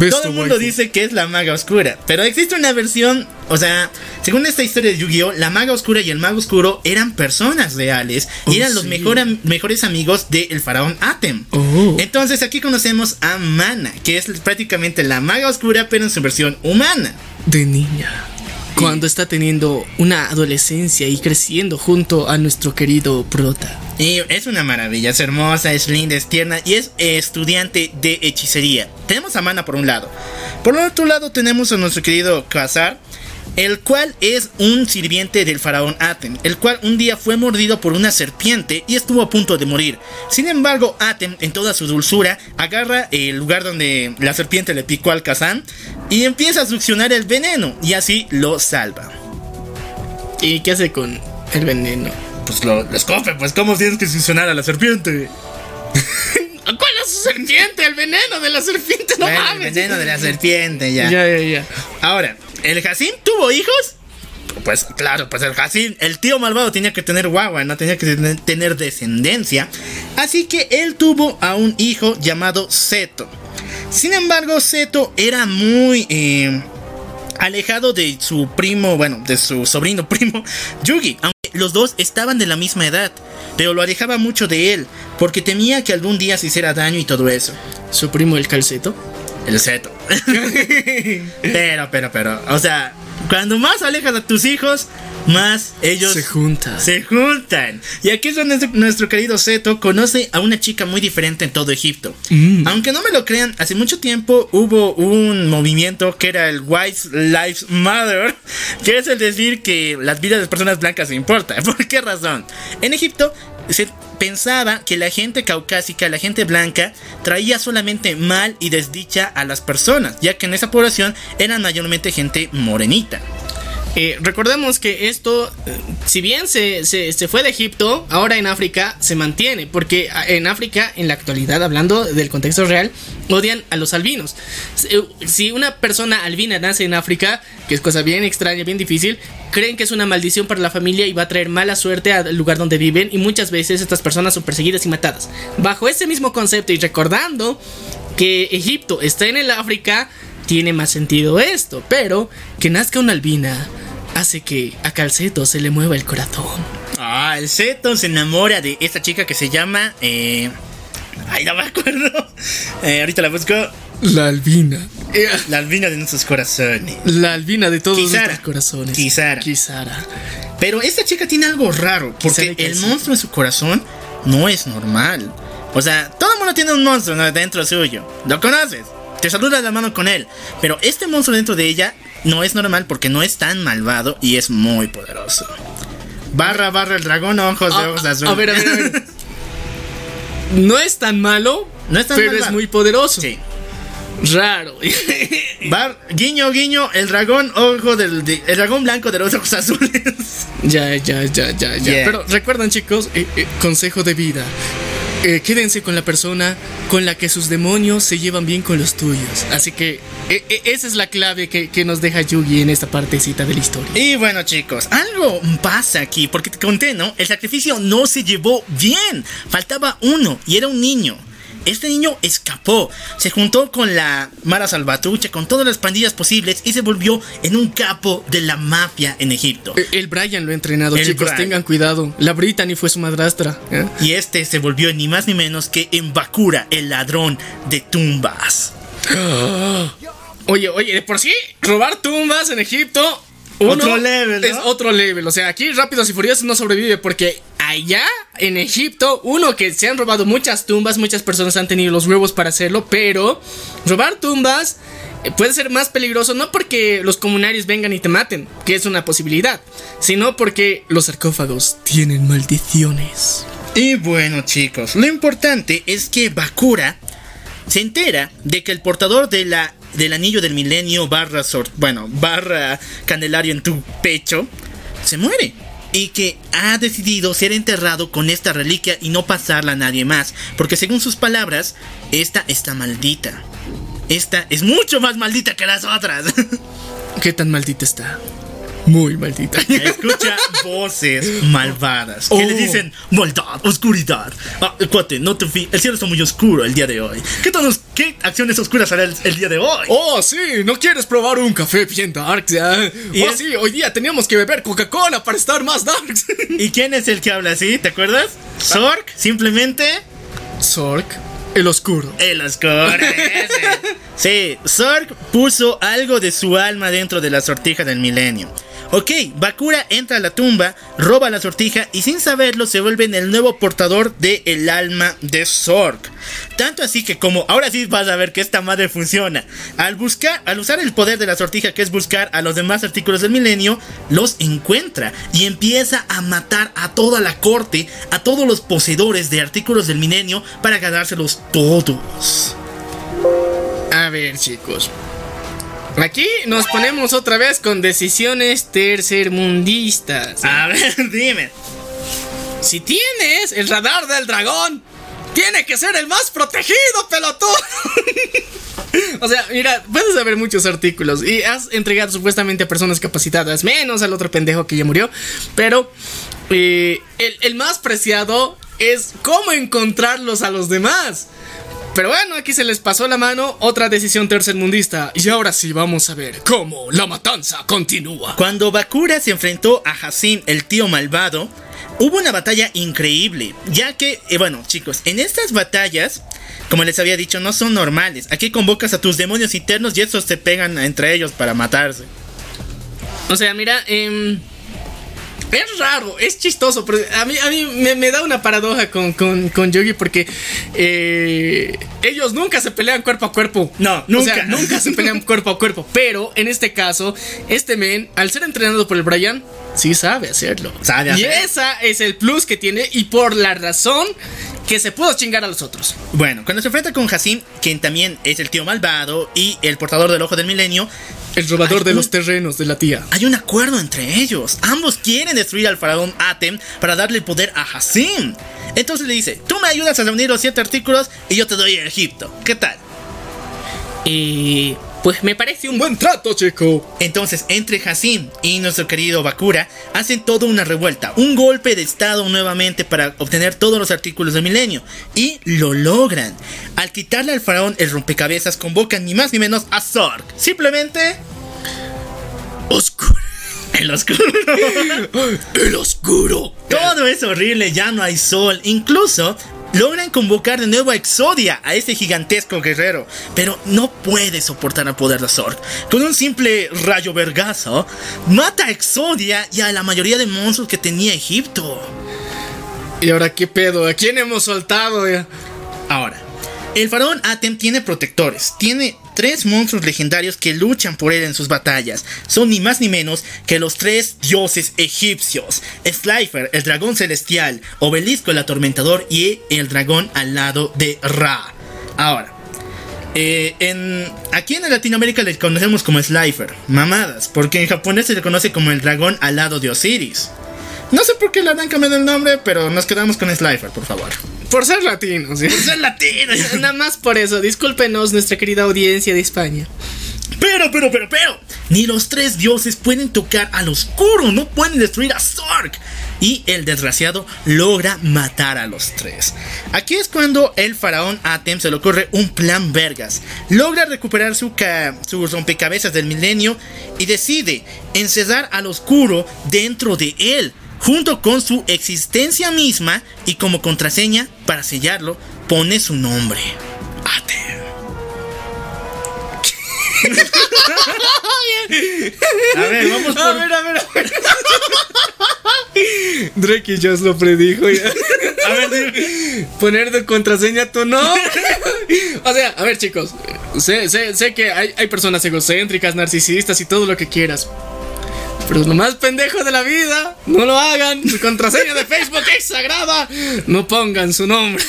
todo el mundo dice que es la maga oscura. Pero existe una versión, o sea, según esta historia de Yu-Gi-Oh! La maga oscura y el mago oscuro eran personas reales. Y Oh, eran los mejor mejores amigos del faraón Atem. Oh. Entonces aquí conocemos a Mana, que es prácticamente la maga oscura, pero en su versión humana. De niña. Cuando está teniendo una adolescencia y creciendo junto a nuestro querido prota. Y es una maravilla, es hermosa, es linda, es tierna y es eh, estudiante de hechicería. Tenemos a Mana por un lado. Por el otro lado tenemos a nuestro querido Khazar, el cual es un sirviente del faraón Atem, el cual un día fue mordido por una serpiente y estuvo a punto de morir. Sin embargo, Atem, en toda su dulzura, agarra el lugar donde la serpiente le picó al Kazán y empieza a succionar el veneno y así lo salva. ¿Y qué hace con el veneno? pues lo, lo pues cómo tienes que succionar a la serpiente. [laughs] ¿Cuál es su serpiente? El veneno de la serpiente, no Bueno, el mames. veneno de la serpiente, ya. Ya, ya, ya. Ahora, ¿el Jacín tuvo hijos? Pues claro, pues el Jacín, el tío malvado tenía que tener guagua, no tenía que tener- descendencia. Así que él tuvo a un hijo llamado Seto. Sin embargo, Seto era muy eh, alejado de su primo, bueno, de su sobrino [laughs] primo, Yugi. Aunque los dos estaban de la misma edad. Pero lo alejaba mucho de él, porque temía que algún día se hiciera daño y todo eso. Su primo el calceto. El seto. [laughs] pero, pero, pero. O sea, cuando más alejas a tus hijos, más ellos Se junta. se juntan. Y aquí es donde nuestro querido Seto conoce a una chica muy diferente en todo Egipto. Mm. Aunque no me lo crean, hace mucho tiempo hubo un movimiento que era el White Lives Matter, que es el decir que las vidas de las personas blancas importan. [laughs] ¿Por qué razón? En Egipto se pensaba que la gente caucásica, la gente blanca, traía solamente mal y desdicha a las personas, ya que en esa población eran mayormente gente morenita. Eh, recordemos que esto, eh, si bien se, se- se fue de Egipto, ahora en África se mantiene, porque ah, en África, en la actualidad, hablando del contexto real, odian a los albinos. Eh, Si una persona albina nace en África, que es cosa bien extraña, bien difícil, creen que es una maldición para la familia y va a traer mala suerte al lugar donde viven y muchas veces estas personas son perseguidas y matadas. Bajo ese mismo concepto y recordando que Egipto está en el África, tiene más sentido esto, pero que nazca una albina hace que a Calceto se le mueva el corazón. Ah, el Seto se enamora de esta chica que se llama. Eh... Ay, no me acuerdo. [laughs] Eh, ahorita la busco. La albina. La albina de nuestros corazones. La albina de todos Kisara. nuestros corazones. Kisara. Kisara. Pero esta chica tiene algo raro. Porque el monstruo en su corazón no es normal. O sea, todo el mundo tiene un monstruo dentro suyo. ¿Lo conoces? Te saludas la mano con él. Pero este monstruo dentro de ella no es normal porque no es tan malvado y es muy poderoso. Barra, barra el dragón, ojos de Ah, ojos azules. a ver, a ver, a ver. [laughs] No es tan malo, No es tan pero malvado. es muy poderoso. Sí. Raro. [laughs] Bar, guiño, guiño, el dragón ojo del de- el dragón blanco de los ojos azules. ya, ya, ya, ya, ya. Yeah. Pero recuerden, chicos, eh, eh, consejo de vida. Eh, quédense con la persona con la que sus demonios se llevan bien con los tuyos. Así que eh, eh, esa es la clave que, que nos deja Yugi en esta partecita de la historia. Y bueno, chicos, algo pasa aquí, porque te conté, ¿no? El sacrificio no se llevó bien. Faltaba uno, y era un niño. Este niño escapó, se juntó con la Mara Salvatrucha, con todas las pandillas posibles, y se volvió en un capo de la mafia en Egipto. El Brian lo ha entrenado, El chicos, Brian. tengan cuidado. La Brittany fue su madrastra. ¿eh? Y este se volvió ni más ni menos que en Bakura, el ladrón de tumbas. [gasps] Oye, oye, de por sí, robar tumbas en Egipto. Uno Otro level, ¿no? Es otro level. O sea, aquí Rápidos y Furiosos no sobrevive porque allá en Egipto, uno que se han robado muchas tumbas, muchas personas han tenido los huevos para hacerlo, pero robar tumbas eh, puede ser más peligroso no porque los comunarios vengan y te maten, que es una posibilidad, sino porque los sarcófagos tienen maldiciones. Y bueno chicos, lo importante es que Bakura se entera de que el portador de la, del anillo del milenio barra sor- bueno, barra candelario en tu pecho se muere. Y que ha decidido ser enterrado con esta reliquia y no pasarla a nadie más. Porque según sus palabras, esta está maldita. Esta es mucho más maldita que las otras. [laughs] ¿Qué tan maldita está? Muy maldita. [laughs] Escucha voces malvadas que Oh. le dicen maldad, oscuridad. Ah, cuate, no te fi- El cielo está muy oscuro el día de hoy. ¿Qué, tonos- qué acciones oscuras hará el, el día de hoy? Oh, sí, ¿no quieres probar un café bien dark? ya? ¿Y oh, es- sí, hoy día teníamos que beber Coca-Cola para estar más darks. [laughs] ¿Y quién es el que habla así? ¿Te acuerdas? Zork, simplemente Zork, el oscuro. el oscuro. ese. [laughs] Sí, Zork puso algo de su alma dentro de la sortija del milenio. Ok, Bakura entra a la tumba, roba la sortija y sin saberlo se vuelve el nuevo portador de el alma de Zork. Tanto así que como ahora sí vas a ver que esta madre funciona. Al buscar, al usar el poder de la sortija que es buscar a los demás artículos del milenio, los encuentra y empieza a matar a toda la corte, a todos los poseedores de artículos del milenio para ganárselos todos. A ver, chicos. Aquí nos ponemos otra vez con decisiones tercermundistas. A ver, [laughs] dime. si tienes el radar del dragón, tiene que ser el más protegido, pelotudo. [laughs] o sea, mira, puedes saber muchos artículos y has entregado supuestamente a personas capacitadas, menos al otro pendejo que ya murió, pero eh, el, el más preciado es cómo encontrarlos a los demás. Pero bueno, aquí se les pasó la mano otra decisión tercermundista. Y ahora sí vamos a ver cómo la matanza continúa. Cuando Bakura se enfrentó a Hassim, el tío malvado, hubo una batalla increíble. Ya que, eh, bueno, chicos, en estas batallas, como les había dicho, no son normales. Aquí convocas a tus demonios internos y estos se pegan entre ellos para matarse. O sea, mira, em, es raro, es chistoso, pero a mí, a mí me, me da una paradoja con, con, con Yugi porque eh, ellos nunca se pelean cuerpo a cuerpo. No, O nunca. sea, nunca se pelean [laughs] cuerpo a cuerpo. Pero en este caso, este men, al ser entrenado por el Brian, sí sabe hacerlo. Sabe y hacer. esa es el plus que tiene y por la razón que se pudo chingar a los otros. Bueno, cuando se enfrenta con Hassim, quien también es el tío malvado y el portador del ojo del milenio, El robador de un- los terrenos de la tía. hay un acuerdo entre ellos. Ambos quieren destruir al faraón Atem para darle el poder a Hassim. Entonces le dice, tú me ayudas a reunir los siete artículos y yo te doy Egipto. ¿Qué tal? Y pues me parece un buen trato, chico. Entonces, entre Hassim y nuestro querido Bakura, hacen toda una revuelta, un golpe de estado nuevamente para obtener todos los artículos del milenio. Y lo logran. Al quitarle al faraón el rompecabezas, convocan ni más ni menos a Zorg. Simplemente... Oscuro. [laughs] El oscuro. [laughs] El oscuro. Todo es horrible, ya no hay sol. Incluso logran convocar de nuevo a Exodia, a este gigantesco guerrero. Pero no puede soportar el poder de Zorg. Con un simple rayo vergazo, mata a Exodia y a la mayoría de monstruos que tenía Egipto. ¿Y ahora qué pedo? ¿A quién hemos soltado? Ahora, el faraón Atem tiene protectores. Tiene tres monstruos legendarios que luchan por él en sus batallas. Son ni más ni menos que los tres dioses egipcios. Slifer, el dragón celestial, Obelisco, el atormentador y el dragón al lado de Ra. Ahora, eh, en, aquí en Latinoamérica le conocemos como Slifer, mamadas, porque en japonés se le conoce como el dragón al lado de Osiris. No sé por qué le habrán cambiado el nombre, pero nos quedamos con Slifer, por favor. Por ser latinos. ¿sí? Ser latino. [laughs] Nada más por eso. Discúlpenos, nuestra querida audiencia de España. Pero, pero, pero, pero, ni los tres dioses pueden tocar al oscuro, no pueden destruir a Zorg. Y el desgraciado logra matar a los tres. Aquí es cuando el faraón Atem se le ocurre un plan vergas. Logra recuperar su, ca- su rompecabezas del milenio y decide encerrar al oscuro dentro de él, junto con su existencia misma y como contraseña para sellarlo pone su nombre. A ver, vamos A por ver, a ver, a ver. [laughs] Drake Josh lo predijo ya. A ver. Poner de contraseña tu nombre. [laughs] O sea, a ver, chicos. Sé, sé, sé que hay, hay personas egocéntricas, narcisistas y todo lo que quieras. Pero lo más pendejo de la vida, no lo hagan. Su contraseña de Facebook es sagrada. No pongan su nombre.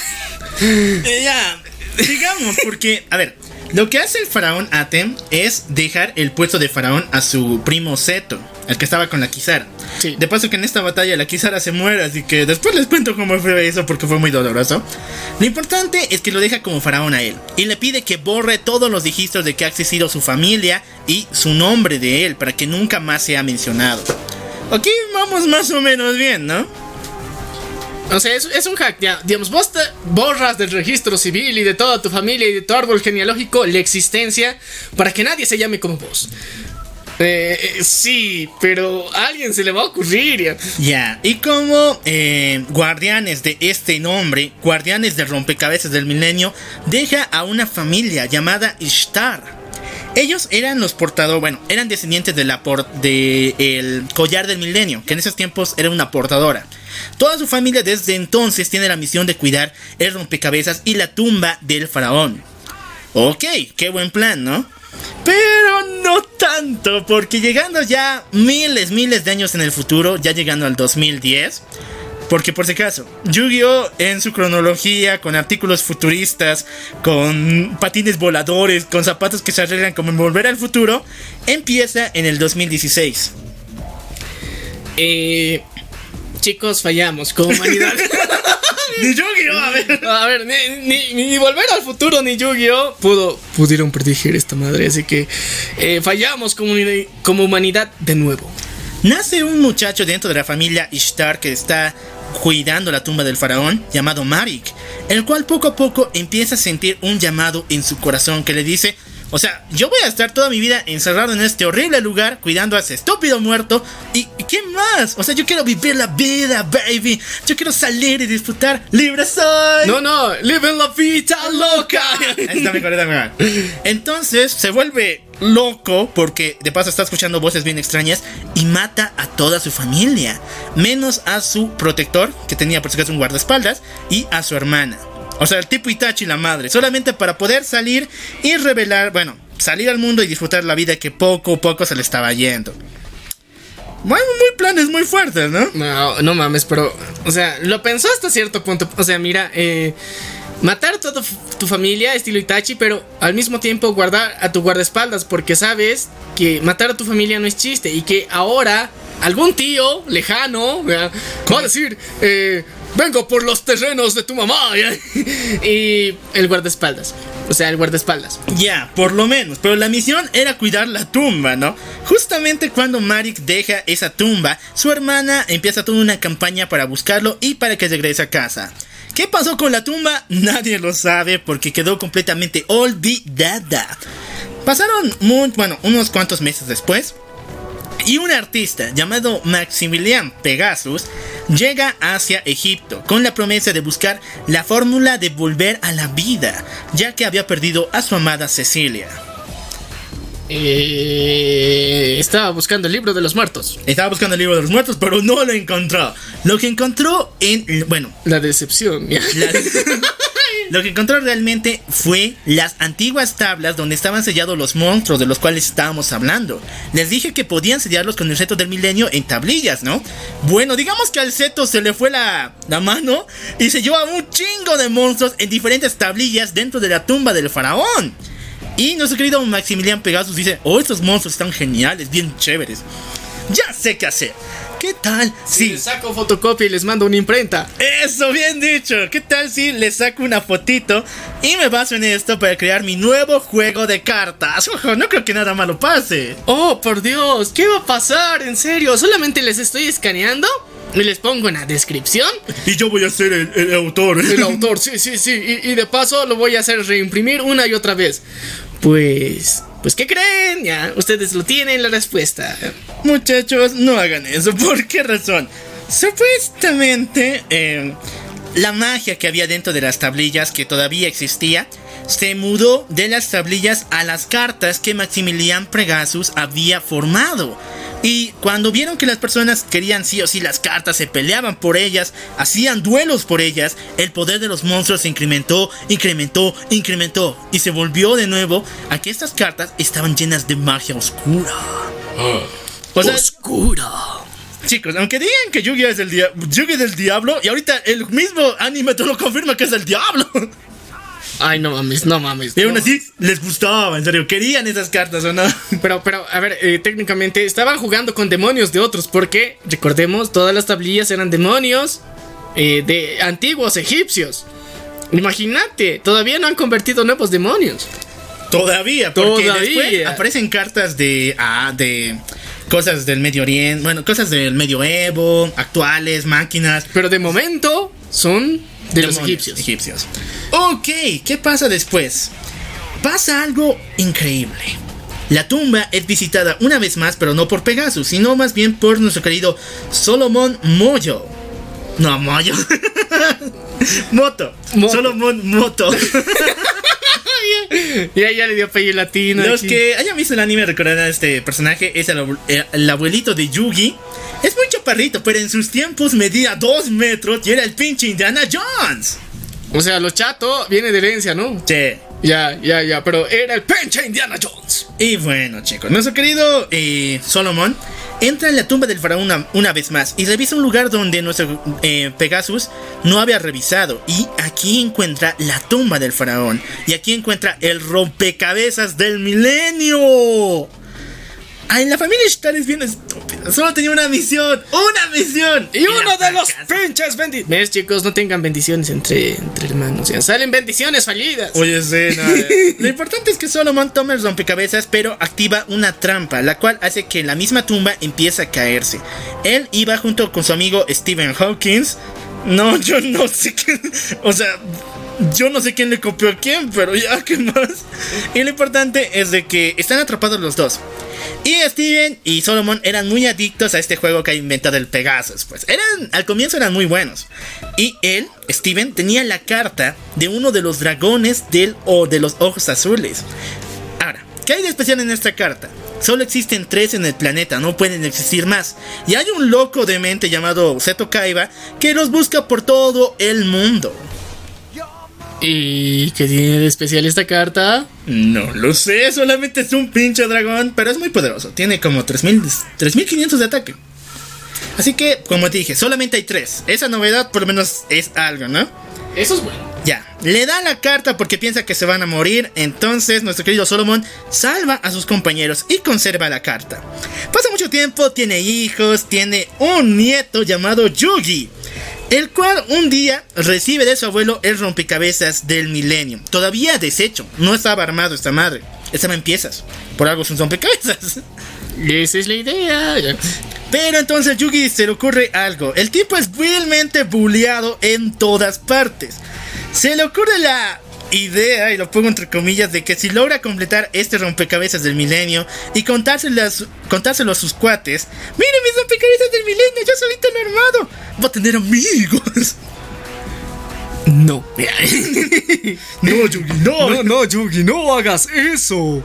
Eh, ya, digamos, porque, a ver, lo que hace el faraón Atem es dejar el puesto de faraón a su primo Seto, el que estaba con la Kisara. Sí. De paso que en esta batalla la Kisara se muere, así que después les cuento cómo fue eso porque fue muy doloroso. Lo importante es que lo deja como faraón a él y le pide que borre todos los registros de que ha existido su familia y su nombre de él para que nunca más sea mencionado. Aquí vamos más o menos bien, ¿no? O sea, es, es un hack, ya. Digamos, vos te borras del registro civil y de toda tu familia y de tu árbol genealógico la existencia para que nadie se llame como vos. Eh, eh, sí, pero a alguien se le va a ocurrir. ya. Ya, y como eh, guardianes de este nombre, guardianes del rompecabezas del milenio, deja a una familia llamada Ishtar. Ellos eran los portadores, bueno, eran descendientes de de collar del milenio, que en esos tiempos era una portadora. Toda su familia desde entonces tiene la misión de cuidar el rompecabezas y la tumba del faraón. Ok, qué buen plan, ¿no? Pero no tanto, porque llegando ya miles, miles de años en el futuro, ya llegando al 2010, porque por si acaso, Yu-Gi-Oh! en su cronología, con artículos futuristas, con patines voladores, con zapatos que se arreglan como en Volver al Futuro, empieza en el 2016. Eh, chicos, fallamos como humanidad. [laughs] Ni Yu-Gi-Oh! A ver. A ver, ni, ni- ni volver al futuro ni Yu-Gi-Oh! Pudo, pudieron predecir esta madre, así que eh, fallamos como, como humanidad de nuevo. Nace un muchacho dentro de la familia Ishtar que está cuidando la tumba del faraón llamado Marik, el cual poco a poco empieza a sentir un llamado en su corazón que le dice, o sea, yo voy a estar toda mi vida encerrado en este horrible lugar cuidando a ese estúpido muerto y ¿y ¿qué más? O sea, yo quiero vivir la vida, baby. Yo quiero salir y disfrutar. Libre soy. No, no, living la vida loca. Está mejor, está mejor. Entonces se vuelve loco porque de paso está escuchando voces bien extrañas y mata a toda su familia, menos a su protector, que tenía por si acaso un guardaespaldas, y a su hermana. O sea, el tipo Itachi y la madre, solamente para poder salir y revelar, bueno, salir al mundo y disfrutar la vida que poco a poco se le estaba yendo. Muy, muy planes muy fuertes, ¿no? No, no mames, pero, o sea, lo pensó hasta cierto punto. O sea, mira, eh, matar a toda tu familia, estilo Itachi, pero al mismo tiempo guardar a tu guardaespaldas, porque sabes que matar a tu familia no es chiste y que ahora algún tío lejano ¿verdad? va a decir, eh, vengo por los terrenos de tu mamá. [laughs] y el guardaespaldas, o sea, el guardaespaldas. Ya, por lo menos. Pero la misión era cuidar la tumba, ¿no? Justamente cuando Marik deja esa tumba, su hermana empieza toda una campaña para buscarlo y para que regrese a casa. ¿Qué pasó con la tumba? [laughs] Nadie lo sabe porque quedó completamente olvidada. Pasaron, muy, bueno, unos cuantos meses después. Y un artista llamado Maximilian Pegasus llega hacia Egipto con la promesa de buscar la fórmula de volver a la vida, ya que había perdido a su amada Cecilia. Eh, estaba buscando el libro de los muertos. Estaba buscando el libro de los muertos, pero no lo encontró. Lo que encontró en... Bueno, La decepción. ya. la- [laughs] lo que encontró realmente fue las antiguas tablas donde estaban sellados los monstruos de los cuales estábamos hablando. Les dije que podían sellarlos con el seto del milenio en tablillas, ¿no? Bueno, digamos que al seto se le fue la, la mano y se llevó a un chingo de monstruos en diferentes tablillas dentro de la tumba del faraón. Y nuestro querido Maximilian Pegasus dice, oh, estos monstruos están geniales, bien chéveres. Ya sé qué hacer. ¿Qué tal? Si les saco fotocopia y les mando una imprenta. Eso, bien dicho. ¿Qué tal si le saco una fotito y me baso en esto para crear mi nuevo juego de cartas? [laughs] Ojo, no creo que nada malo pase. Oh, por Dios, ¿qué va a pasar? En serio, solamente les estoy escaneando y les pongo en la descripción. Y yo voy a ser el, el autor. El [laughs] autor, sí, sí, sí. Y, y de paso lo voy a hacer reimprimir una y otra vez. Pues. Pues, ¿qué creen? Ya, ustedes lo tienen la respuesta. Muchachos, no hagan eso. [laughs] ¿Por qué razón? Supuestamente, eh, la magia que había dentro de las tablillas, que todavía existía, se mudó de las tablillas a las cartas que Maximilian Pegasus había formado. Y cuando vieron que las personas querían sí o sí las cartas, se peleaban por ellas, hacían duelos por ellas, el poder de los monstruos se incrementó, incrementó, incrementó. Y se volvió de nuevo a que estas cartas estaban llenas de magia oscura. O sea, Oscura. Chicos, aunque digan que Yu-Gi-Oh es del, dia- Yu-Gi del diablo, y ahorita el mismo anime lo confirma que es del diablo. [laughs] Ay, no mames, no mames. Y aún no así, les gustaba, en serio, querían esas cartas o no. [laughs] Pero, pero, a ver, eh, técnicamente estaban jugando con demonios de otros, porque, recordemos, todas las tablillas eran demonios eh, de antiguos egipcios. Imagínate, todavía no han convertido nuevos demonios. Todavía, porque Todavía. después aparecen cartas de, ah, de cosas del Medio Oriente, bueno, cosas del medioevo, actuales, máquinas. Pero de momento son de los egipcios. egipcios. Ok, ¿qué pasa después? Pasa algo increíble. La tumba es visitada una vez más, pero no por Pegasus, sino más bien por nuestro querido Solomon Moyo. No, Moyo. [laughs] Moto. Moto. Solomon Moto. [laughs] Ya, ya le dio apellido latino. Los aquí. que hayan visto el anime recordarán a este personaje. Es el, eh, el abuelito de Yugi. Es muy chaparrito, pero en sus tiempos medía 2 metros y era el pinche Indiana Jones. O sea, lo chato viene de herencia, ¿no? Sí. Ya, ya, ya, pero era el pinche Indiana Jones. Y bueno, chicos, nuestro querido eh, Solomon entra en la tumba del faraón una, vez más y revisa un lugar donde nuestro eh, Pegasus no había revisado. Y aquí encuentra la tumba del faraón. Y aquí encuentra el rompecabezas del milenio. Ah, en la familia Ishtar es bien estúpida. Solo tenía una misión, una misión. Y uno de los pinches bendiciones. ¿Ves, chicos? No tengan bendiciones entre, entre hermanos. Ya salen bendiciones fallidas. Oye, sí, no, eh. [laughs] Lo importante es que Solomon toma el rompecabezas, pero activa una trampa, la cual hace que la misma tumba empiece a caerse. Él iba junto con su amigo Stephen Hawkins. No, yo no sé quién. O sea, yo no sé quién le copió a quién, pero ya, ¿qué más? Y lo importante es de que están atrapados los dos. Y Steven y Solomon eran muy adictos a este juego que ha inventado el Pegasus. Pues eran, al comienzo eran muy buenos. Y él, Steven, tenía la carta de uno de los dragones del o de los ojos azules. Ahora, ¿qué hay de especial en esta carta? Solo existen tres en el planeta, no pueden existir más. Y hay un loco de mente llamado Seto Kaiba que los busca por todo el mundo. ¿Y qué tiene de especial esta carta? No lo sé, solamente es un pinche dragón, pero es muy poderoso. Tiene como 3000 3500 de ataque. Así que, como te dije, solamente hay tres. Esa novedad por lo menos es algo, ¿no? Eso es bueno. Ya, le da la carta porque piensa que se van a morir. Entonces, nuestro querido Solomon salva a sus compañeros y conserva la carta. Pasa mucho tiempo, tiene hijos, tiene un nieto llamado Yugi. El cual un día recibe de su abuelo el rompecabezas del milenio. Todavía deshecho, no estaba armado esta madre. Estaba en piezas. Por algo es un rompecabezas. [laughs] Esa es la idea. Pero entonces Yugi se le ocurre algo. El tipo es vilmente bulleado en todas partes. Se le ocurre la idea, y lo pongo entre comillas, de que si logra completar este rompecabezas del milenio y contárselo a, su- contárselo a sus cuates, miren mis rompecabezas del milenio, yo solito lo he armado, va a tener amigos. [laughs] No. [laughs] No, Yugi, no. No, no, Yugi, no hagas eso.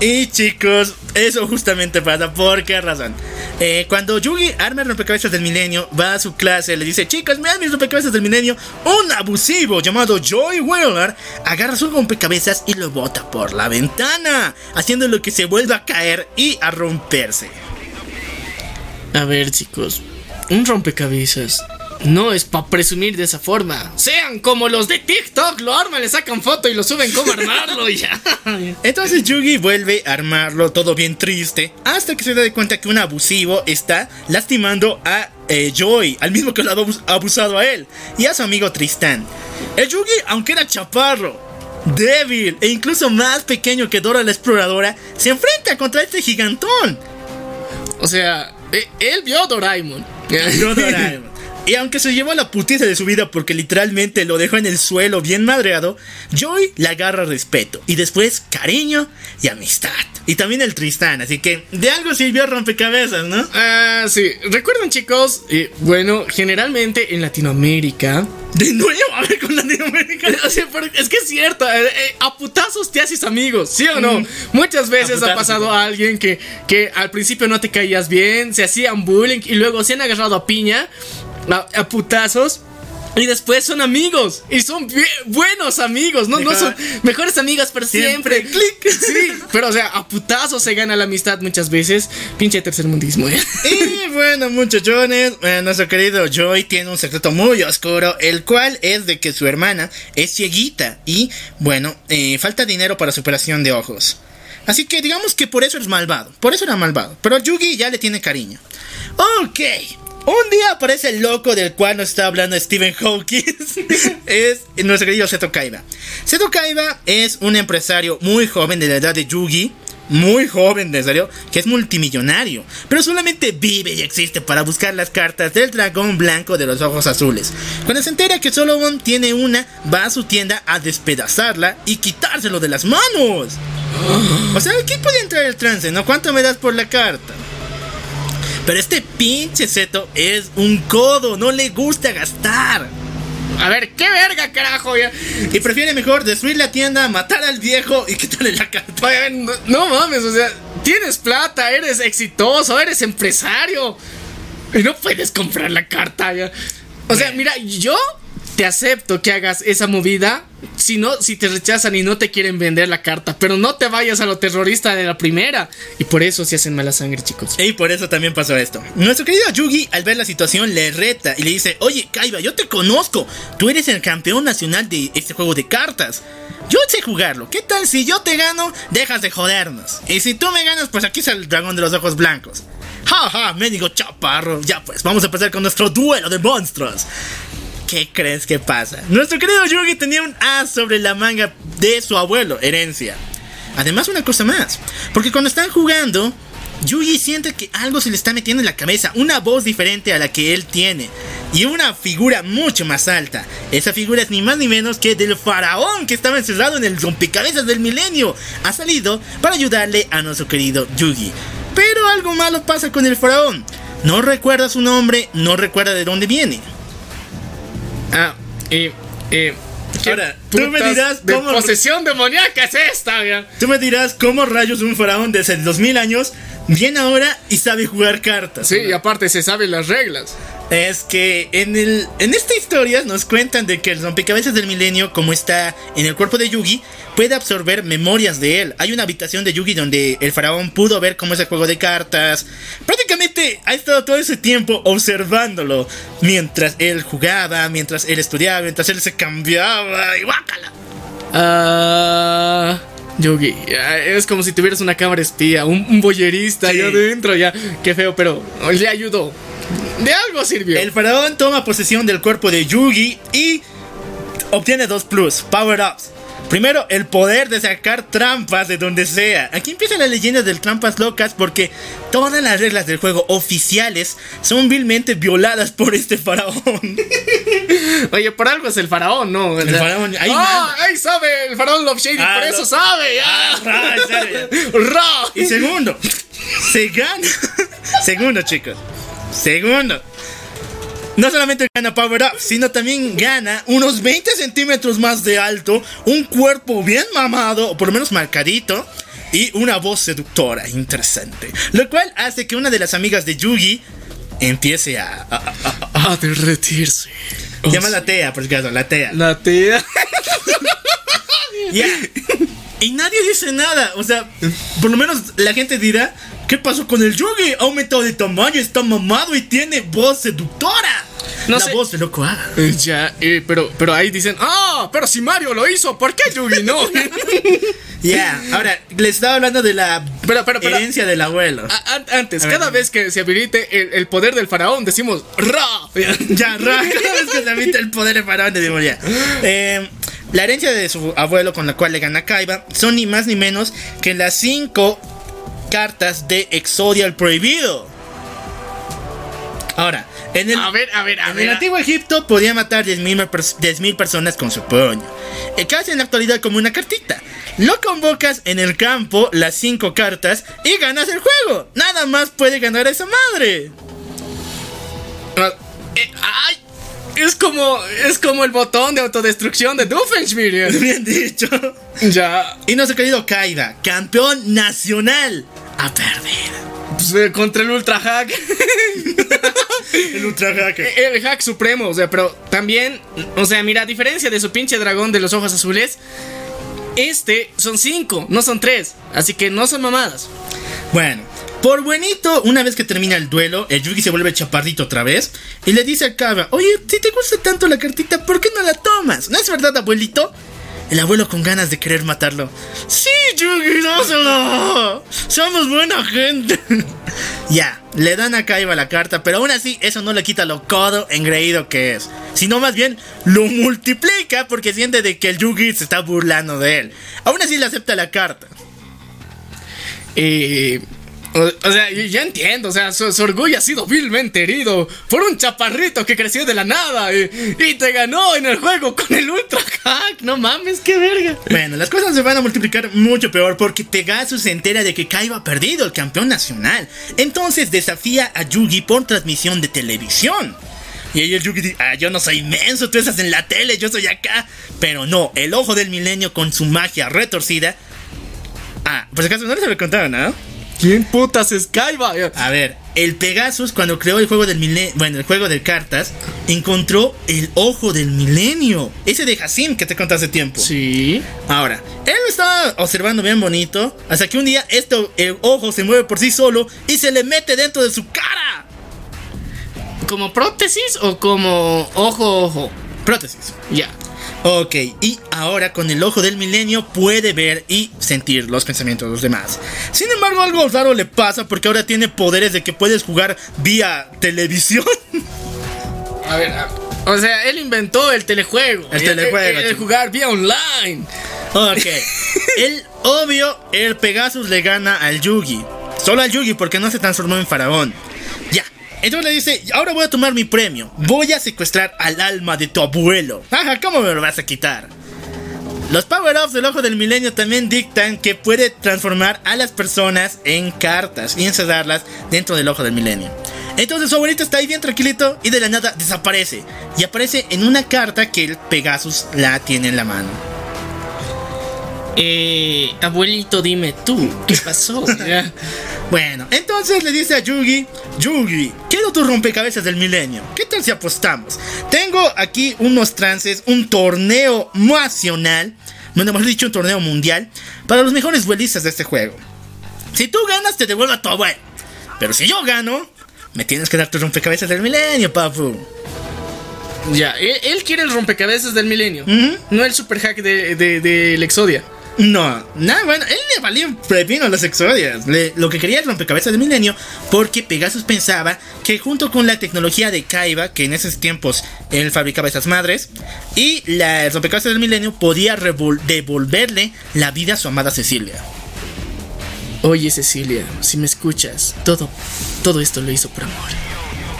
Y chicos, eso justamente pasa. ¿Por qué razón? Eh, cuando Yugi arma el rompecabezas del milenio, va a su clase, le dice: Chicos, vean mis rompecabezas del milenio. Un abusivo llamado Joy Wheeler agarra su rompecabezas y lo bota por la ventana, haciéndolo que se vuelva a caer y a romperse. A ver, chicos. Un rompecabezas. No es para presumir de esa forma. Sean como los de TikTok, lo arman, le sacan foto y lo suben como armarlo y ya. [laughs] Entonces Yugi vuelve a armarlo todo bien triste hasta que se da de cuenta que un abusivo está lastimando a eh, Joy, al mismo que lo ha abus- abusado a él, y a su amigo Tristán. El Yugi, aunque era chaparro, débil e incluso más pequeño que Dora la exploradora, se enfrenta contra este gigantón. O sea, eh, él vio a Doraemon. No Doraemon. Y aunque se llevó la putiza de su vida porque literalmente lo dejó en el suelo bien madreado, Joy le agarra respeto y después cariño y amistad. Y también el Tristán, así que de algo sirvió rompecabezas, ¿no? Ah, sí. Recuerden, chicos, eh, bueno, generalmente en Latinoamérica. De nuevo, a ver con Latinoamérica. O sea, pero es que es cierto, eh, eh, a putazos te haces amigos, ¿sí o no? Muchas veces Mm. Ha pasado a alguien que, que al principio no te caías bien, se hacían bullying y luego se han agarrado a piña, a, a putazos. Y después son amigos. Y son buenos amigos. No, no son mejores amigos por siempre. Siempre. Clic. Sí. Pero o sea, a putazos se gana la amistad muchas veces. Pinche tercermundismo, ¿eh? Y bueno, muchachones, eh, nuestro querido Joy tiene un secreto muy oscuro, el cual es de que su hermana es cieguita y, bueno, eh, falta dinero para su operación de ojos. Así que digamos que por eso es malvado, por eso era malvado, pero Yugi ya le tiene cariño. Ok, un día aparece el loco del cual nos está hablando Stephen Hawking, [laughs] es nuestro querido Seto Kaiba. Seto Kaiba es un empresario muy joven de la edad de Yugi, muy joven, de serio, que es multimillonario, pero solamente vive y existe para buscar las cartas del dragón blanco de los ojos azules. Cuando se entera que Solomon tiene una, va a su tienda a despedazarla y quitárselo de las manos. O sea, aquí puede entrar el trance, ¿no? ¿Cuánto me das por la carta? Pero este pinche seto es un codo, no le gusta gastar. A ver, qué verga, carajo. Ya. Y prefiere mejor destruir la tienda, matar al viejo y quitarle la carta. No, no mames, o sea, tienes plata, eres exitoso, eres empresario. Y no puedes comprar la carta ya. O sea, mira, yo te acepto que hagas esa movida si no, si te rechazan y no te quieren vender la carta, pero no te vayas a lo terrorista de la primera. Y por eso se hacen mala sangre, chicos. Y por eso también pasó esto. Nuestro querido Yugi, al ver la situación, le reta y le dice: Oye, Kaiba, yo te conozco. Tú eres el campeón nacional de este juego de cartas. Yo sé jugarlo. ¿Qué tal si yo te gano? Dejas de jodernos. Y si tú me ganas, pues aquí está el dragón de los ojos blancos. Jaja, mendigo chaparro. Ya pues, vamos a empezar con nuestro duelo de monstruos. ¿Qué crees que pasa? Nuestro querido Yugi tenía un as sobre la manga de su abuelo, herencia. Además, una cosa más. Porque cuando están jugando, Yugi siente que algo se le está metiendo en la cabeza, una voz diferente a la que él tiene. Y una figura mucho más alta. Esa figura es ni más ni menos que del faraón que estaba encerrado en el rompecabezas del milenio. Ha salido para ayudarle a nuestro querido Yugi. Pero algo malo pasa con el faraón. No recuerda su nombre, no recuerda de dónde viene. Ah, y. y ¿qué Ahora, tú me dirás de cómo- posesión demoníaca es esta, ya? Tú me dirás cómo rayos un faraón de hace 2000 años viene ahora y sabe jugar cartas. Sí, y aparte se saben las reglas. Es que en, el, en esta historia nos cuentan de que el rompecabezas del milenio, como está en el cuerpo de Yugi, puede absorber memorias de él. Hay una habitación de Yugi donde el faraón pudo ver cómo es el juego de cartas. Prácticamente ha estado todo ese tiempo observándolo mientras él jugaba, mientras él estudiaba, mientras él se cambiaba y guácala. Ah. Yogi, ah, es como si tuvieras una cámara espía, un, un boyerista Sí. adentro, ya. Qué feo, pero le ayudó. De algo sirvió. El faraón toma posesión del cuerpo de Yugi y obtiene dos plus, power ups. Primero, el poder de sacar trampas de donde sea. Aquí empieza la leyenda del trampas locas porque todas las reglas del juego oficiales son vilmente violadas por este faraón. [laughs] Oye, por algo es el faraón, ¿no? El faraón, ahí ah, ahí sabe, el faraón Love Shady, Ah, por lo- eso sabe. Ah, Ah, serio. [laughs] Ra. Y segundo, se gana. [laughs] segundo, chicos. Segundo. No solamente gana Power Up, sino también gana unos 20 centímetros más de alto, un cuerpo bien mamado, o por lo menos marcadito, y una voz seductora, interesante. Lo cual hace que una de las amigas de Yugi empiece a. a- a- a- A derretirse. Oh, llama la Tea, por si acaso, la Tea. La. [laughs] Ya. Y nadie dice nada. O sea, por lo menos la gente dirá: ¿Qué pasó con el Yugi? Ha aumentado de tamaño, está mamado y tiene voz seductora. No la sé. voz de loco Ada. Eh, Ya, eh, pero, pero ahí dicen, ah, pero si Mario lo hizo, ¿por qué Yugi no? [laughs] Ya, ahora les estaba hablando de la Pero, pero, pero- herencia del abuelo. A- antes, A ver. cada vez que se habilite el, el poder del faraón, decimos Ra. Ya, [laughs] ra, cada vez que se habita el poder de faraón, decimos ya. Eh, la herencia de su abuelo con la cual le gana Kaiba son ni más ni menos que las cinco cartas de Exodia el Prohibido. Ahora, en el, A ver, a ver, a en ver. el antiguo Egipto podía matar 10.000 pers- 10.000 personas con su puño. El caso en la actualidad como una cartita. Lo convocas en el campo, las cinco cartas, y ganas el juego. Nada más puede ganar esa madre. Ah, eh, ay, es como, es como el botón de autodestrucción de Doofenshmirtz. [laughs] Bien dicho. Ya, Y nuestro querido Kaiba, campeón nacional, a perder. pues, eh, contra el ultra hack. [laughs] El ultra hacker. El hack supremo, o sea, pero también, o sea, mira, a diferencia de su pinche dragón de los ojos azules, este son cinco, no son tres. Así que no son mamadas. Bueno, por buenito, una vez que termina el duelo, el Yugi se vuelve chaparrito otra vez y le dice a Kaiba, oye, si te gusta tanto la cartita, ¿por qué no la tomas? ¿No es verdad, abuelito? El abuelo con ganas de querer matarlo. Sí, Yugi, dáselo. Somos buena gente. [laughs] ya, le dan a Kaiba la carta, pero aún así eso no le quita lo codo engreído que es. Sino más bien lo multiplica porque siente de que el Yugi se está burlando de él. Aún así le acepta la carta. Eh, o, sea, yo entiendo, o sea, su, orgullo ha sido vilmente herido por un chaparrito que creció de la nada y te ganó en el juego con el ultra hack. No mames, qué verga. Bueno, las cosas se van a multiplicar mucho peor porque Pegasus se entera de que Kaiba ha perdido el campeón nacional. Entonces desafía a Yugi por transmisión de televisión. Y ahí el Yugi dice, ah, yo no soy inmenso, tú estás en la tele, yo soy acá. Pero no, el ojo del milenio con su magia retorcida. Ah, si acaso no les había contado, ¿no? ¿Quién putas es Kaiba? A ver, el Pegasus cuando creó el juego del milenio, bueno, el juego de cartas, encontró el ojo del milenio. Ese de Hassim que te conté hace tiempo. Sí. Ahora, él lo estaba observando bien bonito, hasta que un día esto, el ojo se mueve por sí solo y se le mete dentro de su cara. ¿Como prótesis o como ojo ojo? Prótesis. Ya. Ok, y ahora con el ojo del milenio puede ver y sentir los pensamientos de los demás. Sin embargo, algo raro le pasa porque ahora tiene poderes de que puedes jugar vía televisión. A ver, o sea, él inventó el telejuego. El telejuego, El, el chico. jugar vía online. Ok, el obvio, el Pegasus le gana al Yugi. Solo al Yugi porque no se transformó en faraón. Entonces le dice, ahora voy a tomar mi premio. Voy a secuestrar al alma de tu abuelo. Ajá, ¿cómo me lo vas a quitar? Los power-ups del ojo del milenio también dictan que puede transformar a las personas en cartas y encerrarlas dentro del ojo del milenio. Entonces su abuelito está ahí bien tranquilito y de la nada desaparece. Y aparece en una carta que el Pegasus la tiene en la mano. Eh, abuelito, dime tú, ¿qué pasó? [laughs] Ya. Bueno, entonces le dice a Yugi, Yugi, quiero tu rompecabezas del milenio. ¿Qué tal si apostamos? Tengo aquí unos trances, un torneo nacional, bueno, mejor dicho, un torneo mundial, para los mejores duelistas de este juego. Si tú ganas, te devuelvo a tu abuelo. Pero si yo gano, me tienes que dar tu rompecabezas del milenio, papu. Ya, él, él quiere el rompecabezas del milenio, no el super hack de, de, del Exodia. No, nada, bueno, él le valía un pepino a los Exodias. Lo que quería el rompecabezas del milenio, porque Pegasus pensaba que junto con la tecnología de Kaiba, que en esos tiempos él fabricaba esas madres, y la, el rompecabezas del milenio podía devolverle la vida a su amada Cecilia. Oye, Cecilia, si me escuchas, todo, todo esto lo hizo por amor.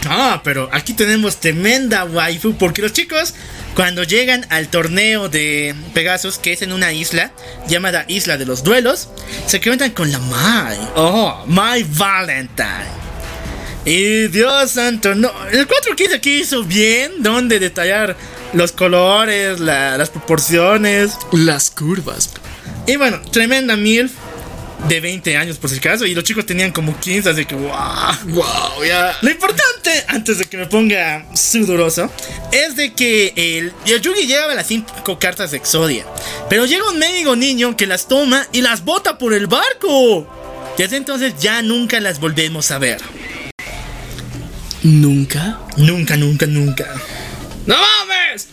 Ah, pero aquí tenemos tremenda waifu porque los chicos cuando llegan al torneo de Pegasus, que es en una isla llamada Isla de los Duelos, se encuentran con la Mai. Oh, My Valentine. Y Dios santo, no, el 415 aquí hizo bien donde detallar los colores, la- las proporciones. Las curvas. Y bueno, tremenda MILF de 20 años por si acaso. Y los chicos tenían como 15, así que wow. Wow, ya. Lo importante, antes de que me ponga sudoroso, es de que el Yugi lleva las 5 cartas de Exodia. Pero llega un médico niño que las toma y las bota por el barco. Desde entonces ya nunca las volvemos a ver. ¿Nunca? Nunca, nunca, nunca. ¡No mames!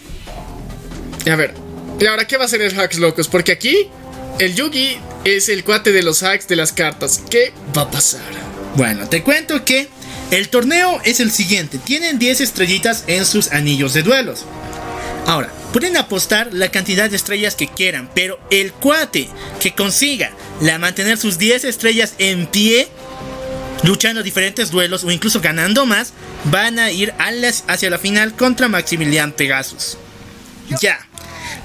A ver, ¿y ahora qué va a hacer el Hacks Locos? Porque aquí el Yugi es el cuate de los hacks de las cartas. ¿Qué va a pasar? Bueno, te cuento que el torneo es el siguiente. Tienen 10 estrellitas en sus anillos de duelos. Ahora, pueden apostar la cantidad de estrellas que quieran, pero el cuate que consiga la mantener sus 10 estrellas en pie, luchando diferentes duelos o incluso ganando más, van a ir a las- hacia la final contra Maximilian Pegasus. Ya.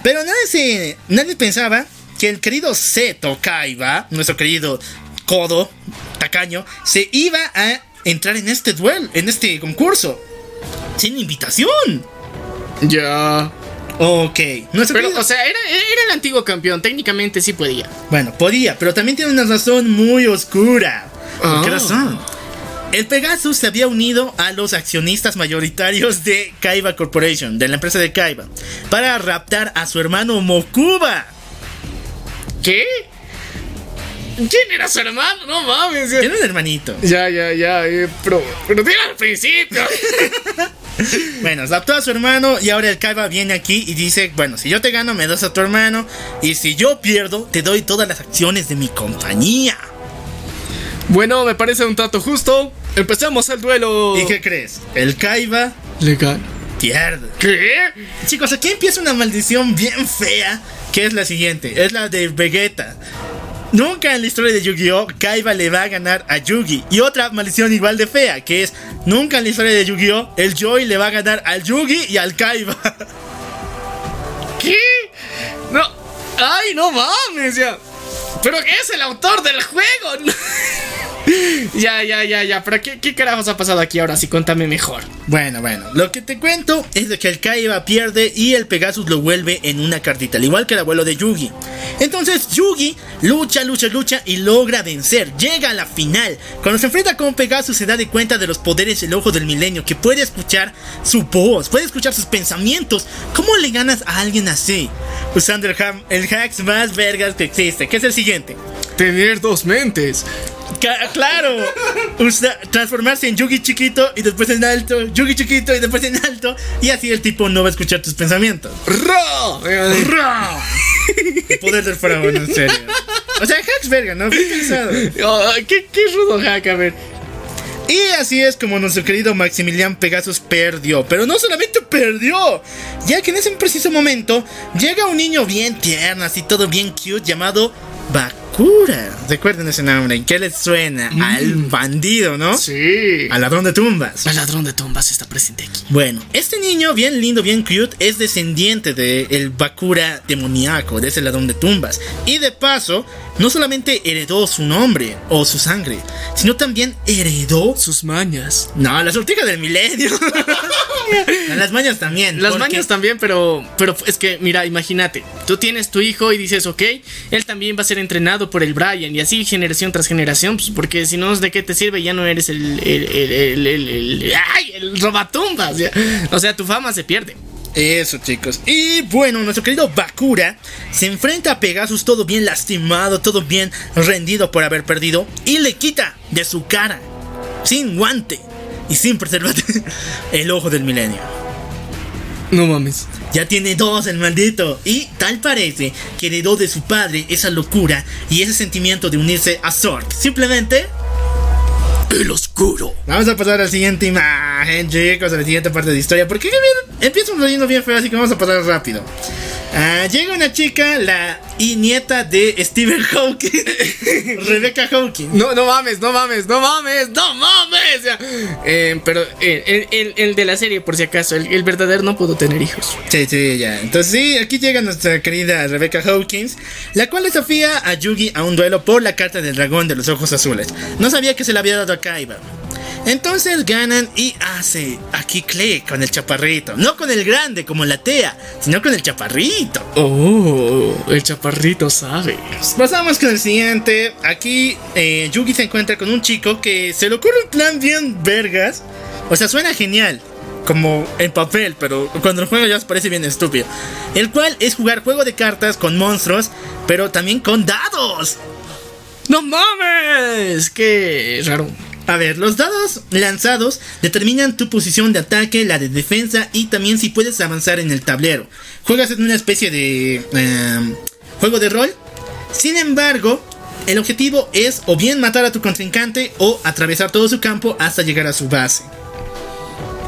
Pero nadie, se, nadie pensaba que el querido Seto Kaiba, nuestro querido codo, tacaño, se iba a entrar en este duelo, en este concurso. Sin invitación. Ya. Ok. Nuestro Pero, querido- o sea, era, era el antiguo campeón. Técnicamente sí podía. Bueno, podía, pero también tiene una razón muy oscura. ¿Por qué Ah. razón? El Pegasus se había unido a los accionistas mayoritarios de Kaiba Corporation, de la empresa de Kaiba, para raptar a su hermano Mokuba. ¿Qué? ¿Quién era su hermano? No mames. Tiene un hermanito. Ya, ya, ya. eh, pero, pero dile al principio. [laughs] Bueno, raptó a su hermano y ahora el Kaiba viene aquí y dice, bueno, si yo te gano me das a tu hermano y si yo pierdo te doy todas las acciones de mi compañía. bueno, me parece un trato justo. Empezamos el duelo. ¿Y qué crees? El Kaiba Legal. pierde. ¿Qué? Chicos, aquí empieza una maldición bien fea, que es la siguiente, es la de Vegeta. Nunca en la historia de Yu-Gi-Oh! Kaiba le va a ganar a Yugi. Y otra maldición igual de fea, que es nunca en la historia de Yu-Gi-Oh! el Joy le va a ganar al Yugi y al Kaiba. [laughs] ¿Qué? No. Ay, no mames, ya. Pero ¿qué es el autor del juego? [laughs] [laughs] ya, ya, ya, ya. Pero ¿qué, ¿qué carajos ha pasado aquí ahora? Sí, contame mejor. Bueno, bueno, lo que te cuento es de que el Kaiba pierde y el Pegasus lo vuelve en una cartita, al igual que el abuelo de Yugi. Entonces Yugi lucha, lucha, lucha y logra vencer, llega a la final. Cuando se enfrenta con Pegasus se da de cuenta de los poderes del ojo del milenio, que puede escuchar su voz, puede escuchar sus pensamientos. ¿Cómo le ganas a alguien así? Usando el, el hacks más vergas que existe, que es el siguiente. Tener dos mentes. Claro, usa- transformarse en Yugi chiquito y después en alto, Yugi chiquito y después en alto, y así el tipo no va a escuchar tus pensamientos. ¡Ro! ¡Ra! El poder del faraón, en serio. O sea, hacks verga, ¿no? Oh, ¿qué, qué rudo hack, a ver. Y así es como nuestro querido Maximilian Pegasus perdió. Pero no solamente perdió, ya que en ese preciso momento llega un niño bien tierno, así todo bien cute, llamado Bakura. Recuerden ese nombre, ¿en qué les suena? Al bandido, ¿no? Sí. Al ladrón de tumbas. El ladrón de tumbas está presente aquí. Bueno, este niño bien lindo, bien cute, es descendiente del Bakura demoníaco, de ese ladrón de tumbas. Y de paso, no solamente heredó su nombre o su sangre, sino también heredó... Sus mañas. No, la sortija del milenio. [laughs] No, Las mañas también. Las porque- mañas también, pero, pero es que, mira, imagínate, tú tienes tu hijo y dices, ok, él también va a ser entrenado por el Brian y así generación tras generación, pues porque si no, ¿de qué te sirve? Ya no eres el, el, el, el, el, ¡ay! el robatumbas. ya. O sea, tu fama se pierde. Eso, chicos. Y bueno, nuestro querido Bakura se enfrenta a Pegasus todo bien lastimado, todo bien rendido por haber perdido, y le quita de su cara, sin guante y sin preservativo, [laughs] el ojo del milenio. No mames. Ya tiene dos el maldito. Y tal parece que heredó de su padre esa locura y ese sentimiento de unirse a Zork. Simplemente... El oscuro. Vamos a pasar a la siguiente imagen, chicos, a la siguiente parte de la historia. Porque empieza un leyendo bien feo, así que vamos a pasar rápido. Ah, llega una chica, la y nieta de Stephen [laughs] Hawking, [laughs] Rebecca Hawking. No, no mames, no mames, no mames, no mames. Eh, pero eh, el, el- el de la serie, por si acaso, el, el verdadero no pudo tener hijos. Sí, sí, ya. Entonces, sí, aquí llega nuestra querida Rebecca Hawkins, la cual desafía a Yugi a un duelo por la carta del dragón de los ojos azules. No sabía que se la había dado a Kaiba. Entonces ganan y hace aquí click con el chaparrito. No con el grande como la Tea, sino con el chaparrito. Oh, el chaparrito sabe. Pasamos con el siguiente. Aquí eh, Yugi se encuentra con un chico que se le ocurre un plan bien vergas. O sea, suena genial. Como en papel, pero cuando lo juego ya os parece bien estúpido. El cual es jugar juego de cartas con monstruos, pero también con dados. ¡No mames! ¡Qué raro! A ver, los dados lanzados determinan tu posición de ataque, la de defensa y también si puedes avanzar en el tablero. Juegas en una especie de eh, juego de rol. Sin embargo, el objetivo es o bien matar a tu contrincante o atravesar todo su campo hasta llegar a su base.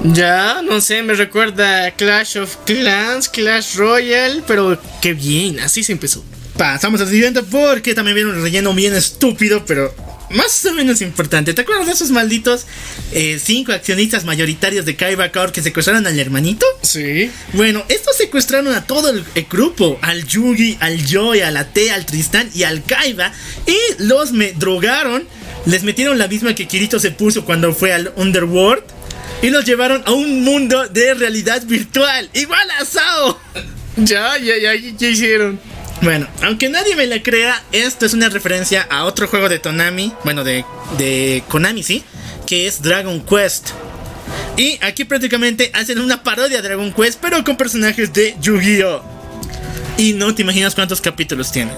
Ya, no sé, me recuerda a Clash of Clans, Clash Royale, pero qué bien, así se empezó. Pasamos al siguiente porque también viene un relleno bien estúpido, pero más o menos importante. ¿Te acuerdas de esos malditos eh, cinco accionistas mayoritarios de Kaiba Core que secuestraron al hermanito? Sí. Bueno, estos secuestraron a todo el, el grupo, al Yugi, al Joy, a la T, al Tristán y al Kaiba, y los me drogaron, les metieron la misma que Kirito se puso cuando fue al Underworld, y los llevaron a un mundo de realidad virtual, igual a Sao. Ya, ya, ya, ya hicieron. Bueno, aunque nadie me la crea, esto es una referencia a otro juego de Tonami, bueno, de, de Konami, sí, que es Dragon Quest. Y aquí prácticamente hacen una parodia de Dragon Quest, pero con personajes de Yu-Gi-Oh! Y no te imaginas cuántos capítulos tiene.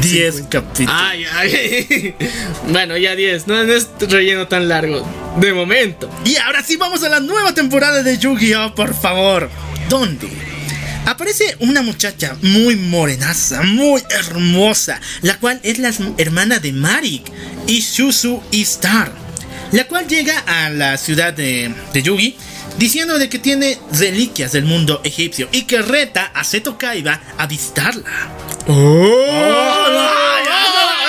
10 capítulos. Ay, ay. [laughs] bueno, ya 10, no, no es relleno tan largo. De momento. Y ahora sí vamos a la nueva temporada de Yu-Gi-Oh, por favor. ¿Dónde? Aparece una muchacha muy morenaza, muy hermosa, la cual es la hermana de Marik, Ishuzu Star, la cual llega a la ciudad de, de Yugi diciendo de que tiene reliquias del mundo egipcio y que reta a Seto Kaiba a visitarla. ¡Oh!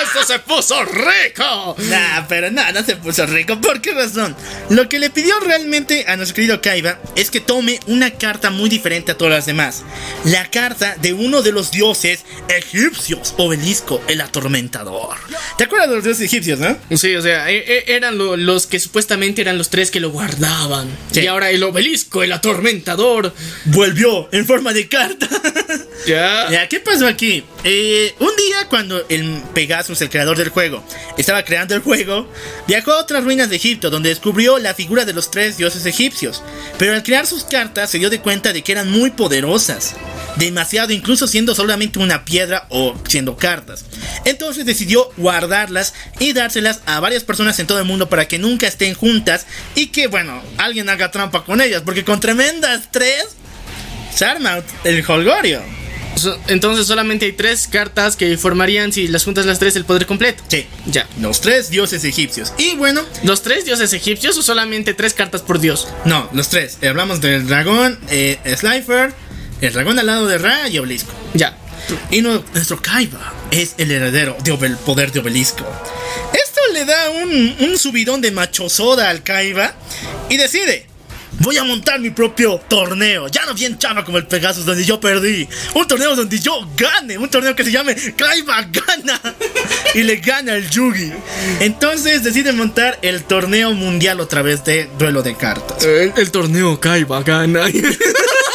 ¡Esto se puso rico! Nah, pero no, no se puso rico. ¿Por qué razón? Lo que le pidió realmente a nuestro querido Kaiba es que tome una carta muy diferente a todas las demás. La carta de uno de los dioses egipcios, Obelisco, el atormentador. ¿Te acuerdas de los dioses egipcios, no? Sí, o sea, e- e- eran lo- los que supuestamente eran los tres que lo guardaban. Sí. Y ahora el obelisco, el atormentador. Volvió en forma de carta. Ya. Ya, ¿qué pasó aquí? Eh, un día cuando el Pegasus, el creador del juego, estaba creando el juego, viajó a otras ruinas de Egipto donde descubrió la figura de los tres dioses egipcios. Pero al crear sus cartas se dio de cuenta de que eran muy poderosas. demasiado, incluso siendo solamente una piedra o siendo cartas. Entonces decidió guardarlas y dárselas a varias personas en todo el mundo para que nunca estén juntas y que, bueno, alguien haga trampa con ellas, porque con tremendas tres se el holgorio. So- entonces solamente hay tres cartas que formarían, si las juntas las tres, el poder completo. Sí, Ya. los tres dioses egipcios. Y bueno, ¿Los tres dioses egipcios o solamente tres cartas por dios? no, los tres. Hablamos del dragón, eh, Slifer, el dragón al lado de Ra y Obelisco. Ya. Y no- nuestro Kaiba es el heredero del poder de Obelisco. Esto le da un, un subidón de machosoda al Kaiba y decide. Voy a montar mi propio torneo, ya no bien chava como el Pegasus donde yo perdí. Un torneo donde yo gane, un torneo que se llame Kaiba Gana. Y le gana el Yugi. Entonces decide montar el torneo mundial otra vez de duelo de cartas. El, el torneo Kaiba gana. [laughs]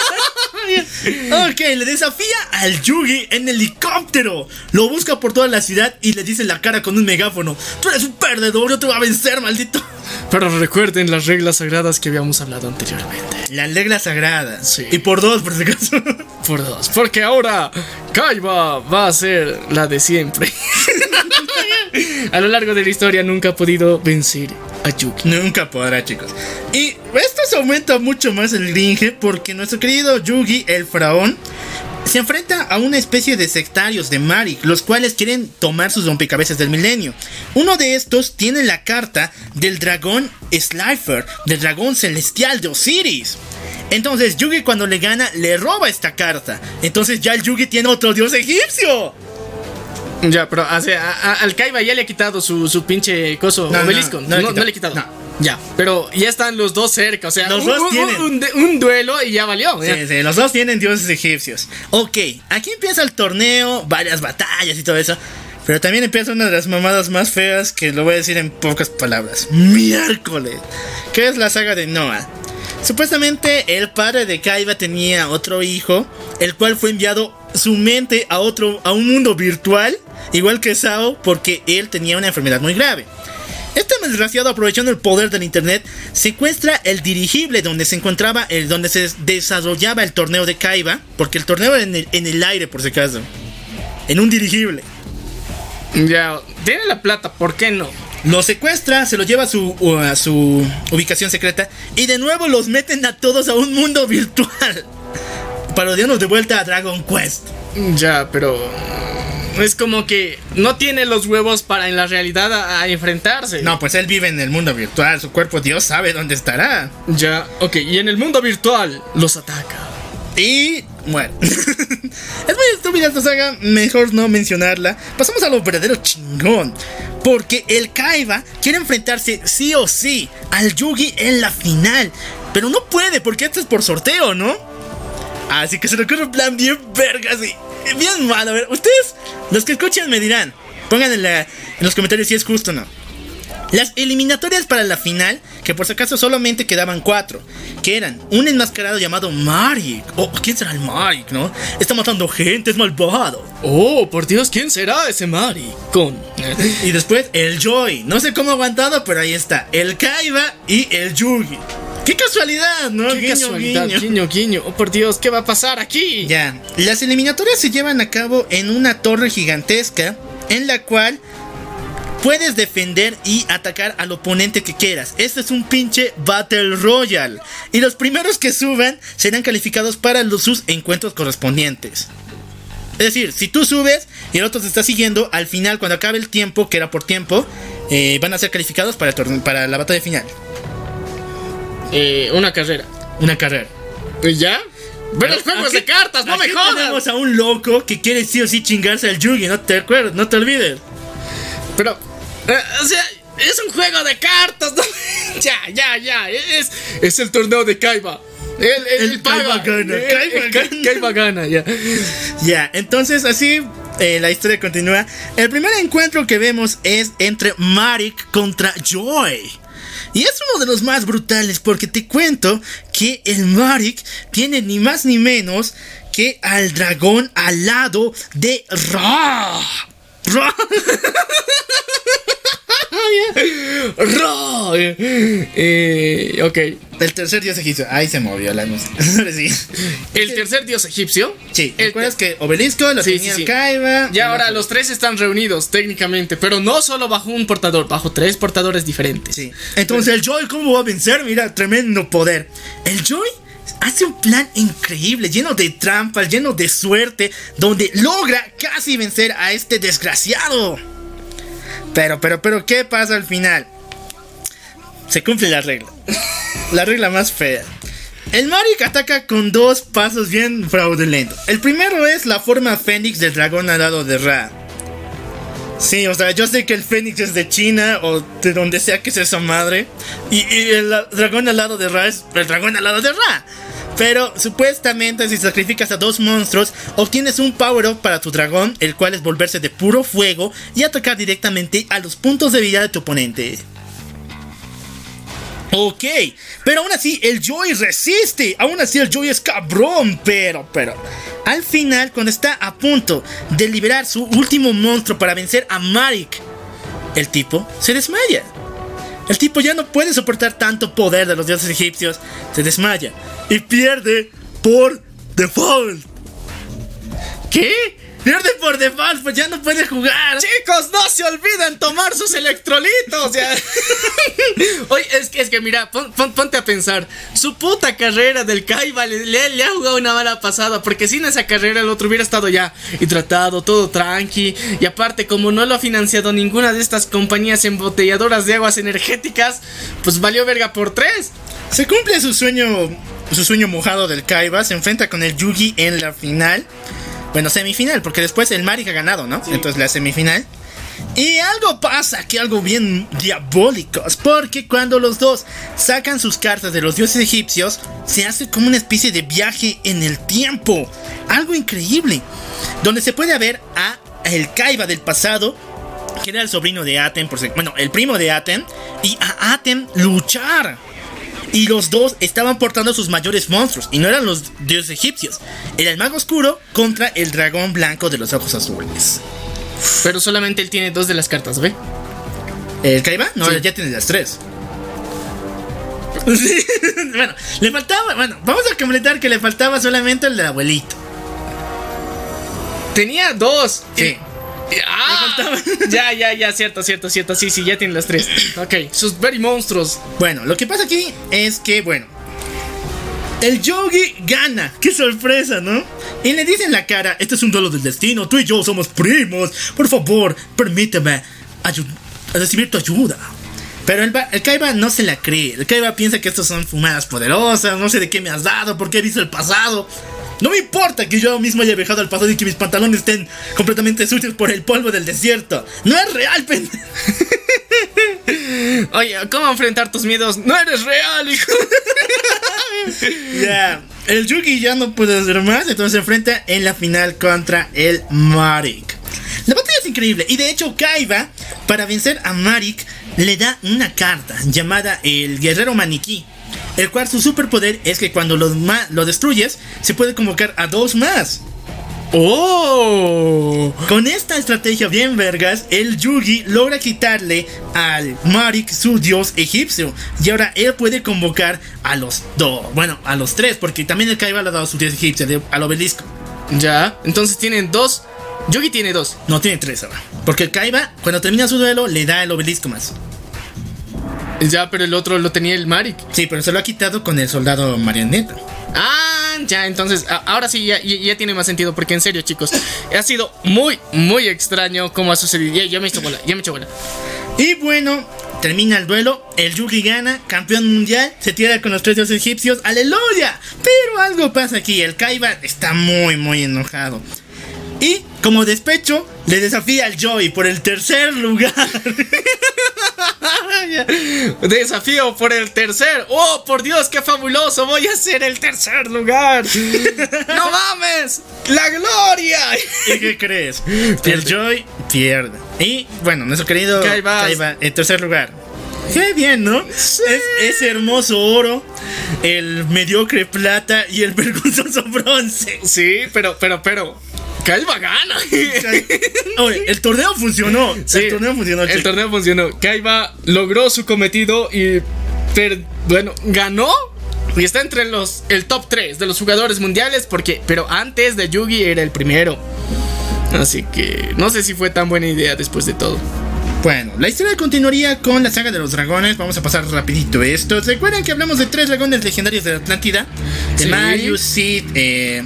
Ok, le desafía al Yugi en helicóptero. Lo busca por toda la ciudad y le dice en la cara con un megáfono: Tú eres un perdedor, yo te voy a vencer, maldito. Pero recuerden las reglas sagradas que habíamos hablado anteriormente. La regla sagrada. Sí. Y por dos, por si acaso. Por dos. Porque ahora Kaiba va a ser la de siempre. [laughs] a lo largo de la historia nunca ha podido vencer a Yuki. Nunca podrá, chicos. Y esto se aumenta mucho más el gringe porque nuestro querido Yugi, el faraón, se enfrenta a una especie de sectarios de Marik, los cuales quieren tomar sus rompecabezas del milenio. Uno de estos tiene la carta del dragón Slifer, del dragón celestial de Osiris. Entonces Yugi cuando le gana le roba esta carta. Entonces ya el Yugi tiene otro dios egipcio. Ya, pero o sea, a- a- al Kaiba ya le ha quitado su, su pinche coso No, obelisco. no No, le no quitado. le he quitado. No. Ya, pero ya están los dos cerca. O sea, Los un, dos un- tienen. Un, de- un duelo y ya valió. ya. Sí, sí, los dos tienen dioses egipcios. Ok, aquí empieza el torneo, varias batallas y todo eso. Pero también empieza una de las mamadas más feas que lo voy a decir en pocas palabras. Miércoles. Que es la saga de Noah. Supuestamente el padre de Kaiba tenía otro hijo, el cual fue enviado su mente a otro, a un mundo virtual, igual que Sao, porque él tenía una enfermedad muy grave. Este desgraciado, aprovechando el poder del internet, secuestra el dirigible donde se encontraba, el, donde se desarrollaba el torneo de Kaiba, porque el torneo era en el, en el aire, por si acaso, en un dirigible. Ya, tiene la plata, ¿por qué no? Lo secuestra, se lo lleva a su, u- a su ubicación secreta y de nuevo los meten a todos a un mundo virtual. [laughs] Parodianos de vuelta a Dragon Quest. Ya, pero. Es como que no tiene los huevos para en la realidad a, a enfrentarse. No, pues él vive en el mundo virtual, su cuerpo Dios sabe dónde estará. Ya, ok, y en el mundo virtual los ataca. Y bueno, [laughs] es muy estúpida esta saga, mejor no mencionarla. Pasamos a lo verdadero chingón. Porque el Kaiba quiere enfrentarse sí o sí al Yugi en la final. Pero no puede porque esto es por sorteo, ¿no? Así que se le ocurre un plan bien vergas y bien malo. A ver, ustedes, los que escuchan, me dirán. Pongan en, en los comentarios si es justo o no. Las eliminatorias para la final, que por si acaso solamente quedaban cuatro, que eran un enmascarado llamado Marik. Oh, ¿quién será el Marik, no? Está matando gente, es malvado. Oh, por Dios, ¿quién será ese Mari? Con. [laughs] Y después el Joy. No sé cómo ha aguantado, pero ahí está. El Kaiba y el Yugi. ¡Qué casualidad, no! Qué Guiño, casualidad, guiño. guiño, guiño. Oh, por Dios, ¿qué va a pasar aquí? Ya, las eliminatorias se llevan a cabo en una torre gigantesca en la cual puedes defender y atacar al oponente que quieras. Este es un pinche Battle Royale. Y los primeros que suban serán calificados para los, sus encuentros correspondientes. Es decir, si tú subes y el otro te está siguiendo, al final, cuando acabe el tiempo, que era por tiempo, eh, van a ser calificados para, el para la batalla final. Eh, una carrera. Una carrera. ¿Y ¿Ya? Pero el juego es de cartas, no me jodas. tenemos a un loco que quiere sí o sí chingarse al Yugi, no te acuerdas, no te olvides. Pero, o sea, es un juego de cartas. ¿no? [laughs] ya, ya, ya. Es, es el torneo de Kaiba. El, el, El Kaiba gana, El-. Kaiba gana, ya. Ya, entonces así eh, la historia continúa. El primer encuentro que vemos es entre Marik contra Joy. Y es uno de los más brutales porque te cuento que el Marik tiene ni más ni menos que al dragón alado de Ra. Ra. Ra. Eh, ok. El tercer dios egipcio. Ahí se movió la [laughs] sí. El tercer dios egipcio. Sí, El- ¿recuerdas que Obelisco lo Sí, tenía sí, sí. Kaiba? Y ahora los tres están reunidos técnicamente, pero no solo bajo un portador, bajo tres portadores diferentes. Sí. Entonces el Joy, ¿cómo va a vencer? Mira, tremendo poder. El Joy hace un plan increíble, lleno de trampas, lleno de suerte, donde logra casi vencer a este desgraciado. Pero, pero, pero, ¿qué pasa al final? Se cumple la regla. La regla más fea. El Marik ataca con dos pasos bien fraudulentos. El primero es la forma Fénix del dragón alado de Ra. Sí, o sea, yo sé que el Fénix es de China o de donde sea que sea esa madre. Y, y el dragón al lado de Ra es el dragón al lado de Ra. Pero supuestamente si sacrificas a dos monstruos, obtienes un power up para tu dragón, el cual es volverse de puro fuego y atacar directamente a los puntos de vida de tu oponente. Ok, pero aún así el Joy resiste. Aún así el Joy es cabrón. Pero, pero. Al final, cuando está a punto de liberar su último monstruo para vencer a Marik, el tipo se desmaya. El tipo ya no puede soportar tanto poder de los dioses egipcios. Se desmaya y pierde por default. ¿Qué? Pierde por default, pues ya no puede jugar. Chicos, no se olviden tomar sus electrolitos. ya. [laughs] Oye, es que, es que mira, pon- pon- ponte a pensar. Su puta carrera del Kaiba le, le- le ha jugado una mala pasada. Porque sin esa carrera el otro hubiera estado ya hidratado, todo tranqui. Y aparte, como no lo ha financiado ninguna de estas compañías embotelladoras de aguas energéticas, pues valió verga por tres. Se cumple su sueño, su sueño mojado del Kaiba. Se enfrenta con el Yugi en la final. Bueno, semifinal, porque después el Marik ha ganado, ¿no? Entonces la semifinal. Y algo pasa, que algo bien diabólicos, porque cuando los dos sacan sus cartas de los dioses egipcios, se hace como una especie de viaje en el tiempo. Algo increíble, donde se puede ver a el Kaiba del pasado, que era el sobrino de Aten, por bueno, el primo de Aten, y a Aten luchar. Y los dos estaban portando sus mayores monstruos. Y no eran los dioses egipcios. Era el mago oscuro contra el dragón blanco de los ojos azules. Pero solamente él tiene dos de las cartas, ¿ve? ¿El Kaiba? No, Sí. ya tiene las tres. [laughs] Sí. bueno, le faltaba. Bueno, vamos a completar que le faltaba solamente el del abuelito. Tenía dos. Sí. Y- ah, [laughs] ya, ya, ya, cierto, cierto, cierto. Sí, sí, ya tiene las tres. Ok, sus very monstruos. Bueno, lo que pasa aquí es que, bueno. El Yogi gana. ¡Qué sorpresa, ¿no? Y le dice en la cara: Este es un duelo del destino. Tú y yo somos primos. Por favor, permíteme recibir tu ayuda. Pero el, el Kaiba no se la cree. El Kaiba piensa que estos son fumadas poderosas. No sé de qué me has dado, porque he visto el pasado. No me importa que yo mismo haya viajado al pasado y que mis pantalones estén completamente sucios por el polvo del desierto. No es real, pendejo. [laughs] Oye, ¿cómo enfrentar tus miedos? No eres real, hijo. [laughs] Ya, el Yugi ya no puede hacer más, entonces se enfrenta en la final contra el Marik. La batalla es increíble y de hecho Kaiba, para vencer a Marik, le da una carta llamada el Guerrero Maniquí, el cual su superpoder es que cuando lo, lo destruyes, se puede convocar a dos más. Oh. Con esta estrategia bien vergas, el Yugi logra quitarle al Marik su dios egipcio. Y ahora él puede convocar a los dos. Bueno, a los tres, porque también el Kaiba le ha dado su dios egipcio de- al obelisco. Ya, entonces tienen dos. Yogi tiene dos. No tiene tres ahora. Porque el Kaiba, cuando termina su duelo, le da el obelisco más. Ya, pero el otro lo tenía el Marik. Sí, pero se lo ha quitado con el soldado marioneta. Ah, ya, entonces, ahora sí, ya tiene más sentido, porque en serio, chicos, ha sido muy, muy extraño cómo ha sucedido. Ya, ya me he hecho bola, ya me he hecho bola. Y bueno, termina el duelo, el Yugi gana, campeón mundial, se tira con los tres dioses egipcios, aleluya. Pero algo pasa aquí, el Kaiba está muy, muy enojado. Y como despecho, le desafía al Joy por el tercer lugar. [laughs] Desafío por el tercer. Oh, por Dios, qué fabuloso. Voy a ser el tercer lugar. [laughs] no mames. La gloria. ¿Y qué crees? [laughs] El Joy pierde. Y bueno, nuestro querido Kaiba. En tercer lugar. Qué bien, ¿no? Es ese hermoso oro, el mediocre plata y el vergonzoso bronce. Sí, pero, pero, pero. Kaiba gana. [laughs] Oye, el torneo funcionó. Sí, el torneo funcionó. El torneo funcionó. Kaiba logró su cometido y. per- bueno, ganó. Y está entre los el top 3 de los jugadores mundiales. Porque. Pero antes de Yugi era el primero. Así que. No sé si fue tan buena idea después de todo. Bueno, la historia continuaría con la saga de los dragones. Vamos a pasar rapidito esto. ¿Recuerdan que hablamos de tres dragones legendarios de la Atlántida? Sí. Temarius, Sid, eh,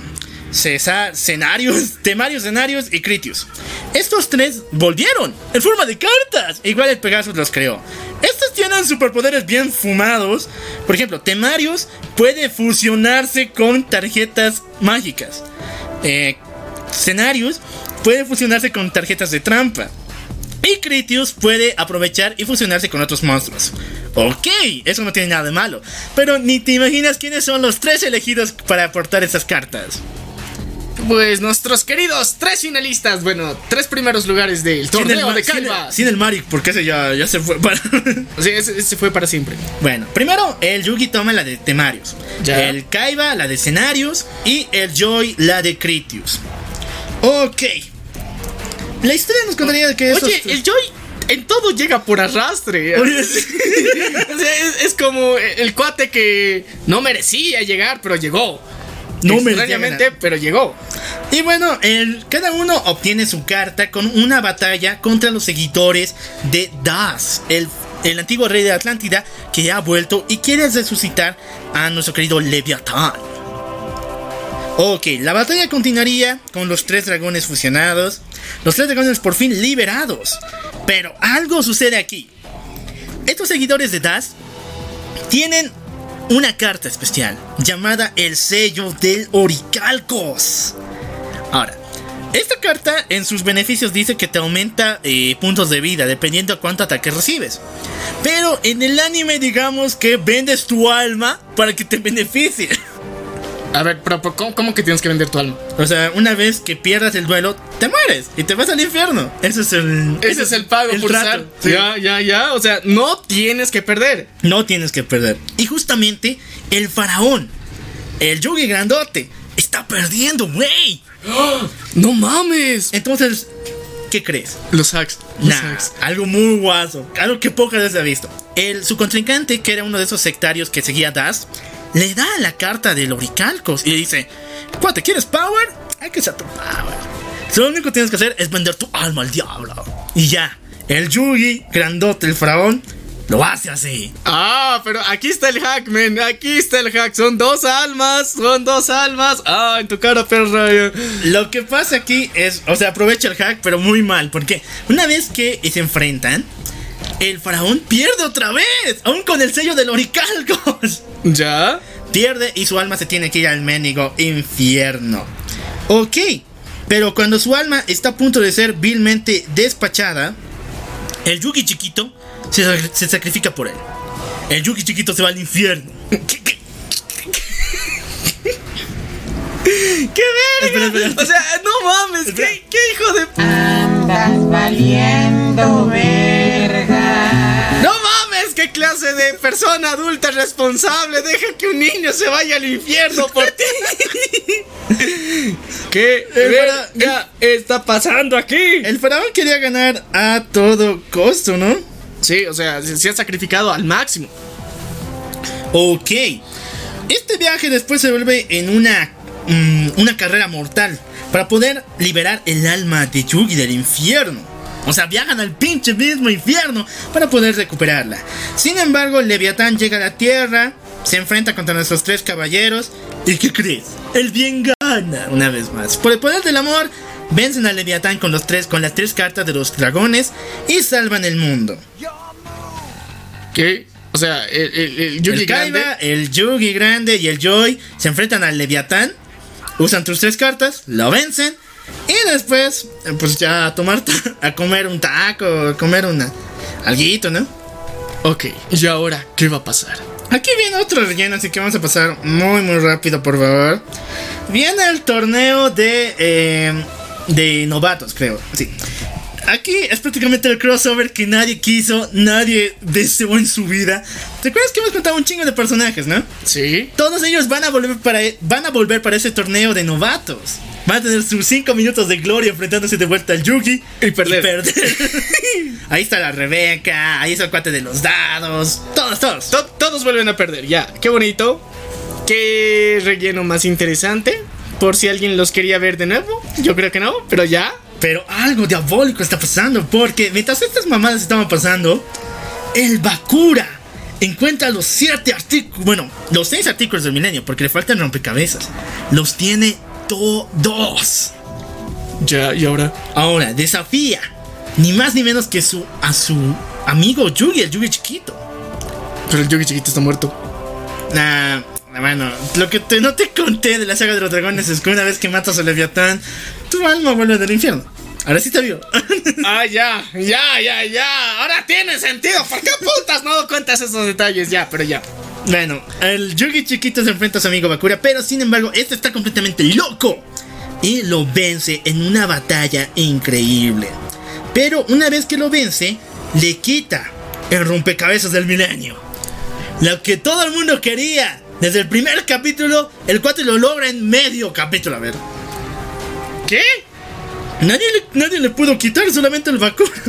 César, Cenarius, [laughs] Temarius, Cenarius y Critius. Estos tres volvieron en forma de cartas. Igual el Pegasus los creó. Estos tienen superpoderes bien fumados. Por ejemplo, Temarius puede fusionarse con tarjetas mágicas. Eh, puede fusionarse con tarjetas de trampa. Y Critius puede aprovechar y fusionarse con otros monstruos. Ok, eso no tiene nada de malo. Pero ni te imaginas quiénes son los tres elegidos para aportar esas cartas. Pues nuestros queridos tres finalistas. Bueno, tres primeros lugares del torneo de sin Kaiba. el, sin el Marik, porque ese ya, ya se fue para... [laughs] Sí, ese, ese fue para siempre. bueno, primero el Yugi toma la de Temarius. Ya. El Kaiba la de Cenarius. Y el Joy la de Critius. Ok. La historia nos contaría que esos... Oye, el Joy en todo llega por arrastre. [laughs] [laughs] Es, es como el cuate que no merecía llegar, pero llegó. No Extrañamente, ganar. pero llegó. Y bueno, el, cada uno obtiene su carta con una batalla contra los seguidores de Das, el, el antiguo rey de Atlántida que ha vuelto y quiere resucitar a nuestro querido Leviatán. Ok, la batalla continuaría con los tres dragones fusionados, los tres dragones por fin liberados. Pero algo sucede aquí. Estos seguidores de Das tienen una carta especial llamada el sello del Oricalcos. Ahora, esta carta en sus beneficios dice que te aumenta eh, puntos de vida dependiendo a cuánto ataque recibes. Pero en el anime digamos que vendes tu alma para que te beneficie. A ver, pero, pero ¿cómo, cómo que tienes que vender tu alma? O sea, una vez que pierdas el duelo, te mueres y te vas al infierno. Ese es el, Ese es el pago por trato. usar. Sí. Ya, ya, ya. O sea, no tienes que perder. No tienes que perder. Y justamente el faraón, el Yugi grandote, está perdiendo, güey. [gasps] ¡No mames! Entonces, ¿qué crees? Los hacks. Los Nah, hacks. algo muy guaso, algo que pocas veces ha visto. El, su contrincante, que era uno de esos sectarios que seguía a Das, le da la carta del Oricalcos y le dice: ¿Cuánto quieres power? Hay que ser tu power. Lo único que tienes que hacer es vender tu alma al diablo. Y ya, el Yugi, grandote, el faraón, lo hace así. Ah, pero aquí está el hack, man. Aquí está el hack. Son dos almas. Son dos almas. Ah, en tu cara, perra. Lo que pasa aquí es, o sea, aprovecha el hack, pero muy mal, porque una vez que se enfrentan, el faraón pierde otra vez, aún con el sello del Oricalcos. [laughs] ¿Ya? Pierde y su alma se tiene que ir al mendigo infierno. Ok, pero cuando su alma está a punto de ser vilmente despachada, el Yugi chiquito se, sac- se sacrifica por él. El Yugi chiquito se va al infierno. [laughs] ¿Qué, qué? ¡Qué verga! Espera, espera. O sea, no mames. ¿qué, qué hijo de. Andas valiendo verga. ¡No mames! ¿Qué clase de persona adulta responsable deja que un niño se vaya al infierno por ti? [laughs] ¿Qué verga está pasando aquí? El faraón quería ganar a todo costo, ¿no? Sí, o sea, se, se ha sacrificado al máximo. Ok. Este viaje después se vuelve en una, mm, una carrera mortal para poder liberar el alma de Yugi del infierno. O sea, viajan al pinche mismo infierno para poder recuperarla. Sin embargo, Leviatán llega a la Tierra, se enfrenta contra nuestros tres caballeros. ¿Y qué crees? El bien gana una vez más. Por el poder del amor, vencen a Leviatán con, los tres, con las tres cartas de los dragones y salvan el mundo. ¿Qué? O sea, el, el, el Yugi el Kaiba, grande. el Yugi grande y el Joy se enfrentan al Leviatán, usan tus tres cartas, lo vencen y después, eh, pues ya a tomar, a comer un taco, a comer una, alguito, ¿no? Ok, ¿y ahora qué va a pasar? Aquí viene otro relleno, así que vamos a pasar muy muy rápido, por favor. Viene el torneo de eh, de novatos, creo. Sí. Aquí es prácticamente el crossover que nadie quiso, nadie deseó en su vida. ¿Te acuerdas que hemos contado un chingo de personajes, no? Sí. Todos ellos van a volver para, van a volver para ese torneo de novatos. Van a tener sus 5 minutos de gloria enfrentándose de vuelta al Yugi Y perder. [laughs] ahí está la Rebeca, ahí está el cuate de los dados. Todos, todos. To- todos vuelven a perder, ya. Qué bonito. Qué relleno más interesante. Por si alguien los quería ver de nuevo. Yo creo que no, pero ya. Pero algo diabólico está pasando porque mientras estas mamadas estaban pasando, el Bakura encuentra los siete artículos, bueno, los seis artículos del milenio, porque le faltan rompecabezas. Los tiene todos. Ya, y ahora. Ahora, desafía ni más ni menos que su, a su amigo Yugi, el Yugi chiquito. Pero el Yugi chiquito está muerto. Nah, bueno, lo que te- no te conté de la saga de los dragones es que una vez que matas a Leviatán, tu alma vuelve del infierno. Ahora sí te vio. [laughs] Ah, ya, ya, ya, ya. Ahora tiene sentido. ¿Por qué putas no cuentas esos detalles? Ya, pero ya. Bueno, el Yugi chiquito se enfrenta a su amigo Bakura, pero sin embargo, este está completamente loco y lo vence en una batalla increíble. Pero una vez que lo vence, le quita el rompecabezas del milenio. Lo que todo el mundo quería. Desde el primer capítulo, el cuate lo logra en medio capítulo. A ver. ¿Qué? Nadie le, nadie le pudo quitar, solamente el Bakura. [laughs]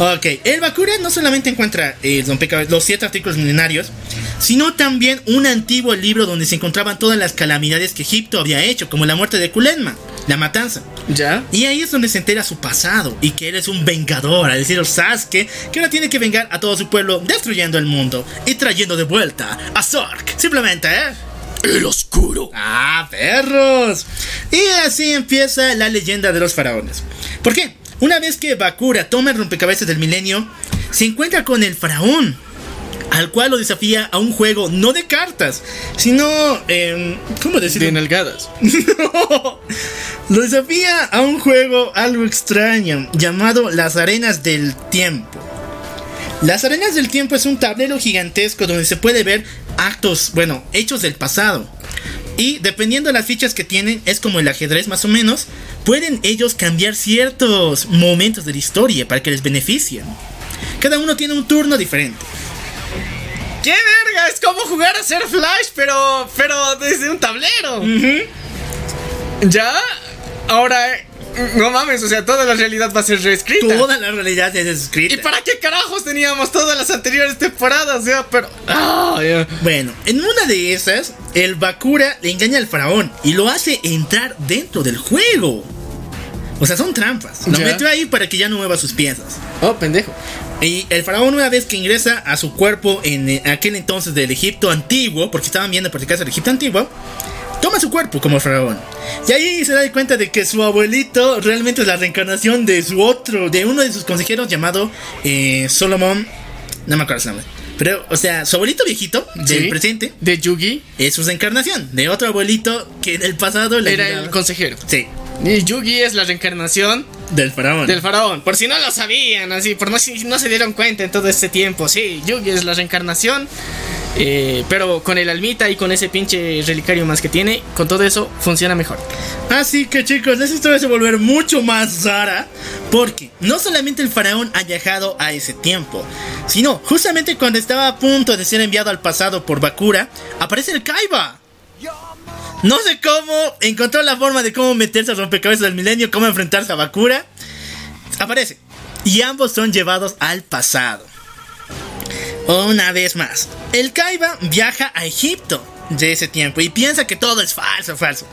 Ok, el Bakura no solamente encuentra eh, los siete artículos milenarios, sino también un antiguo libro donde se encontraban todas las calamidades que Egipto había hecho, como la muerte de Kulenma, la matanza. Ya. Y ahí es donde se entera su pasado y que él es un vengador, al decir Sasuke, que ahora tiene que vengar a todo su pueblo destruyendo el mundo y trayendo de vuelta a Zork. Simplemente, ¿eh? El oscuro. ¡Ah, perros! Y así empieza la leyenda de los faraones. ¿Por qué? Una vez que Bakura toma el rompecabezas del milenio, se encuentra con el faraón, al cual lo desafía a un juego no de cartas, sino... em, ¿Cómo De decirlo? nalgadas. [laughs] No. Lo desafía a un juego algo extraño llamado Las Arenas del Tiempo. Las Arenas del Tiempo es un tablero gigantesco donde se puede ver actos, bueno, hechos del pasado. Y dependiendo de las fichas que tienen, es como el ajedrez más o menos, pueden ellos cambiar ciertos momentos de la historia para que les beneficien. Cada uno tiene un turno diferente. ¡Qué verga! Es como jugar a ser Flash, pero. pero desde un tablero. ¿Ya? Ahora. No mames, o sea, toda la realidad va a ser reescrita. Toda la realidad es escrita. ¿Y para qué carajos teníamos todas las anteriores temporadas? O sea, pero. Ya. Bueno, en una de esas, el Bakura le engaña al faraón y lo hace entrar dentro del juego. O sea, son trampas. Lo metió ahí para que ya no mueva sus piezas. Oh, pendejo. Y el faraón una vez que ingresa a su cuerpo en eh, aquel entonces del Egipto antiguo, porque estaban viendo por casa del Egipto antiguo, toma su cuerpo como faraón. Y ahí se da cuenta de que su abuelito realmente es la reencarnación de su otro, de uno de sus consejeros llamado eh, Solomon, no me acuerdo su nombre. Pero, o sea, su abuelito viejito del Sí. presente De Yugi es su reencarnación de otro abuelito que en el pasado le era ayudaba. el consejero. Sí, Y Yugi es la reencarnación del faraón. del faraón. Por si no lo sabían, así, por no, si no se dieron cuenta en todo este tiempo. Sí, Yugi es la reencarnación. eh, pero con el almita y con ese pinche relicario más que tiene, con todo eso funciona mejor. Así que chicos, esta historia se volver mucho más rara porque no solamente el faraón ha viajado a ese tiempo, sino justamente cuando estaba a punto de ser enviado al pasado por Bakura, aparece el Kaiba. No sé cómo encontró la forma de cómo meterse al rompecabezas del milenio, cómo enfrentarse a Bakura. Aparece. Y ambos son llevados al pasado. Una vez más, el Kaiba viaja a Egipto de ese tiempo y piensa que todo es falso, falso.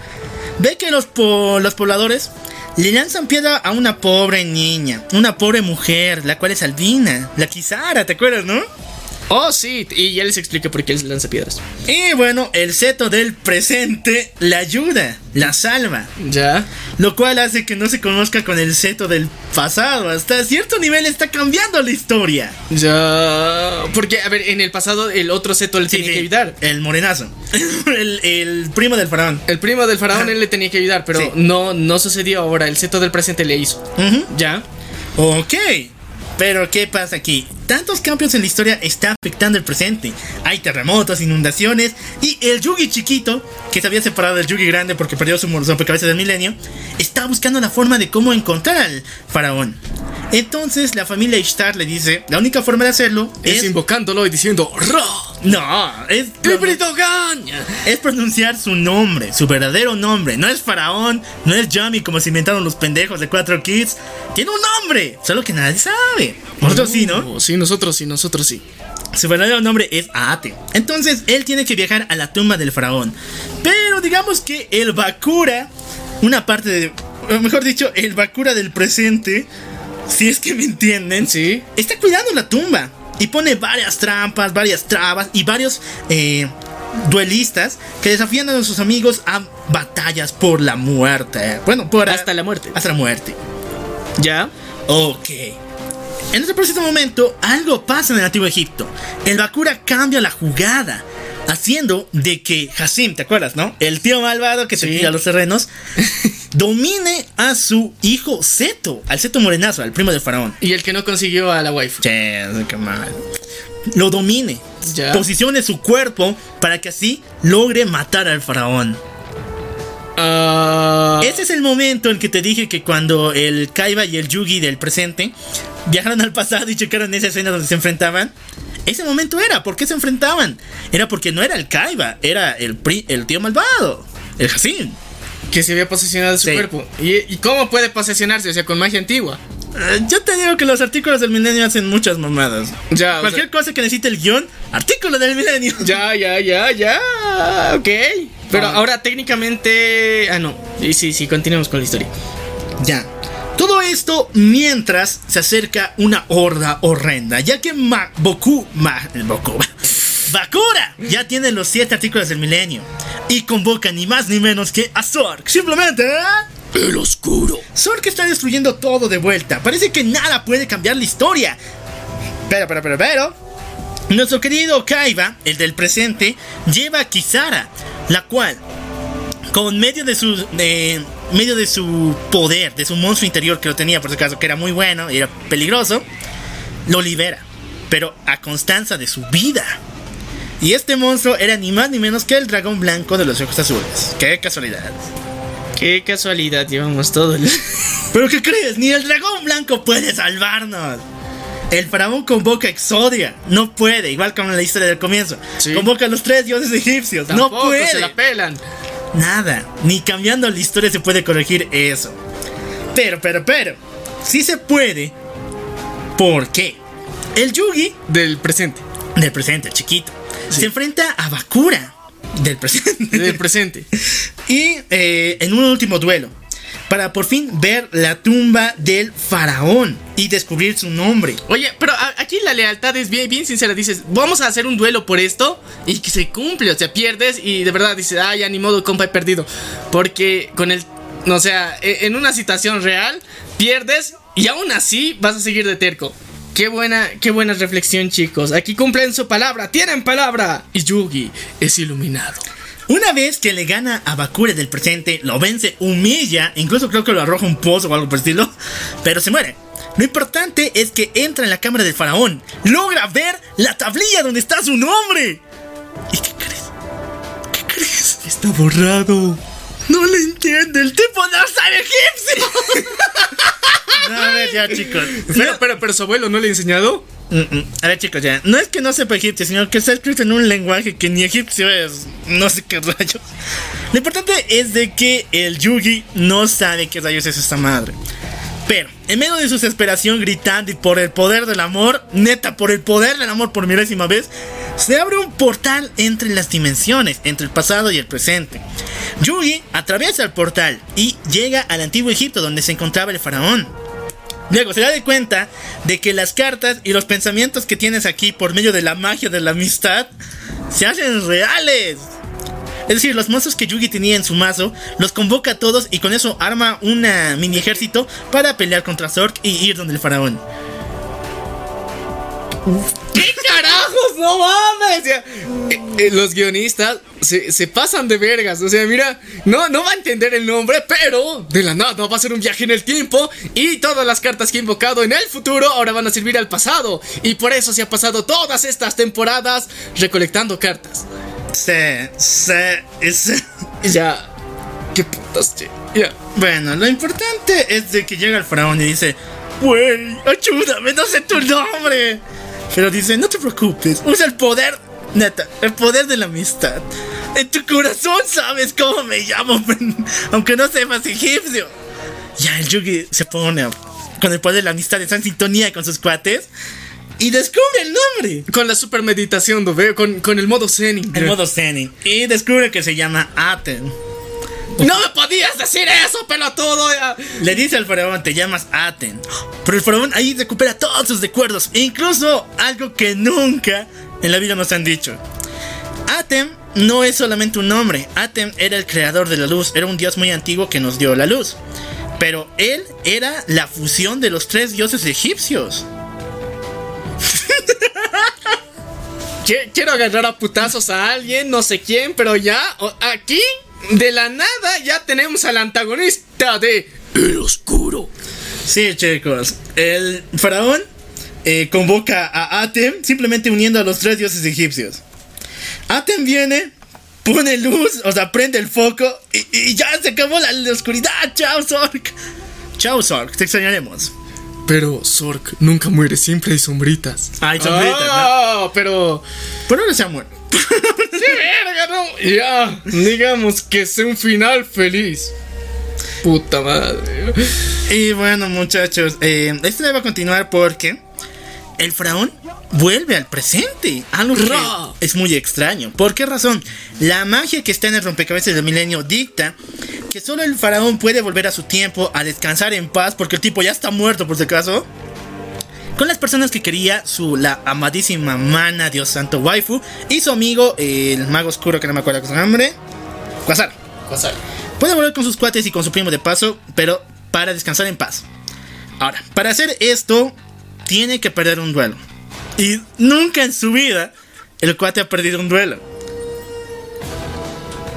Ve que los, los pobladores le lanzan piedra a una pobre niña, una pobre mujer, la cual es albina, la Kisara, ¿te acuerdas, no? Oh, sí, y ya les expliqué por qué él lanza piedras. Y bueno, el seto del presente la ayuda, la salva, Ya. lo cual hace que no se conozca con el seto del pasado. Hasta cierto nivel está cambiando la historia. Ya. Porque, a ver, en el pasado el otro seto le Sí, tenía sí, que ayudar. El morenazo, [laughs] el, el primo del faraón. El primo del faraón él le tenía que ayudar, pero Sí. no, no sucedió ahora. El seto del presente le hizo. Ya. Ok, pero ¿qué pasa aquí? Tantos cambios en la historia está afectando el presente. Hay terremotos, inundaciones y el Yugi chiquito, que se había separado del Yugi grande porque perdió su rompecabezas del milenio, está buscando la forma de cómo encontrar al faraón. Entonces la familia Ishtar le dice, la única forma de hacerlo Es es... invocándolo y diciendo ¡Ra! No, es... ¡Tribritogan! Es pronunciar su nombre, su verdadero nombre. No es faraón, no es Yami como se inventaron los pendejos de 4 Kids. Tiene un nombre, solo que nadie sabe. Nosotros sí, ¿no? Oh, Sí, nosotros sí, nosotros sí. Su verdadero nombre es Aate. Entonces él tiene que viajar a la tumba del faraón. Pero digamos que el Bakura, una parte de. o Mejor dicho, el Bakura del presente, si es que me entienden, Sí. está cuidando la tumba. Y pone varias trampas, varias trabas y varios eh, duelistas que desafían a sus amigos a batallas por la muerte. Bueno, por Hasta la muerte. Hasta la muerte. ¿Ya? Ok. En ese preciso momento, algo pasa en el antiguo Egipto. El Bakura cambia la jugada, haciendo de que Hassim, ¿te acuerdas, no? El tío malvado que se Sí. tira los terrenos, [laughs] domine a su hijo Seto, al Seto Morenazo, al primo del faraón. Y el que no consiguió a la waifu. Che, qué mal. Lo domine. Ya. Posicione su cuerpo para que así logre matar al faraón. Ah, Ese es el momento en que te dije que cuando el Kaiba y el Yugi del presente viajaron al pasado y checaron esa escena donde se enfrentaban. Ese momento era, ¿por qué se enfrentaban? Era porque no era el Kaiba, era el, pri- el tío malvado, el Hassim. que se había posesionado su Sí. cuerpo. ¿Y, ¿Y cómo puede posesionarse? O sea, con magia antigua. Eh, yo te digo que los artículos del milenio hacen muchas mamadas. Ya, o Cualquier cosa que necesite el guion, artículo del milenio. Ya, ya, ya, ya. Ok. Pero Ah. ahora técnicamente. Ah, no. Sí, sí, sí, continuemos con la historia. Ya. Todo esto mientras se acerca una horda horrenda, ya que Ma Boku, Ma, Boku, [laughs] Bakura ya tiene los siete artículos del milenio y convoca ni más ni menos que a Zork. Simplemente. El oscuro. Zork está destruyendo todo de vuelta. Parece que nada puede cambiar la historia. Pero, pero, pero, pero. Nuestro querido Kaiba, el del presente, lleva a Kisara, la cual con medio de su medio de su poder, de su monstruo interior que lo tenía por si acaso, que era muy bueno y era peligroso, lo libera, pero a constancia de su vida. Y este monstruo era ni más ni menos que el dragón blanco de los ojos azules. Qué casualidad. Qué casualidad, llevamos todo. el- [laughs] ¿Pero qué crees? Ni el dragón blanco puede salvarnos. El faraón convoca a Exodia. No puede, igual como en la historia del comienzo. Sí. Convoca a los tres dioses egipcios. Tampoco no puede. se la pelan. Nada, ni cambiando la historia se puede corregir eso. Pero, pero, pero, sí se puede. ¿Por qué? El Yugi Del presente. del presente, chiquito, se enfrenta a Bakura del presente. Del presente. [laughs] y eh, en un último duelo. Para por fin ver la tumba del faraón y descubrir su nombre. Oye, pero aquí la lealtad es bien, bien sincera. Dices, vamos a hacer un duelo por esto y que se cumple. O sea, pierdes y de verdad dices, ay, ya ni modo, compa, he perdido. Porque con el. O sea, e- en una situación real, pierdes y aún así vas a seguir de terco. Qué buena, qué buena reflexión, chicos. Aquí cumplen su palabra, tienen palabra. Y Yugi es iluminado. Una vez que le gana a Bakura del presente, lo vence, humilla, incluso creo que lo arroja un pozo o algo por el estilo, pero se muere. Lo importante es que entra en la cámara del faraón, logra ver la tablilla donde está su nombre. ¿Y qué crees? ¿Qué crees? Está borrado. No le entiende, el tipo no sabe egipcio. [laughs] no, a ver ya chicos. Pero, pero, pero su abuelo no le ha enseñado. Mm, mm. A ver chicos, ya. No es que no sepa egipcio, sino que está escrito en un lenguaje que ni egipcio es. No sé qué rayos. Lo importante es de que el Yugi no sabe qué rayos es esta madre. Pero, en medio de su desesperación gritando y por el poder del amor, neta, por el poder del amor por milésima vez, se abre un portal entre las dimensiones, entre el pasado y el presente. Yugi atraviesa el portal y llega al antiguo Egipto donde se encontraba el faraón. Luego se da de cuenta de que las cartas y los pensamientos que tienes aquí por medio de la magia de la amistad se hacen reales. Es decir, los monstruos que Yugi tenía en su mazo los convoca a todos y con eso arma un mini ejército para pelear contra Zork y ir donde el faraón. ¿Qué carajos? No mames. Eh, eh, los guionistas se, se pasan de vergas. O sea, mira, no, no va a entender el nombre, pero de la nada va a ser un viaje en el tiempo. Y todas las cartas que he invocado en el futuro ahora van a servir al pasado. Y por eso se ha pasado todas estas temporadas recolectando cartas. Sí, sí, sí. Ya. ¿Qué putas? Ya. Bueno, lo importante es de que llega el faraón y dice, Güey, ayúdame, no sé tu nombre. Pero dice, no te preocupes, usa el poder, neta, el poder de la amistad. En tu corazón sabes cómo me llamo, aunque no sepas egipcio. Ya el Yugi se pone con el poder de la amistad, está en sintonía con sus cuates y descubre el nombre. Con la super meditación, ¿no? Con, con el modo Zenin. El modo Zenin. Y descubre que se llama Aten. ¡No me podías decir eso, pelotudo! Le dice al faraón, te llamas Aten. Pero el faraón ahí recupera todos sus recuerdos. E incluso algo que nunca en la vida nos han dicho. Atem no es solamente un nombre. Atem era el creador de la luz. Era un dios muy antiguo que nos dio la luz. Pero él era la fusión de los tres dioses egipcios. [laughs] Qui- Quiero agarrar a putazos a alguien, no sé quién, pero ya, aquí, de la nada, ya tenemos al antagonista de El Oscuro. Sí, chicos. El faraón eh, convoca a Atem simplemente uniendo a los tres dioses egipcios. Atem viene, pone luz, o sea, prende el foco y, y ya se acabó la, la oscuridad. Chao, Zork. Chao, Zork. Te extrañaremos. Pero Zork nunca muere, siempre hay sombritas. Hay sombritas, Ah, pero. Pero ahora se ha muerto. [laughs] ¡Sí, verga, no! Ya, digamos que sea un final feliz. Puta madre. Y bueno, muchachos, eh, esto va a continuar porque el faraón vuelve al presente. Algo que Ra. es muy extraño. ¿Por qué razón? La magia que está en el rompecabezas del milenio dicta que solo el faraón puede volver a su tiempo a descansar en paz porque el tipo ya está muerto por si acaso. Con las personas que quería su la amadísima mana, Dios santo waifu, y su amigo, el mago oscuro que no me acuerdo con su nombre, Quasar. Puede volver con sus cuates y con su primo de paso, pero para descansar en paz. Ahora, para hacer esto, tiene que perder un duelo. Y nunca en su vida el cuate ha perdido un duelo.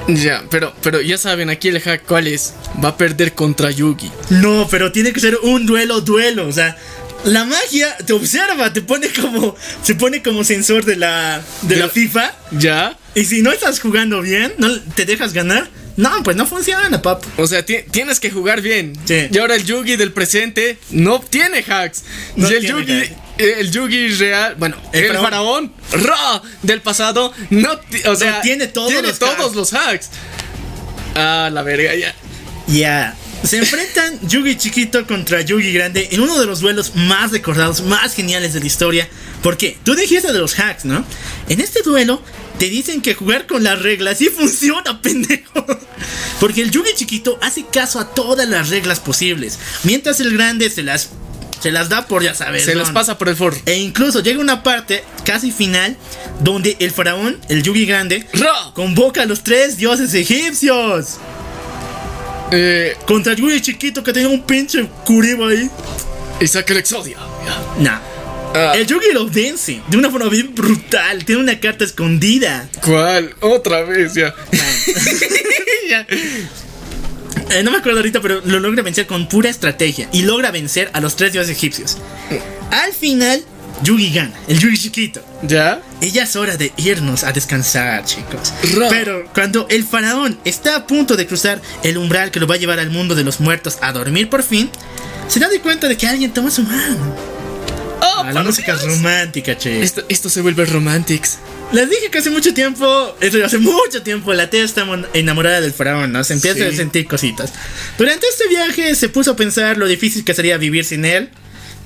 Ya, pero, pero ya saben aquí el hack cuál es. Va a perder contra Yugi. No, pero tiene que ser un duelo, duelo. O sea, la magia te observa, te pone como. Se pone como sensor de la. de la FIFA. ¿Ya? Y si no estás jugando bien, no te dejas ganar. No, pues no funciona, papu. O sea, ti- tienes que jugar bien. Sí. Y ahora el Yugi del presente no tiene hacks. No y el tiene Yugi, hacks. eh, el Yugi real, bueno, El el, faraón. faraón, Ra del pasado, no, o sea, tiene todos tiene los todos hacks. los hacks. Ah, la verga, ya. Ya. Se enfrentan Yugi chiquito contra Yugi grande en uno de los duelos más recordados, más geniales de la historia. ¿Por qué? Tú dijiste de los hacks, ¿no? En este duelo te dicen que jugar con las reglas sí funciona, [laughs] pendejo. Porque el Yugi chiquito hace caso a todas las reglas posibles, mientras el grande se las se las da por ya sabes. Se las pasa por el forro. E incluso llega una parte casi final donde el faraón, el Yugi grande, Ra. convoca a los tres dioses egipcios. Eh, Contra el Yugi chiquito que tenía un pinche curibo ahí. y saca el Exodia. Nah. Ah, El Yugi lo vence de una forma bien brutal. Tiene una carta escondida. ¿Cuál? Otra vez, ya. [laughs] Ya. Eh, no me acuerdo ahorita, pero lo logra vencer con pura estrategia. Y logra vencer a los tres dioses egipcios. Al final, Yugi gana. El Yugi chiquito. ¿Ya? Y ya es hora de irnos a descansar, chicos. Ra. Pero cuando el faraón está a punto de cruzar el umbral que lo va a llevar al mundo de los muertos a dormir por fin, se da de cuenta de que alguien toma su mano. Oh, Ah, la música Dios. romántica, che. Esto, esto se vuelve romantics. Les dije que hace mucho tiempo, eso hace mucho tiempo, la tía está enamorada del faraón, ¿no? Se empieza Sí. a sentir cositas. Durante este viaje se puso a pensar lo difícil que sería vivir sin él.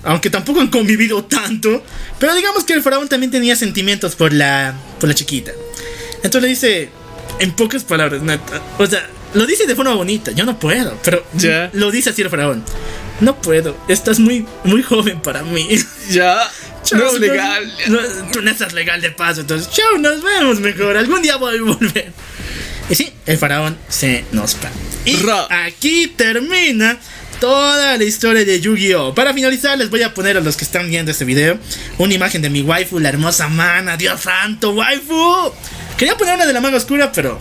Aunque tampoco han convivido tanto. Pero digamos que el faraón también tenía sentimientos por la, por la chiquita. Entonces le dice, en pocas palabras, neta. O sea, lo dice de forma bonita. Yo no puedo. Pero Ya. lo dice así el faraón. No puedo. Estás muy, muy joven para mí. [laughs] Ya. Chao, no es legal. no- tú no estás legal de paso, entonces, chao, nos vemos mejor. Algún día voy a volver. Y sí, el faraón se nos va. Y Ra. aquí termina toda la historia de Yu-Gi-Oh! Para finalizar, les voy a poner a los que están viendo este video una imagen de mi waifu, la hermosa mana. Dios santo, waifu. Quería poner una de la maga oscura, pero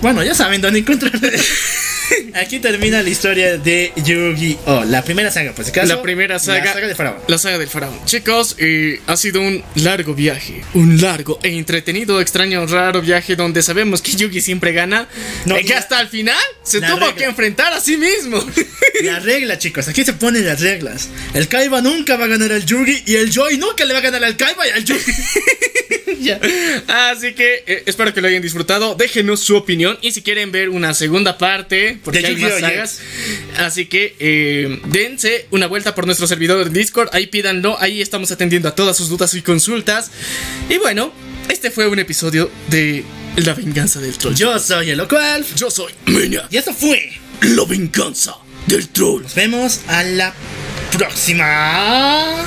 bueno, ya saben dónde encontrarla. [laughs] Aquí termina la historia de Yu-Gi-Oh! La primera saga, pues si acaso, La primera saga. La saga de Faraón. La saga del faraón. Chicos, eh, ha sido un largo viaje. Un largo e entretenido, extraño, raro viaje donde sabemos que Yugi siempre gana. No, y que hasta el final se tuvo regla. que enfrentar a sí mismo. [laughs] La regla, chicos, aquí se ponen las reglas. El Kaiba nunca va a ganar al Yugi y el Joy nunca le va a ganar al Kaiba y al Yugi. [laughs] Ya. Así que eh, espero que lo hayan disfrutado. Déjenos su opinión y si quieren ver una segunda parte, porque De hay más sagas. Así que eh, dense una vuelta por nuestro servidor de Discord. Ahí pídanlo. Ahí estamos atendiendo a todas sus dudas y consultas. Y bueno, este fue un episodio de La venganza del troll. Yo soy el Locual. Yo soy Menia. Y esto fue. La venganza del troll. Nos vemos a la próxima.